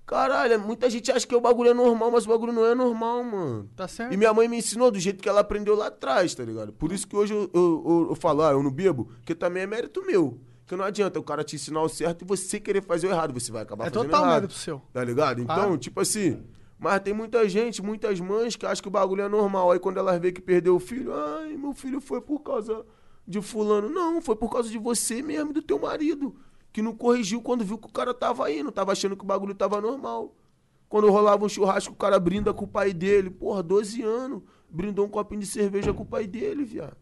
Caralho, muita gente acha que o bagulho é normal, mas o bagulho não é normal, mano. Tá certo. E minha mãe me ensinou do jeito que ela aprendeu lá atrás, tá ligado? Por isso que hoje eu, eu, eu, eu falo, ah, eu não bebo, que também é mérito meu. Que não adianta o cara te ensinar o certo e você querer fazer o errado, você vai acabar É fazendo total errado. mérito seu. Tá ligado? Então, Claro. tipo assim. Mas tem muita gente, muitas mães que acham que o bagulho é normal. Aí quando elas vê que perdeu o filho, ai, meu filho foi por causa de fulano. Não, foi por causa de você mesmo, e do teu marido. Que não corrigiu quando viu que o cara tava indo, tava achando que o bagulho tava normal. Quando rolava um churrasco, o cara brinda com o pai dele. Porra, 12 anos. Brindou um copinho de cerveja com o pai dele, viado.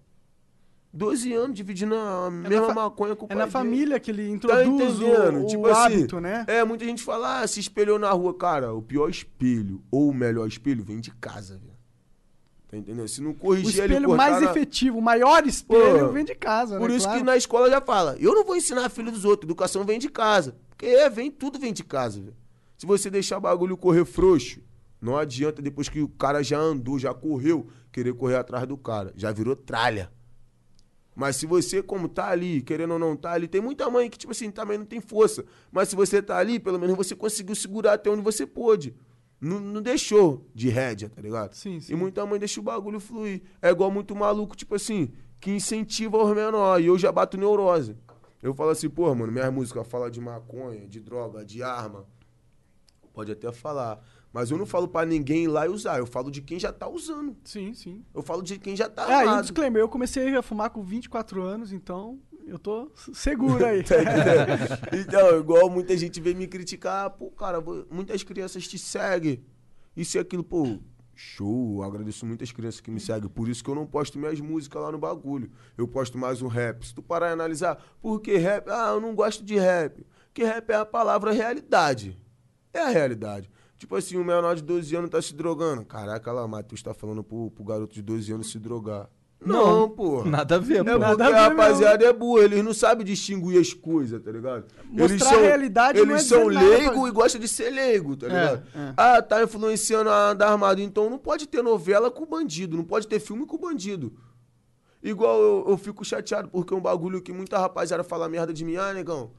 12 anos dividindo a mesma fa- maconha com o É pai na dele. família que ele Tá introduz o, entendendo? o tipo assim, hábito, né? É, muita gente fala, ah, se espelhou na rua. Cara, o pior espelho ou o melhor espelho vem de casa, velho. Tá entendendo? Se não O corrigir ele espelho cortar mais na- efetivo, o maior espelho Pô, vem de casa, Por né? isso Claro. que na escola já fala, eu não vou ensinar filho dos outros, educação vem de casa. Porque é, vem, tudo vem de casa, velho. Se você deixar o bagulho correr frouxo, não adianta depois que o cara já andou, já correu, querer correr atrás do cara. Já virou tralha. Mas se você, como tá ali, querendo ou não tá ali, tem muita mãe que, tipo assim, também não tem força. Mas se você tá ali, pelo menos você conseguiu segurar até onde você pôde. Não, não deixou de rédea, tá ligado? Sim, sim. E muita mãe deixa o bagulho fluir. É igual muito maluco, tipo assim, que incentiva os menores. E eu já bato neurose. Eu falo assim, pô, mano, minha música fala de maconha, de droga, de arma. Pode até falar. Mas eu não falo pra ninguém ir lá e usar. Eu falo de quem já tá usando. Sim, sim. Eu falo de quem já tá É, e um disclaimer, eu comecei a fumar com 24 anos, então eu tô seguro aí. [laughs] Tá então, igual muita gente vem me criticar, pô, cara, muitas crianças te seguem. Isso e aquilo, pô, show. Eu agradeço muitas crianças que me seguem. Por isso que eu não posto minhas músicas lá no bagulho. Eu posto mais um rap. Se tu parar e analisar, por que rap? Ah, eu não gosto de rap. Porque rap é a palavra realidade. É a realidade. Tipo assim, um menor de 12 anos tá se drogando. Caraca, lá, Matheus tá falando pro, pro garoto de 12 anos se drogar. Não, Não, porra. Nada a ver, É pô. Nada porque a a ver rapaziada é burra, eles não sabem distinguir as coisas, tá ligado? Mostrar eles são, a realidade eles não é são leigo pra- e gostam de ser leigo, tá É, ligado? é. Ah, tá influenciando a anda armado, então não pode ter novela com bandido, não pode ter filme com bandido. Igual eu, eu fico chateado porque é um bagulho que muita rapaziada fala merda de mim, ah, negão.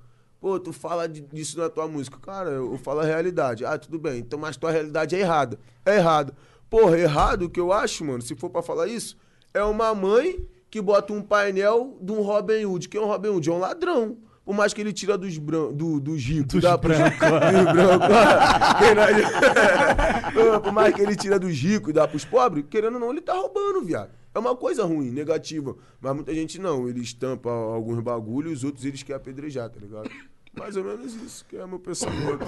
Pô, tu fala disso na tua música. Cara, eu, falo a realidade. Ah, tudo bem, então, mas tua realidade é errada. É errado. Porra, errado o que eu acho, mano, se for pra falar isso, é uma mãe que bota um painel de um Robin Hood. Quem é um Robin Hood? É um ladrão. Por mais que ele tira dos, bran do, dos ricos, Dos dá pros- brancos. dos brancos. Não- Por mais que ele tira dos ricos e dá pros pobres, querendo ou não, ele tá roubando, viado. É uma coisa ruim, negativa. Mas muita gente não. Ele estampa alguns bagulhos e os outros eles querem apedrejar, tá ligado? Mais ou menos isso, que é meu pensamento.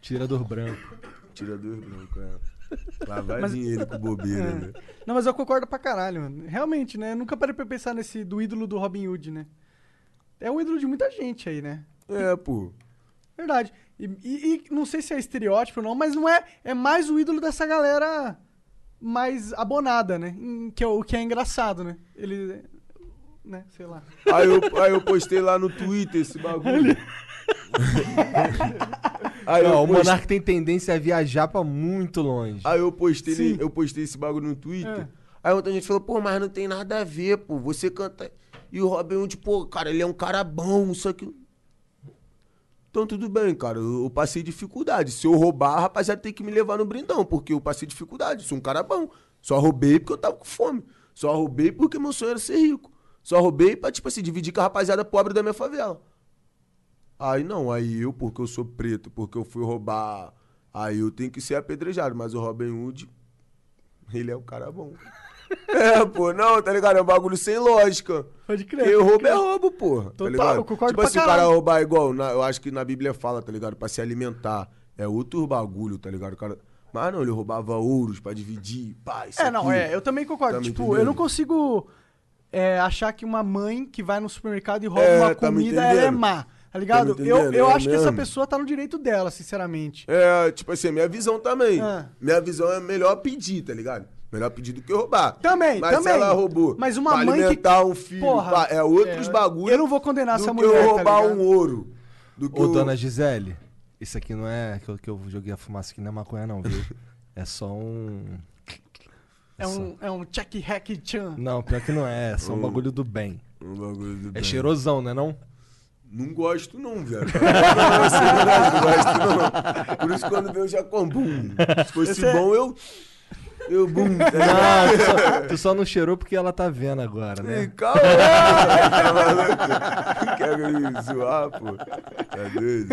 Tirador branco. Tirador branco, é. Lá vai Mas- vir ele com bobeira, É. né? Não, mas eu concordo pra caralho, mano. Realmente, né? Nunca parei pra pensar nesse do ídolo do Robin Hood, né? É um ídolo de muita gente aí, né? É, pô. Verdade. E, e- e não sei se é estereótipo ou não, mas não é. É mais o ídolo dessa galera mais abonada, né? Que é, o que é engraçado, né? Ele. Né? Sei lá. Aí eu, aí eu postei lá no Twitter esse bagulho. Aí, Não, o postei, Monark tem tendência a viajar pra muito longe. aí eu postei, Sim. eu postei esse bagulho no Twitter. É. Aí muita gente falou, pô, mas não tem nada a ver, pô. Você canta. E o Robin Hood, pô, cara, ele é um cara bom, isso aqui. Então tudo bem, cara. Eu, eu passei dificuldade. Se eu roubar, a rapaziada tem que me levar no brindão, porque eu passei dificuldade. Sou um cara bom. Só roubei porque eu tava com fome. Só roubei porque meu sonho era ser rico. Só roubei pra, tipo assim, dividir com a rapaziada pobre da minha favela. Aí não, aí eu, porque eu sou preto, porque eu fui roubar, aí eu tenho que ser apedrejado. Mas o Robin Hood, ele é um cara bom. [laughs] É, pô, não, tá ligado? É um bagulho sem lógica. Pode crer. Rouba crer. é roubo, porra. Total, tá ligado? eu concordo tipo pra assim, o cara roubar igual, na- eu acho que na Bíblia fala, tá ligado? Pra se alimentar. É outro bagulho, tá ligado? O cara... Mas não, ele roubava ouros pra dividir, pá, É, não, é, eu também concordo. Tá tipo, eu não consigo é, achar que uma mãe que vai no supermercado e rouba É, uma tá comida, ela é má. Tá ligado? me eu eu É acho que essa mesmo. pessoa tá no direito dela, sinceramente. É, tipo assim, a minha visão também. Ah. Minha visão é melhor pedir, tá ligado? Melhor pedir do que roubar. Também, Mas também. se ela roubou Mas uma pra mãe que- alimentar um filho, Porra, pá, é outros é, bagulhos eu não vou condenar do essa que mulher, eu tá roubar ligado? um ouro. Do que Ô, eu... dona Gisele, isso aqui não é que eu, que eu joguei a fumaça aqui, não é maconha não, viu? [laughs] É só um... É um, é um check hack chan. Não, pior que não é, é só um bagulho do bem. Um bagulho do É bem. cheirosão, né não? Não gosto não, velho. Não, assim, não, não gosto não. Por isso quando vem eu já como. Bum. Se fosse Esse é- bom, eu... Eu, bum. tá ligado? Não, tu só, tu só não cheirou porque ela tá vendo agora, né? Calma, [laughs] tá maluco? Quer me zoar, pô? Tá doido?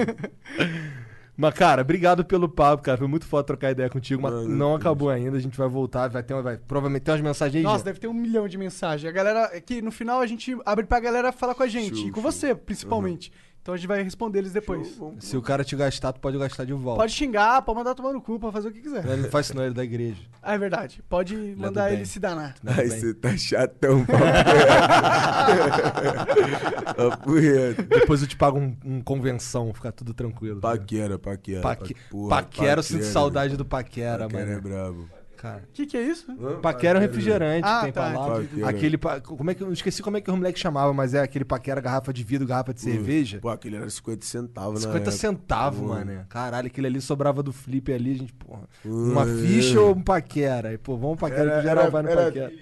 Mas, cara, obrigado pelo papo, cara. Foi muito foda trocar ideia contigo, mas Mano, não Deus. acabou ainda. A gente vai voltar, vai ter uma, vai, provavelmente ter umas mensagens aí. Nossa, Jean. deve ter um milhão de mensagens. A galera, é que no final a gente abre pra galera falar com a gente. Show, e com show. você, principalmente. Então a gente vai responder eles depois. Vamos- Se o cara te gastar, tu pode gastar de volta. Pode xingar, pode mandar tomar no cu, pode fazer o que quiser. Ele não faz isso não, ele é da igreja. Ah, é verdade. Pode é mandar ele se danar. É Ai, você tá chatão, papo. [laughs] Depois eu te pago um, um convenção, ficar tudo tranquilo. tá? Paquera, paquera. Paque... pa- porra, Paquera, eu sinto paquera. saudade do Paquera, Paquera é mano. brabo. Cara. O que, que é isso? Paquera é um refrigerante, Ah, tem tá, palavra. entendi. Aquele. pa- Como é que eu esqueci como é que o moleque chamava, mas é aquele paquera garrafa de vidro, garrafa de cerveja. Pô, aquele era 50 centavos, 50 época. centavos, Pô. mano. Caralho, aquele ali sobrava do flip ali, a gente, porra. Pô, Uma é. ficha ou um paquera? E, pô, vamos um paquera Era- que geral era- vai no era- paquera.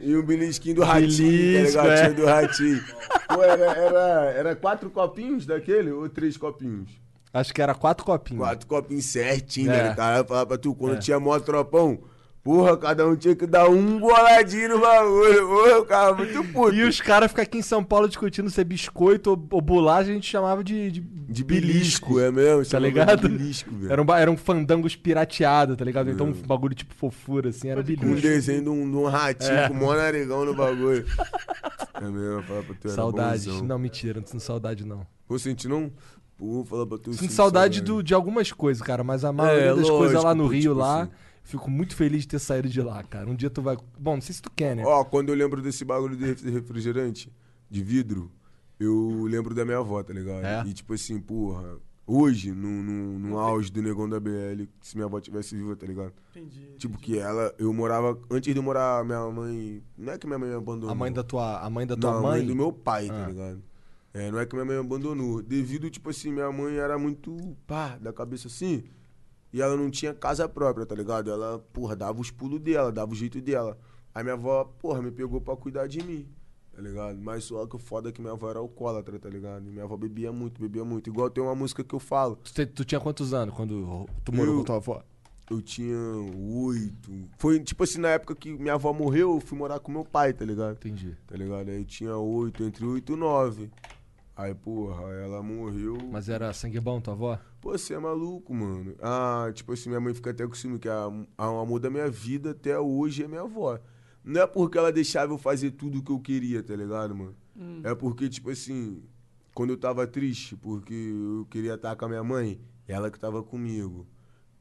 E um belisquinho do ratinho, Belisco, tá ligado? é. Tinha do ratinho. Pô, era, era, era quatro copinhos daquele ou três copinhos? Acho que era quatro copinhos. Quatro copinhos certinho, É. né? Cara, falava pra tu, quando É. tinha mó tropão, porra, cada um tinha que dar um boladinho no bagulho. Porra, eu ficava muito puto. E os caras ficam aqui em São Paulo discutindo se é biscoito ou, ou bolacha, a gente chamava de, de, De belisco, é mesmo? Tá ligado? De belisco, velho. Era um, fandangos pirateado, tá ligado? Então um bagulho tipo fofura, assim, era Com um desenho de um, de um ratinho É. com mó narigão no bagulho. [laughs] É mesmo, eu falava pra tu, era Saudade. bonzão. Não, mentira, não sinto saudade, não. Vou sentir não? Pô, fala pra tu. Sinto sinto saudade do, de algumas coisas, cara, mas a maioria É, das coisas lá lógico, no Rio, tipo lá, assim. Fico muito feliz de ter saído de lá, cara. Um dia tu vai. Bom, não sei se tu quer, né? Ó, quando eu lembro desse bagulho de ref- refrigerante de vidro, eu lembro da minha avó, tá ligado? É? E tipo assim, porra, hoje, no, no, no auge do negão da BL, se minha avó tivesse viva, tá ligado? Entendi. Tipo, que ela, eu morava, antes de eu morar, minha mãe, não é que minha mãe me abandonou. A mãe da tua, a mãe da tua não, a mãe? mãe do meu pai, Ah. tá ligado? É, não é que minha mãe me abandonou. Devido, tipo assim, minha mãe era muito pá, da cabeça assim. E ela não tinha casa própria, tá ligado? Ela, porra, dava os pulos dela, dava o jeito dela. Aí minha avó, porra, me pegou pra cuidar de mim, tá ligado? Mas só que o foda é que minha avó era alcoólatra, tá ligado? E minha avó bebia muito, bebia muito. Igual tem uma música que eu falo. Tu, tu tinha quantos anos quando tu morou Eu- com tua avó? Eu tinha oito. Foi tipo assim, na época que minha avó morreu, eu fui morar com meu pai, tá ligado? Entendi. Tá ligado? Aí eu tinha oito, entre oito e nove. Aí, porra, ela morreu. Mas era sangue bom tua avó? Pô, você é maluco, mano. Ah, tipo assim, minha mãe fica até com ciúme, que a, a, o amor da minha vida até hoje é minha avó. Não é porque ela deixava eu fazer tudo o que eu queria, tá ligado, mano? É porque, tipo assim, quando eu tava triste, porque eu queria estar com a minha mãe, ela que tava comigo.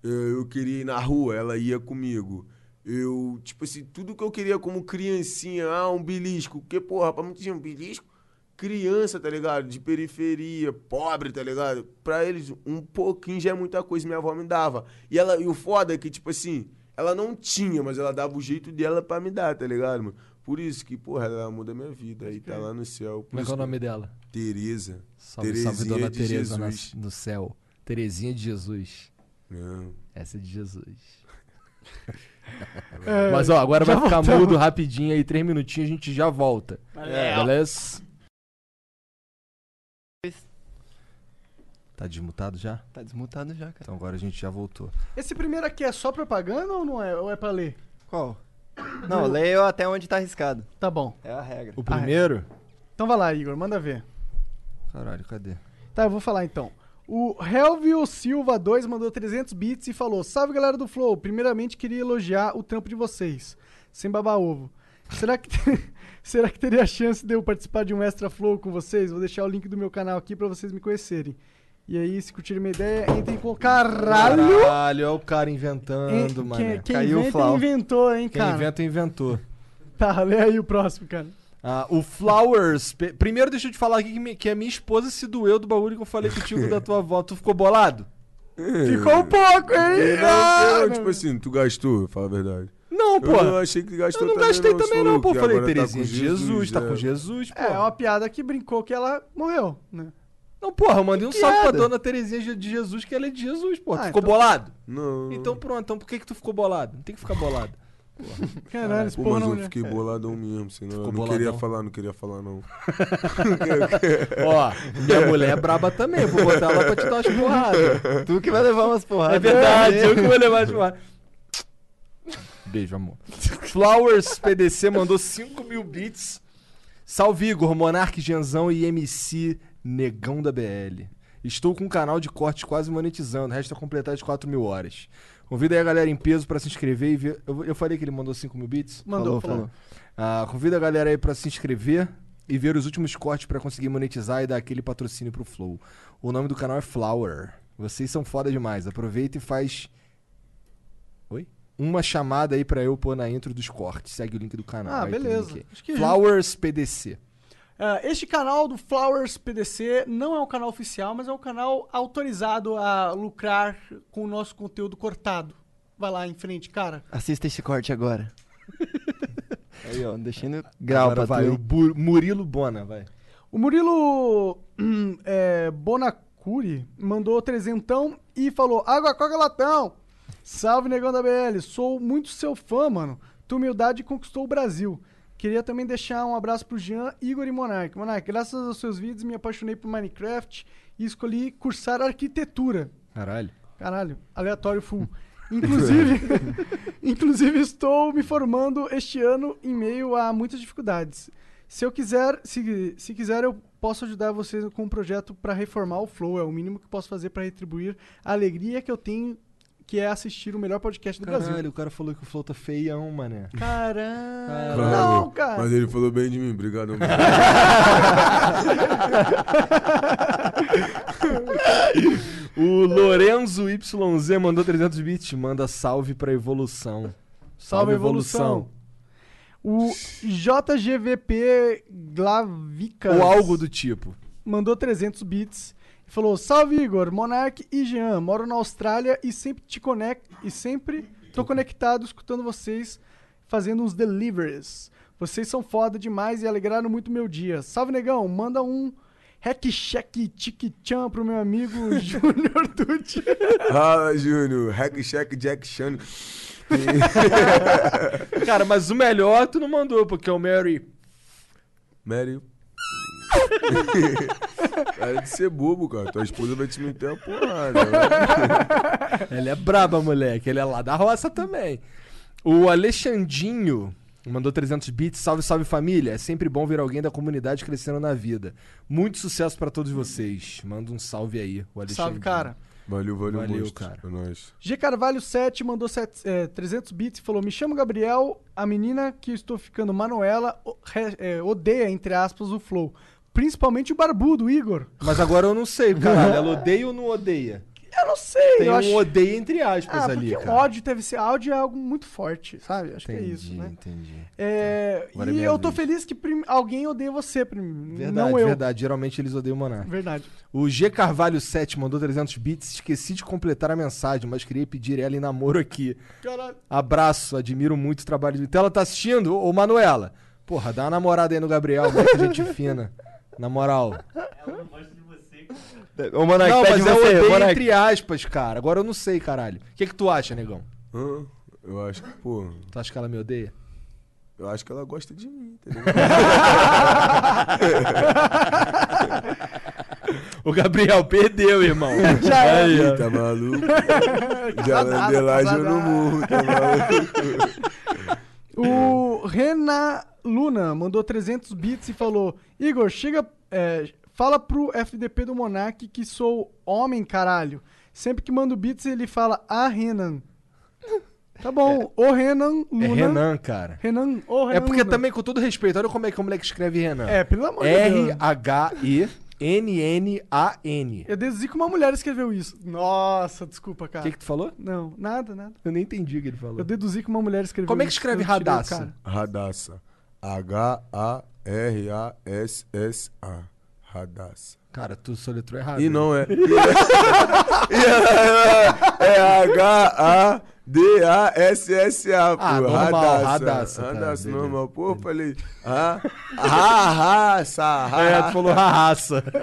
Eu, eu queria ir na rua, ela ia comigo. Eu, tipo assim, tudo que eu queria como criancinha, ah, um belisco. Porque, porra, pra muita gente, um belisco, criança, tá ligado? De periferia, pobre, tá ligado? Pra eles, um pouquinho já é muita coisa, minha avó me dava. E, ela, e o foda é que, tipo assim, ela não tinha, mas ela dava o jeito dela pra me dar, tá ligado, mano? Por isso que, porra, ela muda a minha vida. Aí tá lá no céu. Por Como é que isso é o nome dela? Tereza. Salve, Terezinha salve Dona de Tereza na- no céu. Terezinha de Jesus. Não. Essa é de Jesus. [laughs] É, Mas ó, agora vai ficar voltamos. mudo rapidinho aí, três minutinhos a gente já volta. É. Beleza? Tá desmutado já? Tá desmutado já, cara. Então agora a gente já voltou. Esse primeiro aqui é só propaganda ou não é? Ou é pra ler? Qual? [coughs] Não, leio até onde tá arriscado. Tá bom. É a regra. O primeiro? Então vai lá, Igor, manda ver. Caralho, cadê? Tá, eu vou falar então. O Helvio Silva 2 mandou 300 bits e falou: Salve galera do Flow, primeiramente queria elogiar o trampo de vocês, sem babar ovo. Será que, [laughs] será que teria chance de eu participar de um Extra Flow com vocês? Vou deixar o link do meu canal aqui pra vocês me conhecerem. E aí, se curtirem minha ideia, entrem com. Caralho! Caralho, olha o cara inventando, mano. quem quem Caiu o inventa, Flau. inventou, hein, Quem cara? inventa, inventou. Tá, lê aí o próximo, cara. Ah, o Flowers. Primeiro, deixa eu te falar aqui que, mi- que a minha esposa se doeu do bagulho que eu falei contigo da tua avó. Tu ficou bolado? [laughs] Ficou um pouco, hein? Não, Ah, não, não. tipo assim, tu gastou, fala a verdade. Não, pô. Eu não achei que gastou Eu não também, gastei não, também, não, pô. Falei, tá Terezinha de Jesus, tá é. com Jesus, pô. É, uma piada que brincou que ela morreu, né? Não, porra, eu mandei um salve pra dona Terezinha de Jesus, que ela é de Jesus, pô. Tu Ah, ficou então- bolado? Não. Então pronto, então por que que tu ficou bolado? Não tem que ficar bolado. [laughs] Caralho, esse porra mas não, eu né? fiquei boladão mesmo, senão eu Ficou não queria boladão? falar, não queria falar, não. [laughs] Ó, minha mulher é braba também, eu vou botar ela pra te dar umas porradas. Tu que vai levar umas porradas. É verdade, eu que vou levar as porradas. Beijo, amor. Flowers PDC mandou 5 mil bits. Salve Igor, Monark Genzão e MC Negão da BL. Estou com um canal de cortes quase monetizando, resta completar as 4 mil horas. Convida aí a galera em peso pra se inscrever e ver. Eu, eu falei que ele mandou 5 mil bits? Mandou, Falou, falou. Ah, convida a galera aí pra se inscrever e ver os últimos cortes pra conseguir monetizar e dar aquele patrocínio pro Flow. O nome do canal é Flower. Vocês são foda demais. Aproveita e faz. Oi? Uma chamada aí pra eu pôr na intro dos cortes. Segue o link do canal. Ah, beleza. Flowers PDC. Ah, este canal do Flowers PDC não é um canal oficial, mas é um canal autorizado a lucrar com o nosso conteúdo cortado. Vai lá em frente, cara. Assista esse corte agora. [laughs] Aí, ó, deixando grau Agora pra vai, tu. o hein? Bu- Murilo Bona, vai. O Murilo hum, [clears throat] é, Bonacuri mandou trezentão e falou: Água, coca, latão. Salve, negão da BL. Sou muito seu fã, mano. Tua humildade conquistou o Brasil. Queria também deixar um abraço pro Jean, Igor e Monark. Monark, graças aos seus vídeos me apaixonei por Minecraft e escolhi cursar arquitetura. Caralho. Caralho, aleatório full. Inclusive, [laughs] inclusive estou me formando este ano em meio a muitas dificuldades. Se eu quiser, se, se quiser, eu posso ajudar vocês com um projeto para reformar o Flow. É o mínimo que posso fazer para retribuir a alegria que eu tenho, que é assistir o melhor podcast do Brasil. Caralho, o cara falou que o Flow tá feião, mané. Caralho. Caralho. Não, cara. Mas ele falou bem de mim, obrigado. [laughs] O Lorenzo YZ mandou 300 bits. Manda salve pra evolução. Salve, evolução. O JGVP Glavica Ou algo do tipo. mandou 300 bits Falou: Salve Igor, Monark e Jean. Moro na Austrália e sempre te conecto. E sempre tô conectado escutando vocês fazendo uns deliveries. Vocês são foda demais e alegraram muito meu dia. Salve, negão. Manda um hack check tique chan pro meu amigo [laughs] Júnior Tucci. Fala, Júnior. Hack Shack Jack Chan. [laughs] Cara, mas o melhor tu não mandou, porque é o Mary. Mary. [laughs] Para de ser bobo, cara. Tua esposa vai te meter a porrada. né? Ela é braba, moleque. Ele é lá da roça também. O Alexandinho mandou 300 bits. Salve, salve família. É sempre bom ver alguém da comunidade crescendo na vida. Muito sucesso pra todos vocês. Manda um salve aí, o Alexandinho. Salve, cara. Valeu, valeu, Valeu, monstro. cara. É nóis. G Carvalho 7 mandou set- é, 300 bits e falou: Me chamo Gabriel, a menina que eu estou ficando, Manuela, o- re- é, odeia, entre aspas, o Flow. Principalmente o barbudo, o Igor. Mas agora eu não sei, [laughs] caralho. Ela odeia ou não odeia? Eu não sei, Tem eu um acho. odeia entre aspas Ah, ali, porque o cara. ódio deve ser. Áudio é algo muito forte, sabe? Acho que é isso, né? entendi. É, Agora é e minha eu tô vez. feliz que prim- alguém odeia você, prim- Verdade, não eu. verdade. Geralmente eles odeiam o Monark. Verdade. O G Carvalho 7 mandou 300 bits. Esqueci de completar a mensagem, mas queria pedir ela em namoro aqui. Caralho. Abraço, admiro muito o trabalho. Então ela tá assistindo? Ô, Manuela, porra, dá uma namorada aí no Gabriel, moleque, gente fina. Na moral. Ela não gosta de você, cara. Ô, Monark, não, mas é você, odeio Monark. entre aspas, cara. Agora eu não sei, caralho. O que que tu acha, negão? Hã? Eu acho que, pô. Tu acha que ela me odeia? Eu acho que ela gosta de mim, tá ligado? [laughs] O Gabriel perdeu, irmão. [laughs] Já é. Aí, ó. Tá maluco? [laughs] Já landelagem no murro, tá maluco? O Renan Luna mandou 300 bits e falou: Igor, chega. é, fala pro FDP do Monark que sou homem, caralho. Sempre que mando bits, ele fala: Ah, Renan. [laughs] Tá bom. O Renan Luna. É Renan, cara. Renan, o Renan É porque Luna. também, com todo respeito, olha como é que o moleque escreve Renan. É, pelo amor de Deus. R-H-E-N-N-A-N. Eu deduzi que uma mulher escreveu isso. Nossa, desculpa, O cara. que que tu falou? Não, nada, nada. Eu nem entendi o que ele falou. Eu deduzi que uma mulher escreveu Como é que isso. escreve o Radassa? Radassa. H-A-R-A-S-S-A. Radassa. Cara, tu soletrou errado. E não é. [laughs] é H-A-D-A-S-S-A, pô. Ah, normal, Radassa. Radassa, tá, Radassa, beleza. normal. Pô, eu falei. Ah, ah, raça. [laughs] É, tu falou raça. [laughs]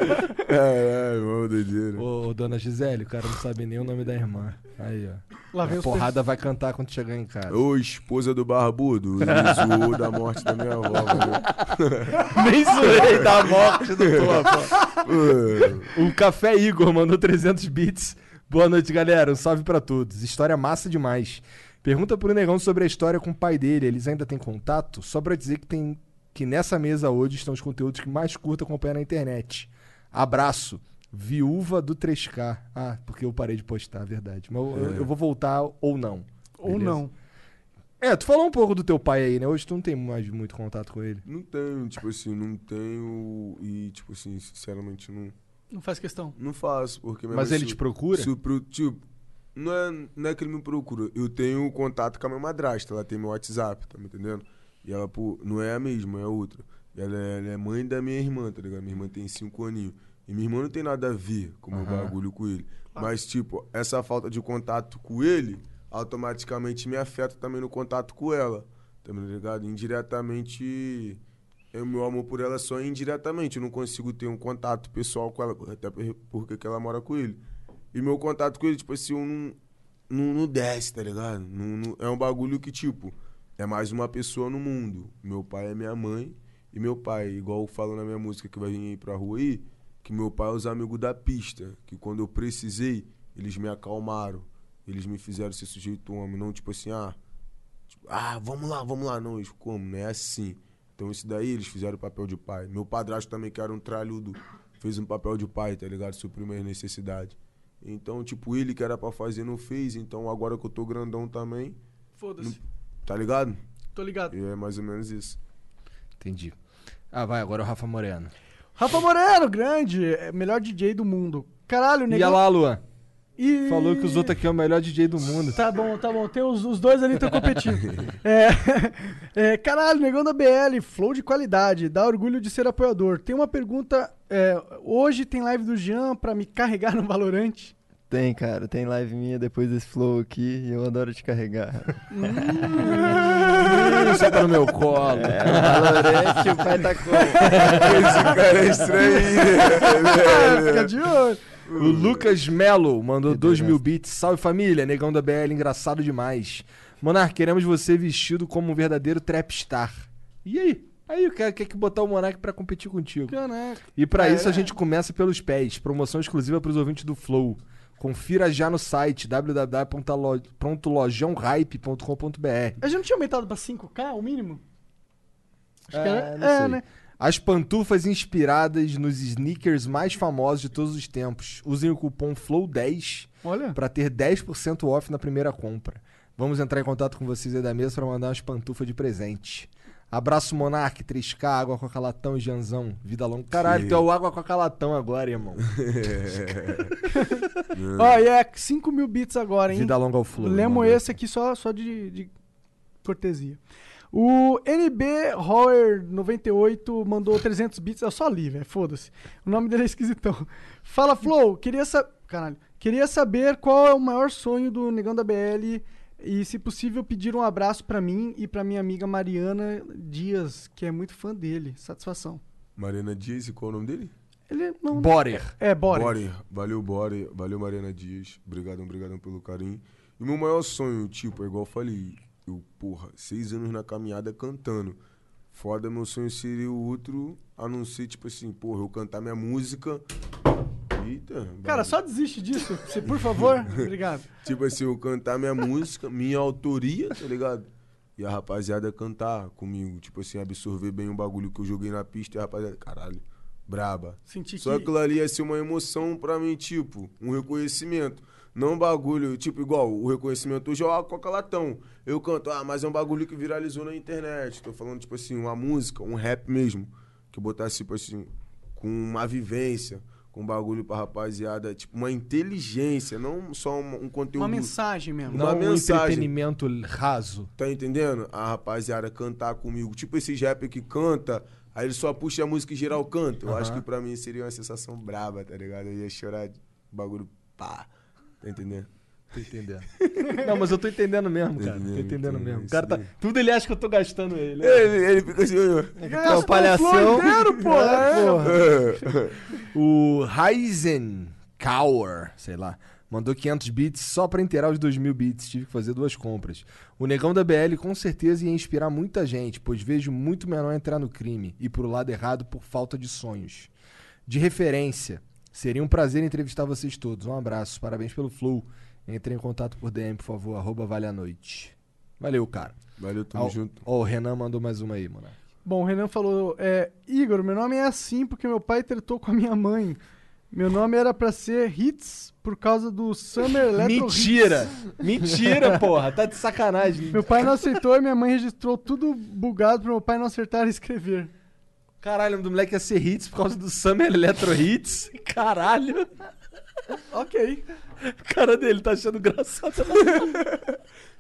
É, é, mó doideira. Ô, ô, dona Gisele, o cara não sabe nem o nome da irmã. Aí, ó. Lá vem porrada vai cantar quando chegar em casa. Ô, esposa do barbudo, ele zoou da morte da minha avó. [laughs] Nem zoei da morte do Topa. Pô, O Café Igor mandou 300 bits. Boa noite, galera. Um salve pra todos. História massa demais. Pergunta pro Negão sobre a história com o pai dele. Eles ainda têm contato? Só pra dizer que tem que nessa mesa hoje estão os conteúdos que mais curto acompanhar na internet. Abraço. Viúva do 3K. Ah, porque eu parei de postar, verdade. Mas eu, eu vou voltar ou não. Ou Beleza? não. É, tu falou um pouco do teu pai aí, né? Hoje tu não tem mais muito contato com ele. Não tenho, tipo assim, não tenho. E, tipo assim, sinceramente, não, Não faz questão. não faço. Porque Mas ele se- te procura? se pro- tipo, não é, não é que ele me procura. Eu tenho contato com a minha madrasta, ela tem meu WhatsApp, tá me entendendo? E ela, pô, não é a mesma, é outra. E ela é, ela é mãe da minha irmã, tá ligado? Minha irmã tem cinco aninhos. E minha irmã não tem nada a ver com o meu Aham. bagulho com ele. Mas, tipo, essa falta de contato com ele automaticamente me afeta também no contato com ela. Tá me ligado? Indiretamente. O meu amor por ela só indiretamente. Eu não consigo ter um contato pessoal com ela, até por- porque que ela mora com ele. E meu contato com ele, tipo assim, eu não, não, não desce, tá ligado? Não, não- é um bagulho que, tipo, é mais uma pessoa no mundo. Meu pai é minha mãe e meu pai, igual eu falo na minha música que vai vir aí pra rua aí, que meu pai é os amigos da pista, que quando eu precisei, eles me acalmaram. Eles me fizeram ser sujeito homem, não tipo assim, ah, tipo, ah, vamos lá, vamos lá. Não, eles como? Não é assim. Então isso daí eles fizeram o papel de pai. Meu padrasto também, que era um tralhudo, fez um papel de pai, tá ligado? Supriu minhas necessidades. Então, tipo, ele que era pra fazer não fez, então agora que eu tô grandão também, Foda-se. tá ligado? Tô ligado. E é mais ou menos isso. Entendi. Ah, vai, agora o Rafa Moreno. Rafa Moreno, grande. é, Melhor DJ do mundo. Caralho, E negão. lá, Luan? E... Falou que os outros aqui é o melhor DJ do mundo. Tá bom, tá bom. Tem os, os dois ali estão competindo. [laughs] é, é, caralho, negão da BL, flow de qualidade, dá orgulho de ser apoiador. Tem uma pergunta. é, hoje tem live do Jean pra me carregar no Valorante. Tem, cara, tem live minha depois desse flow aqui e eu adoro te carregar. [laughs] Senta tá no meu colo. É, Valorante, o pai tá como? [laughs] Esse cara é estranho? Fica de olho. O Lucas Melo mandou 2 mil bits. Salve família, negão da BL, engraçado demais. Monark, queremos você vestido como um verdadeiro trapstar. E aí? Aí o cara quer que botar o Monark pra competir contigo. Caraca. E pra É, isso a é. gente começa pelos pés. Promoção exclusiva pros ouvintes do Flow. Confira já no site www.lojãohype.com.br. A gente não tinha aumentado pra 5K, o mínimo? Acho que É, era. não É, sei. né? As pantufas inspiradas nos sneakers mais famosos de todos os tempos. Usem o cupom FLOW10 Olha. para ter 10% off na primeira compra. Vamos entrar em contato com vocês aí da mesa para mandar umas pantufas de presente. Abraço Monark, 3K, Água com Calatão e Janzão. Vida longa. Caralho, Que- tu é o Água com Calatão agora, irmão. [laughs] Ó, e é 5 mil bits agora, hein? Vida longa ao Flow. Lemos irmão. esse aqui só, só de, de cortesia. O NB Horror 98 mandou 300 bits. Eu só li, velho. Foda-se. O nome dele é esquisitão. Fala, Flow. Queria, sa Caralho. Queria saber qual é o maior sonho do Negão da BL e, se possível, pedir um abraço pra mim e pra minha amiga Mariana Dias, que é muito fã dele. Satisfação. Mariana Dias, e qual é o nome dele? Ele não. Borer. É, bora. Bore. Valeu, Bore. Valeu, Mariana Dias. Obrigadão, obrigadão pelo carinho. E o meu maior sonho, tipo, é igual eu falei, eu, porra, seis anos na caminhada cantando. Foda, meu sonho seria o outro, a não ser, tipo assim, porra, eu cantar minha música. Eita. Cara, só desiste disso, se- por favor. [laughs] Obrigado. Tipo assim, eu cantar minha música, minha autoria, tá ligado? E a rapaziada cantar comigo. Tipo assim, absorver bem o bagulho que eu joguei na pista e a rapaziada, caralho, braba. Senti Só que- aquilo ali ia ser uma emoção pra mim, tipo, um reconhecimento. Não um bagulho, tipo, igual o reconhecimento hoje é o Coca Latão. Eu canto, ah, mas é um bagulho que viralizou na internet. Tô falando, tipo assim, uma música, um rap mesmo. Que eu botasse, tipo assim, com uma vivência, com um bagulho pra rapaziada, tipo, uma inteligência, não só um, um conteúdo. Uma mensagem mesmo. Uma Não um mensagem. entretenimento raso. Tá entendendo? A rapaziada cantar comigo. Tipo esses rap que canta, aí ele só puxa a música e geral canta. Eu acho que pra mim seria uma sensação braba, tá ligado? Eu ia chorar de bagulho pá. Tá entendendo? Tô entendendo. [laughs] Não, mas eu tô entendendo mesmo, cara. Tô Entendendo, entendendo entendendo, mesmo. O cara tá... Tudo ele acha que eu tô gastando ele. Ele, ele fica assim, olha. É, o palhação. Inteiro, [laughs] pô. É. [laughs] O Ryzen Cower, sei lá, mandou 500 bits só pra inteirar os 2.000 bits. Tive que fazer duas compras. O negão da BL com certeza ia inspirar muita gente, pois vejo muito menor entrar no crime e pro lado errado por falta de sonhos. De referência, seria um prazer entrevistar vocês todos. Um abraço, parabéns pelo flow. Entre em contato por DM, por favor, arroba vale a noite. Valeu, cara. Valeu, tamo Ó, junto. ó, o Renan mandou mais uma aí, mano. Bom, o Renan falou: é, Igor, meu nome é assim porque meu pai tretou com a minha mãe. Meu nome era pra ser Hits por causa do Summer Electro Mentira! Hits. Mentira, porra! Tá de sacanagem. Meu pai não aceitou e minha mãe registrou tudo bugado pro meu pai não acertar e escrever. Caralho, o nome do moleque ia ser hits por causa do Summer Electro Hits. [laughs] Caralho. Ok. A cara dele tá achando engraçado.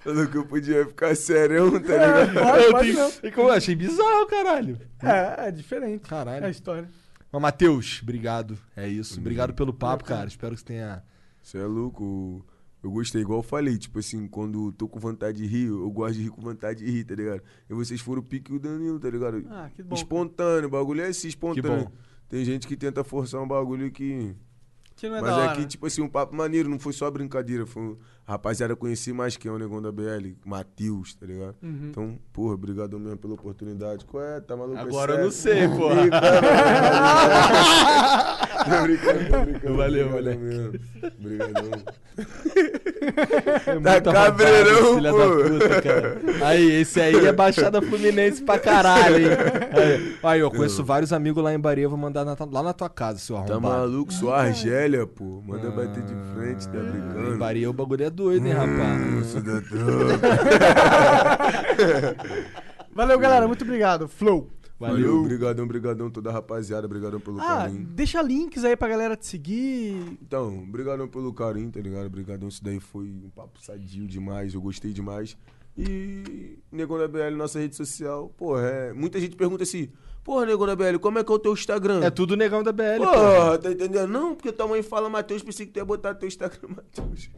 Falou que eu podia ficar serão, tá É, ligado? pode, eu, pode tenho- não. é que eu achei bizarro, caralho. É, é diferente. Caralho. É a história. Mas, Matheus, obrigado. É isso. Obrigado pelo papo, cara. Espero que você tenha. Você é louco. Eu gostei, igual eu falei, tipo assim, quando tô com vontade de rir, eu gosto de rir com vontade de rir, tá ligado? E vocês foram o pique e o Danilo, tá ligado? Ah, que bom. Espontâneo, o bagulho é esse, espontâneo. bom. Tem gente que tenta forçar um bagulho que. Que não é Mas da é hora. que, tipo assim, um papo maneiro, não foi só brincadeira. Foi um... Rapaziada conheci mais quem é o negão da BL, Matheus, tá ligado? Uhum. Então, porra, obrigadão mesmo pela oportunidade. Qual é? Tá maluco? É Agora eu não sei, porra. [laughs] Tô brincando, tô brincando. Valeu, moleque. Obrigadão. É Tá cabreirão, filha pô. da puta, cara. Aí, esse aí é Baixada Fluminense pra caralho, hein? Aí, aí, eu conheço vários amigos lá em Bahia, vou mandar na- lá na tua casa, seu Tá arrombado. maluco? Sou Argélia, pô. Manda bater de frente, tá Em brincando? Bahia o bagulho é doido, hein, rapaz? Sou da tropa. Valeu, galera. Muito obrigado. Flow. Valeu, brigadão, brigadão toda a rapaziada, brigadão pelo Ah, carinho. deixa links aí pra galera te seguir. Então, brigadão pelo carinho, tá ligado? Brigadão, isso daí foi um papo sadio demais, eu gostei demais. E Negão da BL, nossa rede social, porra, é... muita gente pergunta assim, porra, Negão da BL, como é que é o teu Instagram? É tudo negão da BL, pô. Porra, tá entendendo? Não, porque tua mãe fala Matheus, pensei que tu ia botar teu Instagram [laughs] Matheus.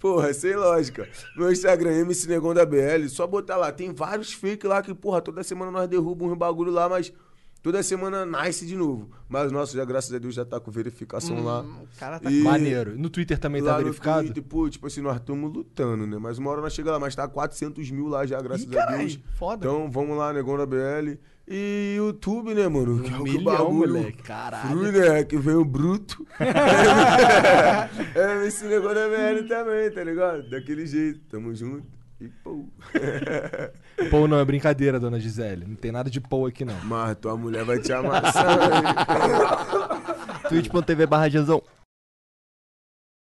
Porra, sem lógica. Meu Instagram é MC Negão da BL, só botar lá. Tem vários fake lá que, porra, toda semana nós derrubamos uns bagulho lá, mas toda semana nasce de novo. Mas o nosso, já, graças a Deus, já tá com verificação lá. O cara tá E- Maneiro. No Twitter também tá Lá no verificado? Twitter, pô, tipo assim, nós estamos lutando, né? Mas uma hora nós chega lá, mas tá 400 mil lá já, graças Ih, a carai, Deus. foda. Então vamos lá, Negão da BL. E YouTube, né, mano? Que é o milhão, bagulho moleque. Caralho. Frui, né? Que veio bruto. [laughs] é, esse Negão da BL também, tá ligado? Daquele jeito. Tamo junto. E pô. Pô, não, é brincadeira, dona Gisele. Não tem nada de pô aqui, não. Mas tua mulher vai te amassar. [laughs] twitch.tv barra.